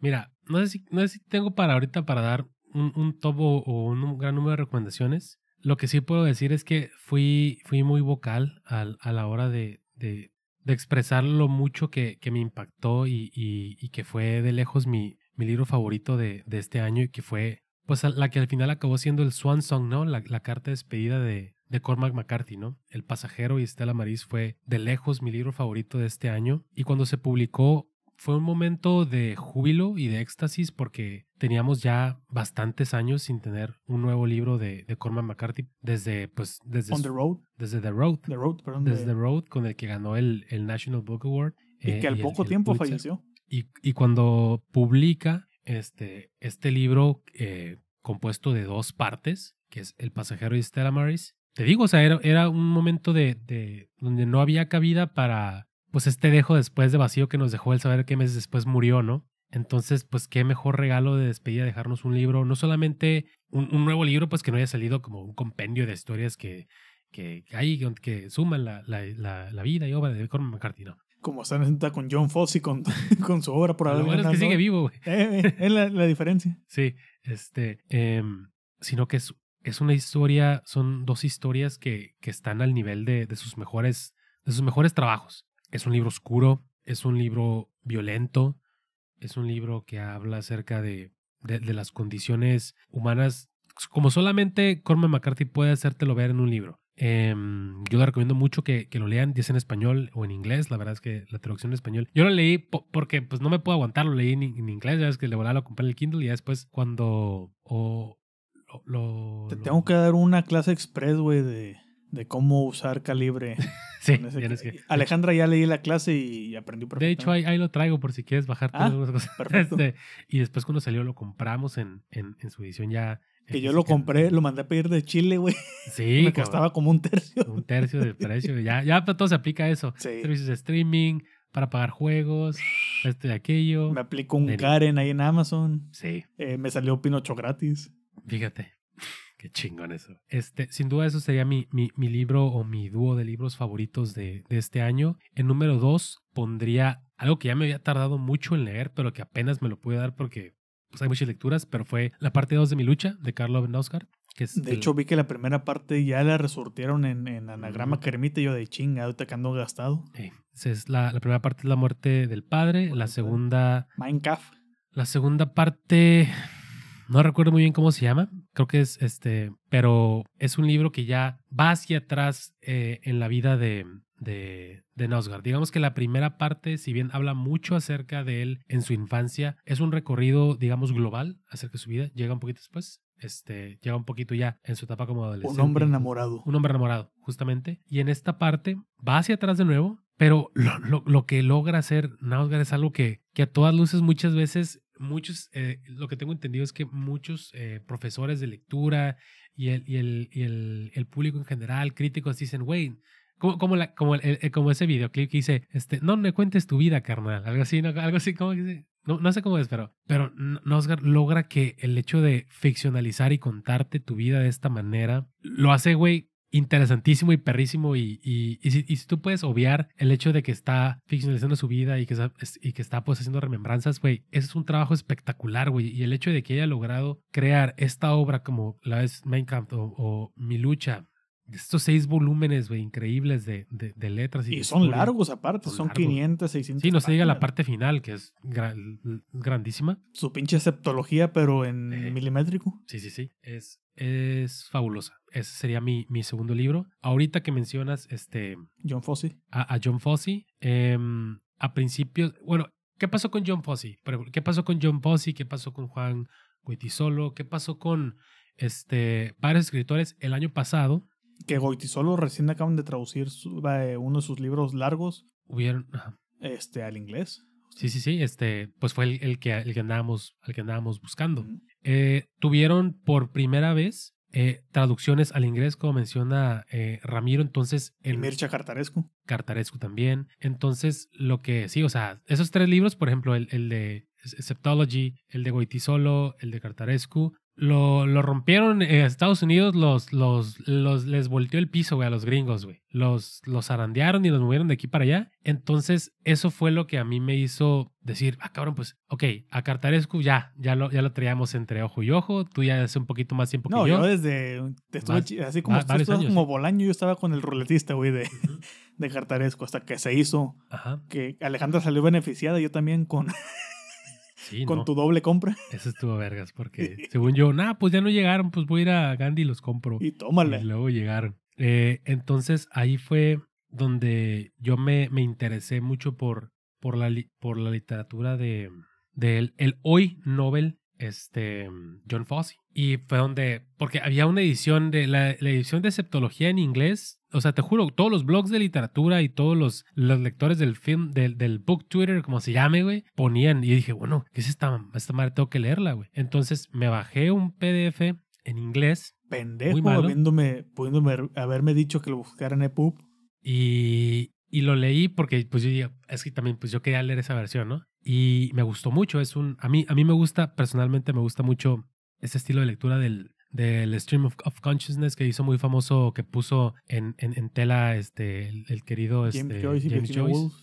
Mira, no sé, si, no sé si tengo para ahorita para dar un, un top o, un gran número de recomendaciones. Lo que sí puedo decir es que fui, fui muy vocal a, a la hora de, de, de, expresar lo mucho que, que me impactó y, y, y, que fue de lejos mi, mi libro favorito de, de, este año y que fue pues la que al final acabó siendo el Swan Song, ¿no? La, la carta de despedida de, de Cormac McCarthy, ¿no? El pasajero y Estela Maris fue de lejos mi libro favorito de este año. Y cuando se publicó fue un momento de júbilo y de éxtasis porque teníamos ya bastantes años sin tener un nuevo libro de, de Cormac McCarthy desde pues desde On the Road. desde The Road. The Road perdón desde The Road con el que ganó el, el National Book Award y que al poco tiempo falleció y, cuando publica este este libro eh, compuesto de dos partes que es El pasajero y Stella Maris te digo, o sea, era, era un momento de, de, donde no había cabida para, pues, este dejo después de vacío que nos dejó el saber que meses después murió, ¿no? Entonces, pues, qué mejor regalo de despedida dejarnos un libro, no solamente un, un nuevo libro, pues, que no haya salido como un compendio de historias que, que, hay, que suman la, la, la, vida y obra de Cormac McCarthy, ¿no? Como está en con John Fosse con, con su obra por Lo bueno es que sigue vivo, güey. Eh, eh, es la, la, diferencia. Sí, este, eh, sino que es es una historia, son dos historias que, que están al nivel de, de, sus mejores, de sus mejores trabajos. Es un libro oscuro, es un libro violento, es un libro que habla acerca de, de, de las condiciones humanas, como solamente Cormac McCarthy puede hacértelo ver en un libro. Em, yo le recomiendo mucho que, que lo lean, ya sea en español o en inglés. La verdad es que la traducción en español. Yo lo leí po- porque pues no me puedo aguantar, lo leí en, en inglés. Ya es que le volá lo compré en el Kindle y ya después cuando o, lo, lo- Te lo- tengo que dar una clase express, güey, de, de cómo usar calibre. Sí, que- Alejandra ya leí la clase y aprendí De hecho, ahí, ahí lo traigo por si quieres bajarte Ah, algunas cosas. perfecto. Este, y después cuando salió lo compramos en, en, en su edición ya. Que yo lo compré, lo mandé a pedir de Chile, güey. Sí, me costaba como un tercio. un tercio del precio. Ya, ya todo se aplica a eso. Sí. Servicios de streaming, para pagar juegos, este de aquello. Me aplicó un. Karen ahí en Amazon. Sí, Eh, me salió Pinocho gratis. fíjate. Qué chingón eso. Este, sin duda, eso sería mi, mi, mi libro o mi dúo de libros favoritos de, de este año. En número dos, pondría algo que ya me había tardado mucho en leer, pero que apenas me lo pude dar porque pues, hay muchas lecturas, pero fue la parte 2 de mi lucha de Carlo Benauscar. Que es De el- hecho, vi que la primera parte ya la resurtieron en, en anagrama Ujú. cremita y yo de chinga, ahorita que ando gastado. es la, la primera parte es la muerte del padre, la segunda Minecraft. La segunda parte, no recuerdo muy bien cómo se llama, creo que es este, pero es un libro que ya va hacia atrás eh, en la vida de, de, de Nosgard. Digamos que la primera parte, si bien habla mucho acerca de él en su infancia, es un recorrido, digamos, global acerca de su vida, llega un poquito después, este, llega un poquito ya en su etapa como adolescente. Un hombre enamorado. Un hombre enamorado, justamente. Y en esta parte va hacia atrás de nuevo, pero lo, lo- lo que logra hacer Nausgard es algo que, que a todas luces muchas veces, muchos, eh, lo que tengo entendido es que muchos eh, profesores de lectura y el, y el, y el, el público en general, críticos, dicen, güey, como, como, la- como, el- como ese videoclip que dice, este, no me cuentes tu vida, carnal. Algo así, ¿no? Algo así, como que no, no sé cómo es, pero, pero N- Nosgard logra que el hecho de ficcionalizar y contarte tu vida de esta manera lo hace, güey, interesantísimo y perrísimo. Y, y, y si, y si tú puedes obviar el hecho de que está ficcionalizando su vida y que y que está pues haciendo remembranzas, güey, ese es un trabajo espectacular, güey. Y el hecho de que haya logrado crear esta obra como la es Minecraft o, o Mi Lucha. Estos seis volúmenes, güey, increíbles de, de, de letras. Y, son historia. largos aparte, Son son largos. 500, 600. Sí, no se diga la parte final, que es gra- grandísima. Su pinche septología, pero en Eh. milimétrico. Sí, sí, sí. Es, es fabulosa. Ese sería mi, mi segundo libro. Ahorita que mencionas este, John Fossey. a, a John Fossey, em, a principios, bueno, ¿qué pasó con John Fossey? ¿Qué pasó con John Fossey? ¿Qué pasó con Juan Goitisolo? ¿Qué pasó con este, varios escritores el año pasado? Que Goitisolo recién acaban de traducir su- eh, uno de sus libros largos Hubieron, ajá. este, al inglés. sí, sí, sí, este, pues fue el, el que, el que andábamos, el que andábamos buscando. Eh, tuvieron por primera vez eh, traducciones al inglés, como menciona eh, Ramiro, entonces Y en Mircha Cartarescu. Cartarescu también. Entonces, lo que sí, o sea, esos tres libros, por ejemplo, el, el de Septology, el de Goitisolo, el de Cartarescu, lo, lo rompieron en Estados Unidos, los, los, los, les volteó el piso, güey, a los gringos, güey. Los, los zarandearon y los movieron de aquí para allá. Entonces, eso fue lo que a mí me hizo decir, ah, cabrón, pues, ok, a Cartarescu ya, ya lo, ya lo traíamos entre ojo y ojo. Tú ya hace un poquito más tiempo No, que yo, yo. desde. te estuve así como, tú años, como. Bolaño, yo estaba con el ruletista, güey, de, de Cartarescu, hasta que se hizo. Ajá. Que Alejandra salió beneficiada, yo también con, Sí, con no. tu doble compra. Eso estuvo vergas, porque según yo, nah, pues ya no llegaron, pues voy a ir a Gandhi y los compro. Y tómala. Y luego llegaron. Eh, entonces ahí fue donde yo me, me interesé mucho por, por, la, por la literatura de, de el, el hoy Nobel este, John Fossey. Y fue donde, porque había una edición de la, la edición de septología en inglés. O sea, te juro, todos los blogs de literatura y todos los, los lectores del film, del, del book Twitter, como se llame, güey, ponían. Y dije, bueno, ¿qué es esta, esta madre? Tengo que leerla, güey. Entonces me bajé un PDF en inglés Pendejo, habiéndome, pudiéndome haberme dicho que lo buscara en EPUB. Y, y lo leí porque pues yo es que también pues yo quería leer esa versión, ¿no? Y me gustó mucho, es un, a mí, a mí me gusta, personalmente me gusta mucho ese estilo de lectura del, del Stream of, of Consciousness que hizo muy famoso, que puso en, en, en tela este, el, el querido este, James Joyce y James Virginia Joyce.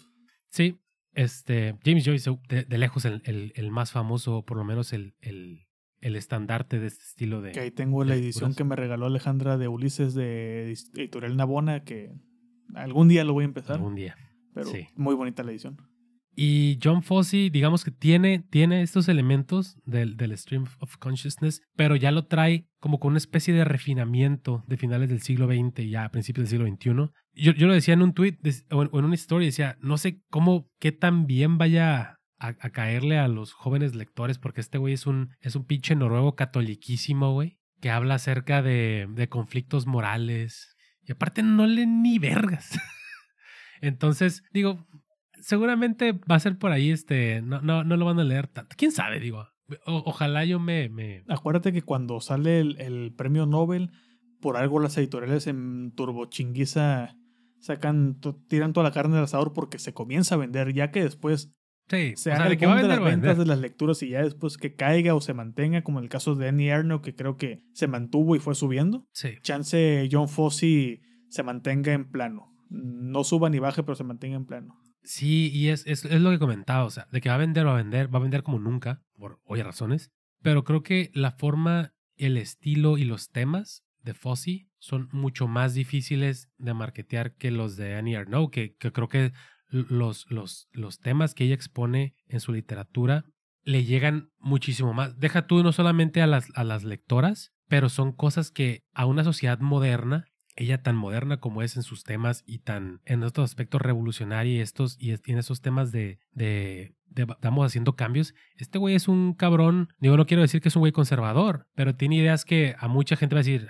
Sí, este, James Joyce de, de lejos el, el, el más famoso, por lo menos el, el, el estandarte de este estilo de... Que ahí tengo la edición que me regaló Alejandra de Ulises de Editorial Nabona, que algún día lo voy a empezar. algún día. Pero sí. muy bonita la edición. Y John Fossey, digamos que tiene, tiene estos elementos del, del stream of consciousness, pero ya lo trae como con una especie de refinamiento de finales del siglo XX y ya a principios del siglo XXI. Yo, yo lo decía en un tweet o en, una historia, decía, no sé cómo, qué tan bien vaya a, caerle a los jóvenes lectores, porque este güey es un, es un pinche noruego catoliquísimo, güey, que habla acerca de, de conflictos morales. Y aparte no lee ni vergas. Entonces, digo, seguramente va a ser por ahí, este, no, no, no lo van a leer tanto. ¿Quién sabe? Digo, ojalá yo me, me... Acuérdate que cuando sale el, premio Nobel, por algo las editoriales en turbochinguiza sacan, tiran toda la carne del asador porque se comienza a vender, ya que después Sí, se haga el que va a vender, de las ventas de las lecturas y ya después que caiga o se mantenga, como en el caso de Annie Arno, que creo que se mantuvo y fue subiendo. Sí. Chance John Fossey se mantenga en plano. No suba ni baje, pero se mantenga en plano. Sí, y es, es, es, lo que comentaba, o sea, de que va a vender, va a vender, va a vender como nunca, por obvias razones, pero creo que la forma, el estilo y los temas de Fossey son mucho más difíciles de marketear que los de Annie Arnaud, que, que creo que los, los, los temas que ella expone en su literatura le llegan muchísimo más. Deja tú no solamente a las, a las lectoras, pero son cosas que a una sociedad moderna ella tan moderna como es en sus temas y tan en estos aspectos revolucionarios y estos y en esos temas de, de, estamos haciendo cambios, este güey es un cabrón, digo, no quiero decir que es un güey conservador, pero tiene ideas que a mucha gente va a decir,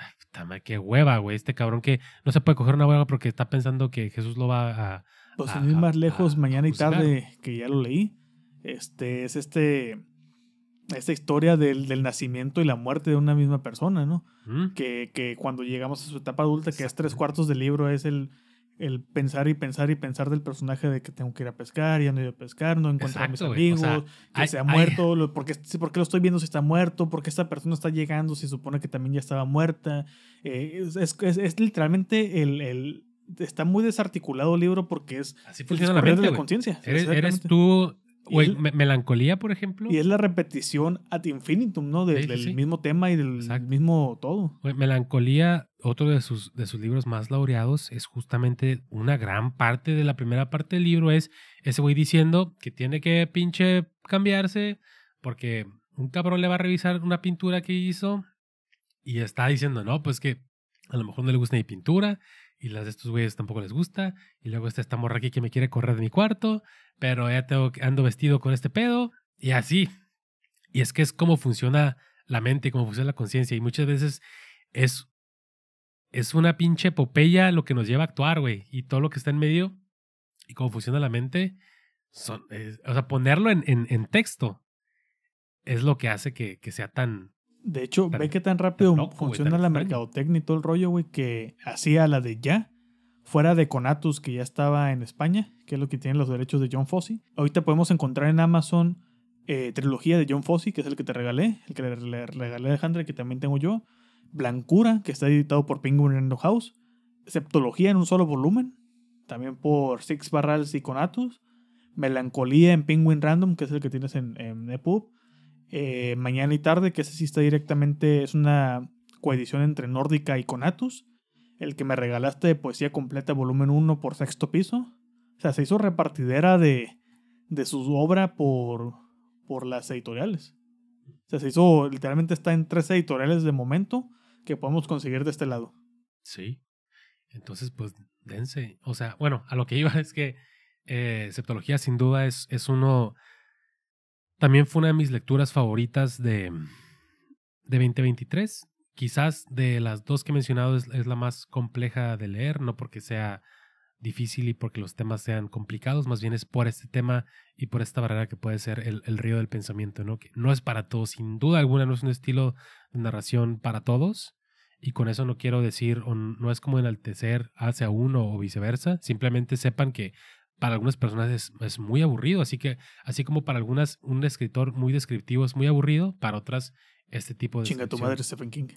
qué hueva, güey, este cabrón que no se puede coger una hueva porque está pensando que Jesús lo va a... Pues más lejos, mañana y tarde, que ya lo leí, este es este esta historia del, del, nacimiento y la muerte de una misma persona, ¿no? Mm. Que, que, cuando llegamos a su etapa adulta, que es tres cuartos del libro, es el, el pensar y pensar y pensar del personaje de que tengo que ir a pescar, ya no he ido a pescar, no encuentro a mis amigos, que se ha muerto, porque, ¿por qué lo estoy viendo si está muerto? ¿Por qué esta persona está llegando si supone que también ya estaba muerta? Eh, es, es, es, literalmente el, el, Está muy desarticulado el libro porque es... Así funciona la mente, la conciencia. Eres, eres tú Güey, melancolía, por ejemplo. Y es la repetición ad infinitum, ¿no? del mismo tema y del mismo todo. melancolía, otro de sus, de sus libros más laureados, es justamente una gran parte de la primera parte del libro. Es ese güey diciendo que tiene que pinche cambiarse porque un cabrón le va a revisar una pintura que hizo y está diciendo, no, pues que a lo mejor no le gusta mi pintura y las de estos güeyes tampoco les gusta. Y luego está esta morra aquí que me quiere correr de mi cuarto, pero ya tengo, ando vestido con este pedo y así. Y es que es como funciona la mente cómo funciona la conciencia. Y muchas veces es, es una pinche epopeya lo que nos lleva a actuar, güey. Y todo lo que está en medio y cómo funciona la mente, son, o sea, ponerlo en, en, en, texto es lo que hace que, que sea tan, de hecho, ve que tan rápido funciona la mercadotecnia y todo el rollo, güey, que hacía la de ya, fuera de Conatus, que ya estaba en España, que es lo que tienen los derechos de John Fossey. Ahorita podemos encontrar en Amazon eh, trilogía de John Fossey, que es el que te regalé, el que le, regalé a Alejandra, que también tengo yo. Blancura, que está editado por Penguin Random House. Septología en un solo volumen, también por Six Barrels y Conatus. Melancolía en Penguin Random, que es el que tienes en, en EPUB. Eh, mañana y tarde, que ese sí está directamente, es una coedición entre Nórdica y Conatus. El que me regalaste de poesía completa, volumen 1 por sexto piso. O sea, se hizo repartidera de, de su obra por, por las editoriales. O sea, se hizo, literalmente está en tres editoriales de momento que podemos conseguir de este lado. Sí. Entonces, pues, dense. O sea, bueno, a lo que iba es que eh, Septología sin duda es, es uno también fue una de mis lecturas favoritas de, de 2023. Quizás de las dos que he mencionado es, la más compleja de leer, no porque sea difícil y porque los temas sean complicados, más bien es por este tema y por esta barrera que puede ser el, río del pensamiento, ¿no? Que no es para todos, sin duda alguna no es un estilo de narración para todos, y con eso no quiero decir, o no es como enaltecer hacia uno o viceversa, simplemente sepan que para algunas personas es, muy aburrido, así que así como para algunas un escritor muy descriptivo es muy aburrido, para otras este tipo de... Chinga tu madre Stephen King.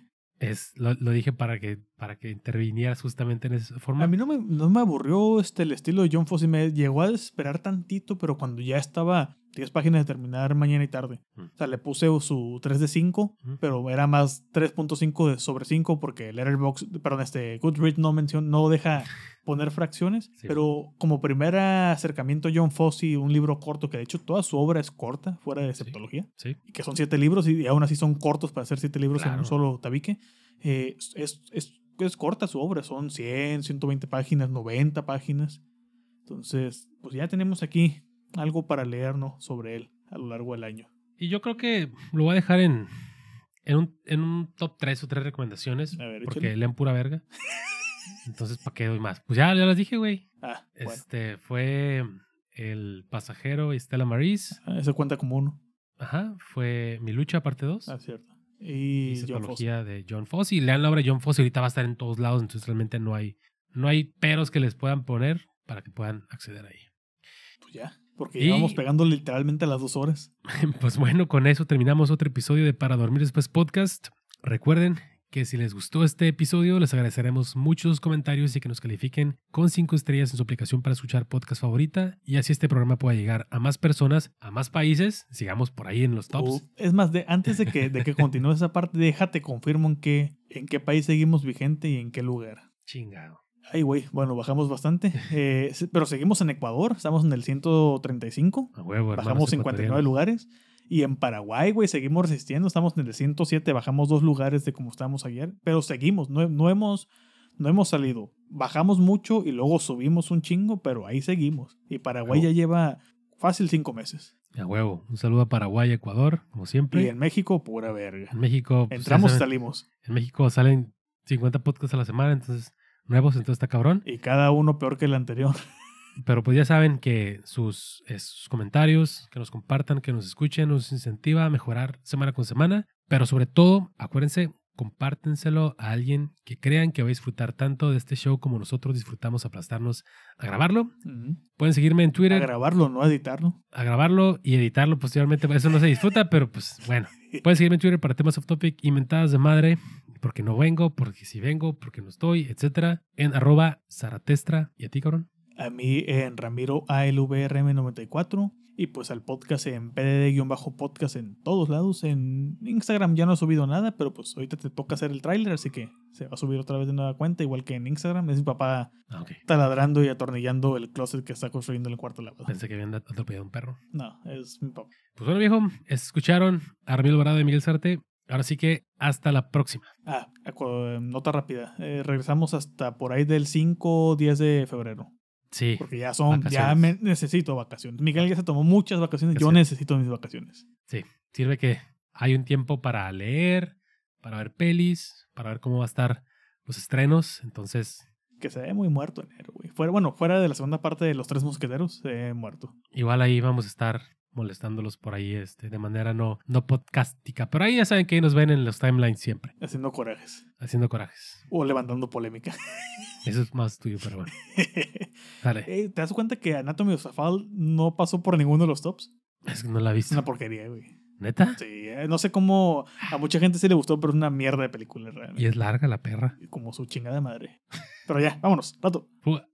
Es, lo, dije para que para que intervinieras justamente en esa forma. A mí no me, no me aburrió este, el estilo de John Fosse. Me llegó a desesperar tantito, pero cuando ya estaba 10 páginas de terminar mañana y tarde. Mm. O sea, le puse su 3 de 5, Ujú. pero era más 3.5 de sobre 5 porque Letterboxd, perdón, este Goodreads no menciona, no deja poner fracciones. Sí. Pero como primer acercamiento a John Fosse, un libro corto, que de hecho toda su obra es corta, fuera de septología, Sí. y que son 7 libros y aún así son cortos para hacer 7 libros en un solo tabique. Eh, es, es, es corta su obra, son 100, 120 páginas, 90 páginas. Entonces, pues ya tenemos aquí algo para leernos sobre él a lo largo del año. Y yo creo que lo voy a dejar en, en, un, en un top 3 o 3 recomendaciones. A ver, porque échale. leen pura verga. Entonces, ¿para qué doy más? Pues ya, ya las dije, güey. Ah, bueno, Este fue El Pasajero y Stella Maris. ah, eso cuenta como uno. Ajá. Fue Mi Lucha, parte 2. Ah, cierto. Y Y John Fosse. Cetología de John Fosse. Y lean la obra de John Fosse. Ahorita va a estar en todos lados. Entonces, realmente no hay, no hay peros que les puedan poner para que puedan acceder ahí. Pues ya, porque llevamos pegando literalmente a las dos horas. Pues bueno, con eso terminamos otro episodio de Para Dormir Después Podcast. Recuerden que si les gustó este episodio, les agradeceremos muchos comentarios y que nos califiquen con cinco estrellas en su aplicación para escuchar podcast favorita y así este programa pueda llegar a más personas, a más países, sigamos por ahí en los tops. O- es más, de, antes de que, de que continúe esa parte, déjate confirmo en qué, en qué país seguimos vigente y en qué lugar. Chingado. Ay, güey, bueno, bajamos bastante. Eh, pero seguimos en Ecuador, estamos en el 135. A huevo, Bajamos 59 ecuatorianos. lugares. Y en Paraguay, güey, seguimos resistiendo. Estamos en el 107, bajamos dos lugares de como estábamos ayer. Pero seguimos, no, no, hemos, no hemos salido. Bajamos mucho y luego subimos un chingo, pero ahí seguimos. Y Paraguay ya lleva fácil cinco meses. A huevo. Un saludo a Paraguay, Ecuador, como siempre. Y en México, pura verga. En México. pues, Entramos y salimos. En México salen 50 podcasts a la semana, entonces nuevos, entonces está cabrón. Y cada uno peor que el anterior. Pero pues ya saben que sus, eh, sus comentarios, que nos compartan, que nos escuchen, nos incentiva a mejorar semana con semana. Pero sobre todo, acuérdense, compártenselo a alguien que crean que va a disfrutar tanto de este show como nosotros disfrutamos aplastarnos a grabarlo. Pueden seguirme en A Twitter, grabarlo, no a editarlo. a grabarlo y editarlo posteriormente. Eso no se disfruta, pero pues bueno. Pueden seguirme en Twitter para temas off topic y mentadas de madre, porque no vengo, porque si vengo, porque no estoy, etcétera, en arroba zaratestra. ¿Y a ti, cabrón? A mí en Ramiro ALVRM94 y pues al podcast en PDD-podcast en todos lados. En Instagram ya no he subido nada, pero pues ahorita te toca hacer el tráiler, así que se va a subir otra vez de nueva cuenta, igual que en Instagram. Es mi papá Ah, taladrando y atornillando el closet que está construyendo en el cuarto lavado. Pensé que habían atropellado un perro. No, es mi papá. Pues bueno, viejo, escucharon a Ramiro Alvarado y Miguel Sarte. Ahora sí que hasta la próxima. Ah, nota rápida. Eh, regresamos hasta por ahí del 5 o 10 de febrero. Sí, Porque ya son, ya me necesito vacaciones. Miguel ya se tomó muchas vacaciones, yo necesito mis vacaciones. sí. Sirve que hay un tiempo para leer, para ver pelis, para ver cómo va a estar los estrenos. Entonces, Que se ve muy muerto enero, güey. Fuera, bueno, fuera de la segunda parte de Los Tres Mosqueteros, se ve muerto. igual ahí vamos a estar molestándolos por ahí este, de manera no, no podcástica. Pero ahí ya saben que ahí nos ven en los timelines siempre, Haciendo corajes. haciendo corajes. O levantando polémica. Eso es más tuyo, pero bueno. Dale. Eh, ¿Te das cuenta que Anatomy of Fall no pasó por ninguno de los tops? Es que no la Es viste. una porquería, güey. ¿Neta? Sí, eh, no sé cómo a mucha gente sí le gustó, pero es una mierda de película, realmente. Y es larga la perra. Como su chingada madre. Pero ya, vámonos, rato. Fuga.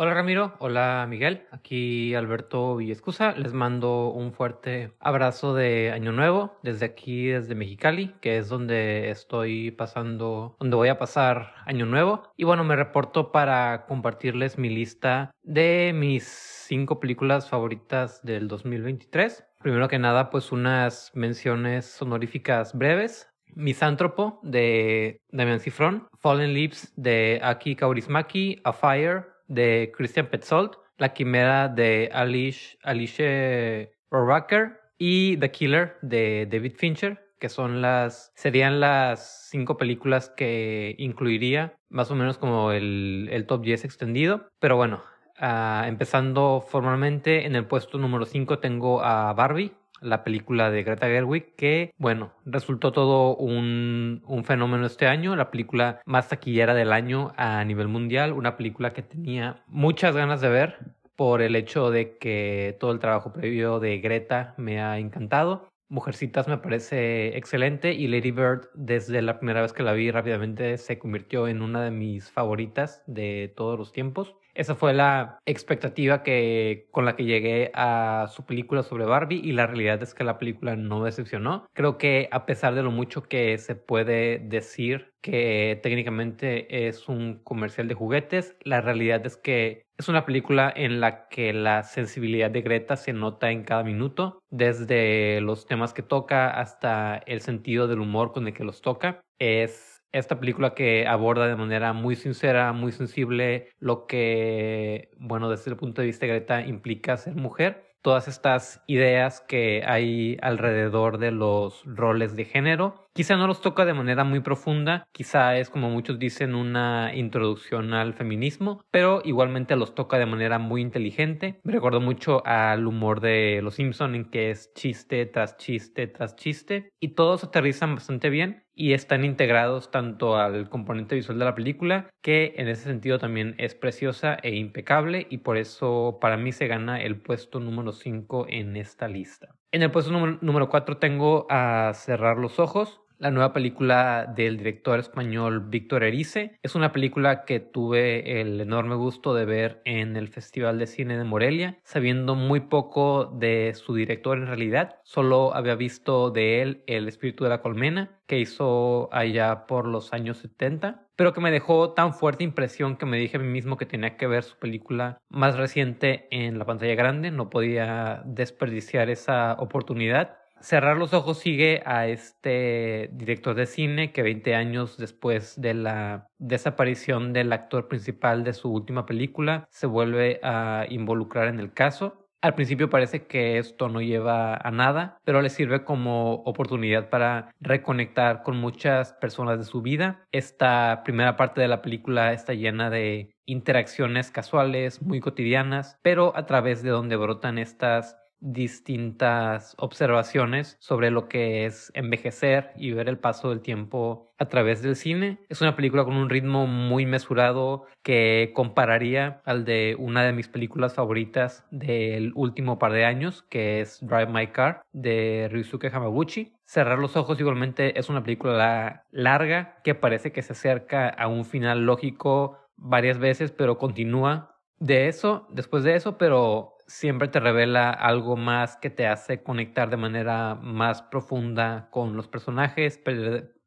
Hola Ramiro, hola Miguel, aquí Alberto Villescusa, les mando un fuerte abrazo de Año Nuevo desde aquí, desde Mexicali, que es donde estoy pasando, donde voy a pasar Año Nuevo. Y bueno, me reporto para compartirles mi lista de mis cinco películas favoritas del 2023. Primero que nada, pues unas menciones honoríficas breves. Misántropo de Damian Cifrón, Fallen Leaves de Aki Kaurismaki, A Fire de Christian Petzold, La Quimera de Alice, Alice Rohrabacher y The Killer de David Fincher, que son las, serían las cinco películas que incluiría más o menos como el, el top 10 extendido. Pero bueno, ah, empezando formalmente en el puesto número 5 tengo a Barbie, la película de Greta Gerwig, que, bueno, resultó todo un, un, fenómeno este año, la película más taquillera del año a nivel mundial, una película que tenía muchas ganas de ver por el hecho de que todo el trabajo previo de Greta me ha encantado. Mujercitas me parece excelente y Lady Bird desde la primera vez que la vi rápidamente se convirtió en una de mis favoritas de todos los tiempos. Esa fue la expectativa que, con la que llegué a su película sobre Barbie y la realidad es que la película no decepcionó. Creo que a pesar de lo mucho que se puede decir que técnicamente es un comercial de juguetes, la realidad es que es una película en la que la sensibilidad de Greta se nota en cada minuto, desde los temas que toca hasta el sentido del humor con el que los toca. Es esta película que aborda de manera muy sincera, muy sensible lo que, bueno, desde el punto de vista de Greta implica ser mujer todas estas ideas que hay alrededor de los roles de género. Quizá no los toca de manera muy profunda, quizá es como muchos dicen una introducción al feminismo, pero igualmente los toca de manera muy inteligente. Me recuerdo mucho al humor de Los Simpson en que es chiste tras chiste tras chiste y todos aterrizan bastante bien y están integrados tanto al componente visual de la película, que en ese sentido también es preciosa e impecable y por eso para mí se gana el puesto número 5 en esta lista. En el puesto número 4 tengo a Cerrar los Ojos, la nueva película del director español Víctor Erice. Es una película que tuve el enorme gusto de ver en el Festival de Cine de Morelia, sabiendo muy poco de su director en realidad. Solo había visto de él El espíritu de la colmena, que hizo allá por los años 70 pero que me dejó tan fuerte impresión que me dije a mí mismo que tenía que ver su película más reciente en la pantalla grande, no podía desperdiciar esa oportunidad. Cerrar los ojos sigue a este director de cine que 20 años después de la desaparición del actor principal de su última película se vuelve a involucrar en el caso. Al principio parece que esto no lleva a nada, pero le sirve como oportunidad para reconectar con muchas personas de su vida. Esta primera parte de la película está llena de interacciones casuales, muy cotidianas, pero a través de donde brotan estas distintas observaciones sobre lo que es envejecer y ver el paso del tiempo a través del cine. Es una película con un ritmo muy mesurado que compararía al de una de mis películas favoritas del último par de años, que es Drive My Car de Ryusuke Hamaguchi. Cerrar los ojos igualmente es una película larga que parece que se acerca a un final lógico varias veces, pero continúa de eso, después de eso, pero siempre te revela algo más que te hace conectar de manera más profunda con los personajes,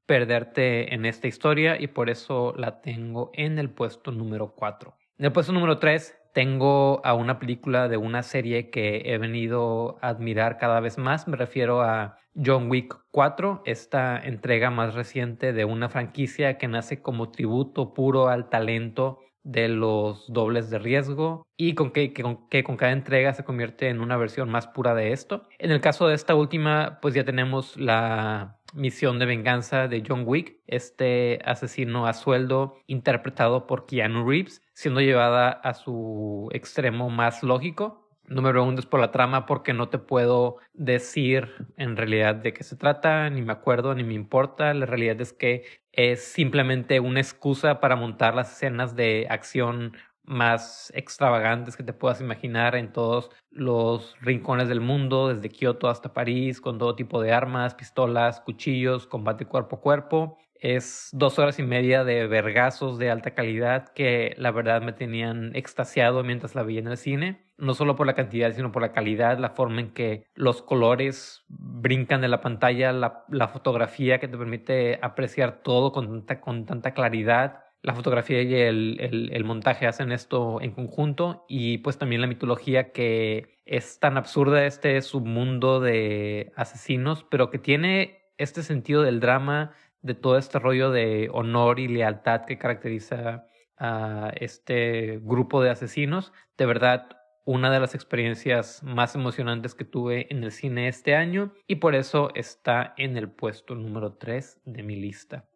perderte en esta historia y por eso la tengo en el puesto número 4. En el puesto número 3 tengo a una película de una serie que he venido a admirar cada vez más. Me refiero a John Wick 4, esta entrega más reciente de una franquicia que nace como tributo puro al talento de los dobles de riesgo y con que, que, con, cada entrega se convierte en una versión más pura de esto. En el caso de esta última, pues ya tenemos la misión de venganza de John Wick, este asesino a sueldo interpretado por Keanu Reeves, siendo llevada a su extremo más lógico. No me preguntes por la trama porque no te puedo decir en realidad de qué se trata, ni me acuerdo, ni me importa. La realidad es que es simplemente una excusa para montar las escenas de acción más extravagantes que te puedas imaginar en todos los rincones del mundo, desde Kioto hasta París, con todo tipo de armas, pistolas, cuchillos, combate cuerpo a cuerpo. Es dos horas y media de vergazos de alta calidad que la verdad me tenían extasiado mientras la vi en el cine. No solo por la cantidad, sino por la calidad, la forma en que los colores brincan de la pantalla, la, fotografía que te permite apreciar todo con tanta, claridad. La fotografía y el, el, el montaje hacen esto en conjunto y pues también la mitología que es tan absurda este submundo de asesinos, pero que tiene este sentido del drama de todo este rollo de honor y lealtad que caracteriza a este grupo de asesinos. De verdad, una de las experiencias más emocionantes que tuve en el cine este año y por eso está en el puesto número 3 de mi lista.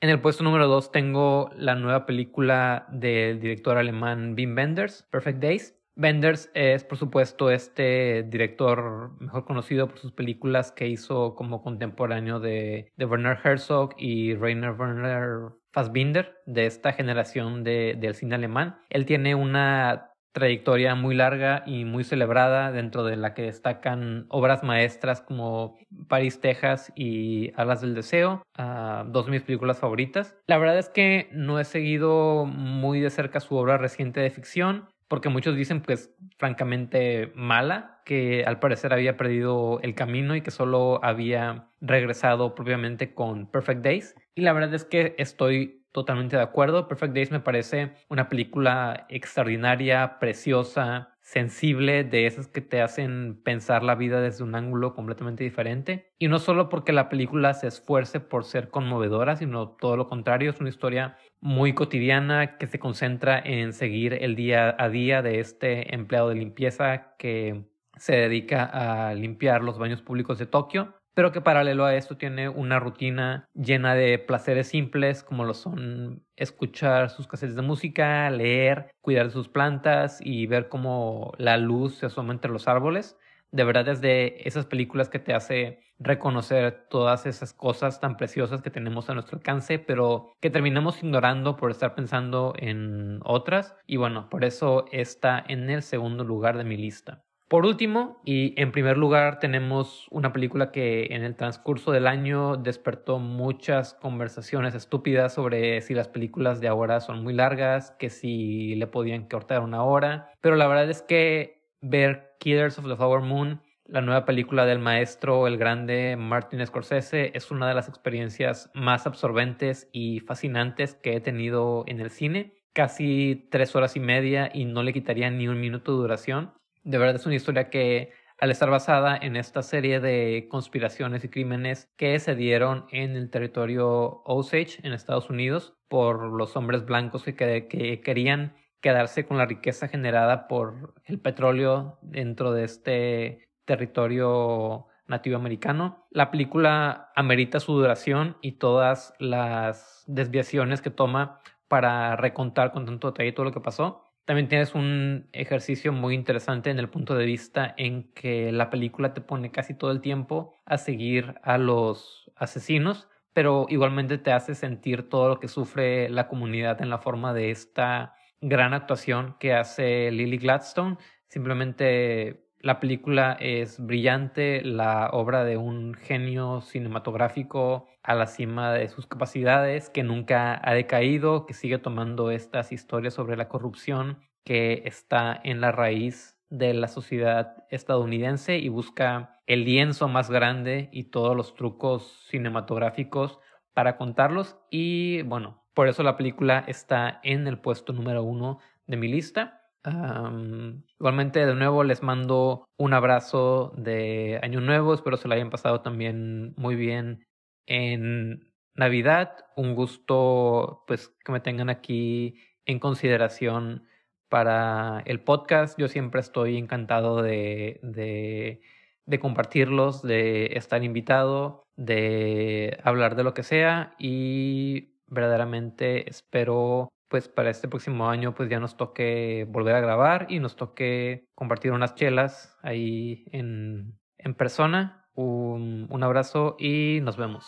En el puesto número 2 tengo la nueva película del director alemán Wim Wenders, Perfect Days. Benders es, por supuesto, este director mejor conocido por sus películas que hizo como contemporáneo de, de Werner Herzog y Rainer Werner Fassbinder, de esta generación de, del cine alemán. Él tiene una trayectoria muy larga y muy celebrada, dentro de la que destacan obras maestras como París, Texas y Alas del Deseo, ah, dos de mis películas favoritas. La verdad es que no he seguido muy de cerca su obra reciente de ficción, porque muchos dicen pues francamente mala, que al parecer había perdido el camino y que solo había regresado propiamente con Perfect Days. Y la verdad es que estoy totalmente de acuerdo. Perfect Days me parece una película extraordinaria, preciosa, sensible, de esas que te hacen pensar la vida desde un ángulo completamente diferente. Y no solo porque la película se esfuerce por ser conmovedora, sino todo lo contrario, es una historia muy cotidiana que se concentra en seguir el día a día de este empleado de limpieza que se dedica a limpiar los baños públicos de Tokio pero que paralelo a esto tiene una rutina llena de placeres simples como lo son escuchar sus cassettes de música, leer, cuidar de sus plantas y ver cómo la luz se asoma entre los árboles. De verdad es de esas películas que te hace reconocer todas esas cosas tan preciosas que tenemos a nuestro alcance, pero que terminamos ignorando por estar pensando en otras. Y bueno, por eso está en el segundo lugar de mi lista. Por último, y en primer lugar, tenemos una película que en el transcurso del año despertó muchas conversaciones estúpidas sobre si las películas de ahora son muy largas, que si le podían cortar una hora. Pero la verdad es que ver Killers of the Flower Moon, la nueva película del maestro, el grande Martin Scorsese, es una de las experiencias más absorbentes y fascinantes que he tenido en el cine. Casi tres horas y media y no le quitaría ni un minuto de duración. De verdad es una historia que al estar basada en esta serie de conspiraciones y crímenes que se dieron en el territorio Osage en Estados Unidos por los hombres blancos que, que querían quedarse con la riqueza generada por el petróleo dentro de este territorio nativo americano. La película amerita su duración y todas las desviaciones que toma para recontar con tanto detalle todo lo que pasó. También tienes un ejercicio muy interesante en el punto de vista en que la película te pone casi todo el tiempo a seguir a los asesinos, pero igualmente te hace sentir todo lo que sufre la comunidad en la forma de esta gran actuación que hace Lily Gladstone. Simplemente la película es brillante, la obra de un genio cinematográfico a la cima de sus capacidades, que nunca ha decaído, que sigue tomando estas historias sobre la corrupción que está en la raíz de la sociedad estadounidense y busca el lienzo más grande y todos los trucos cinematográficos para contarlos. Y bueno, por eso la película está en el puesto número uno de mi lista igualmente, de nuevo, les mando un abrazo de Año Nuevo. Espero se lo hayan pasado también muy bien en Navidad. Un gusto, pues, que me tengan aquí en consideración para el podcast. Yo siempre estoy encantado de, de, compartirlos, de estar invitado, de hablar de lo que sea y verdaderamente espero pues para este próximo año pues ya nos toque volver a grabar y nos toque compartir unas chelas ahí en, en persona. Un, un abrazo y nos vemos.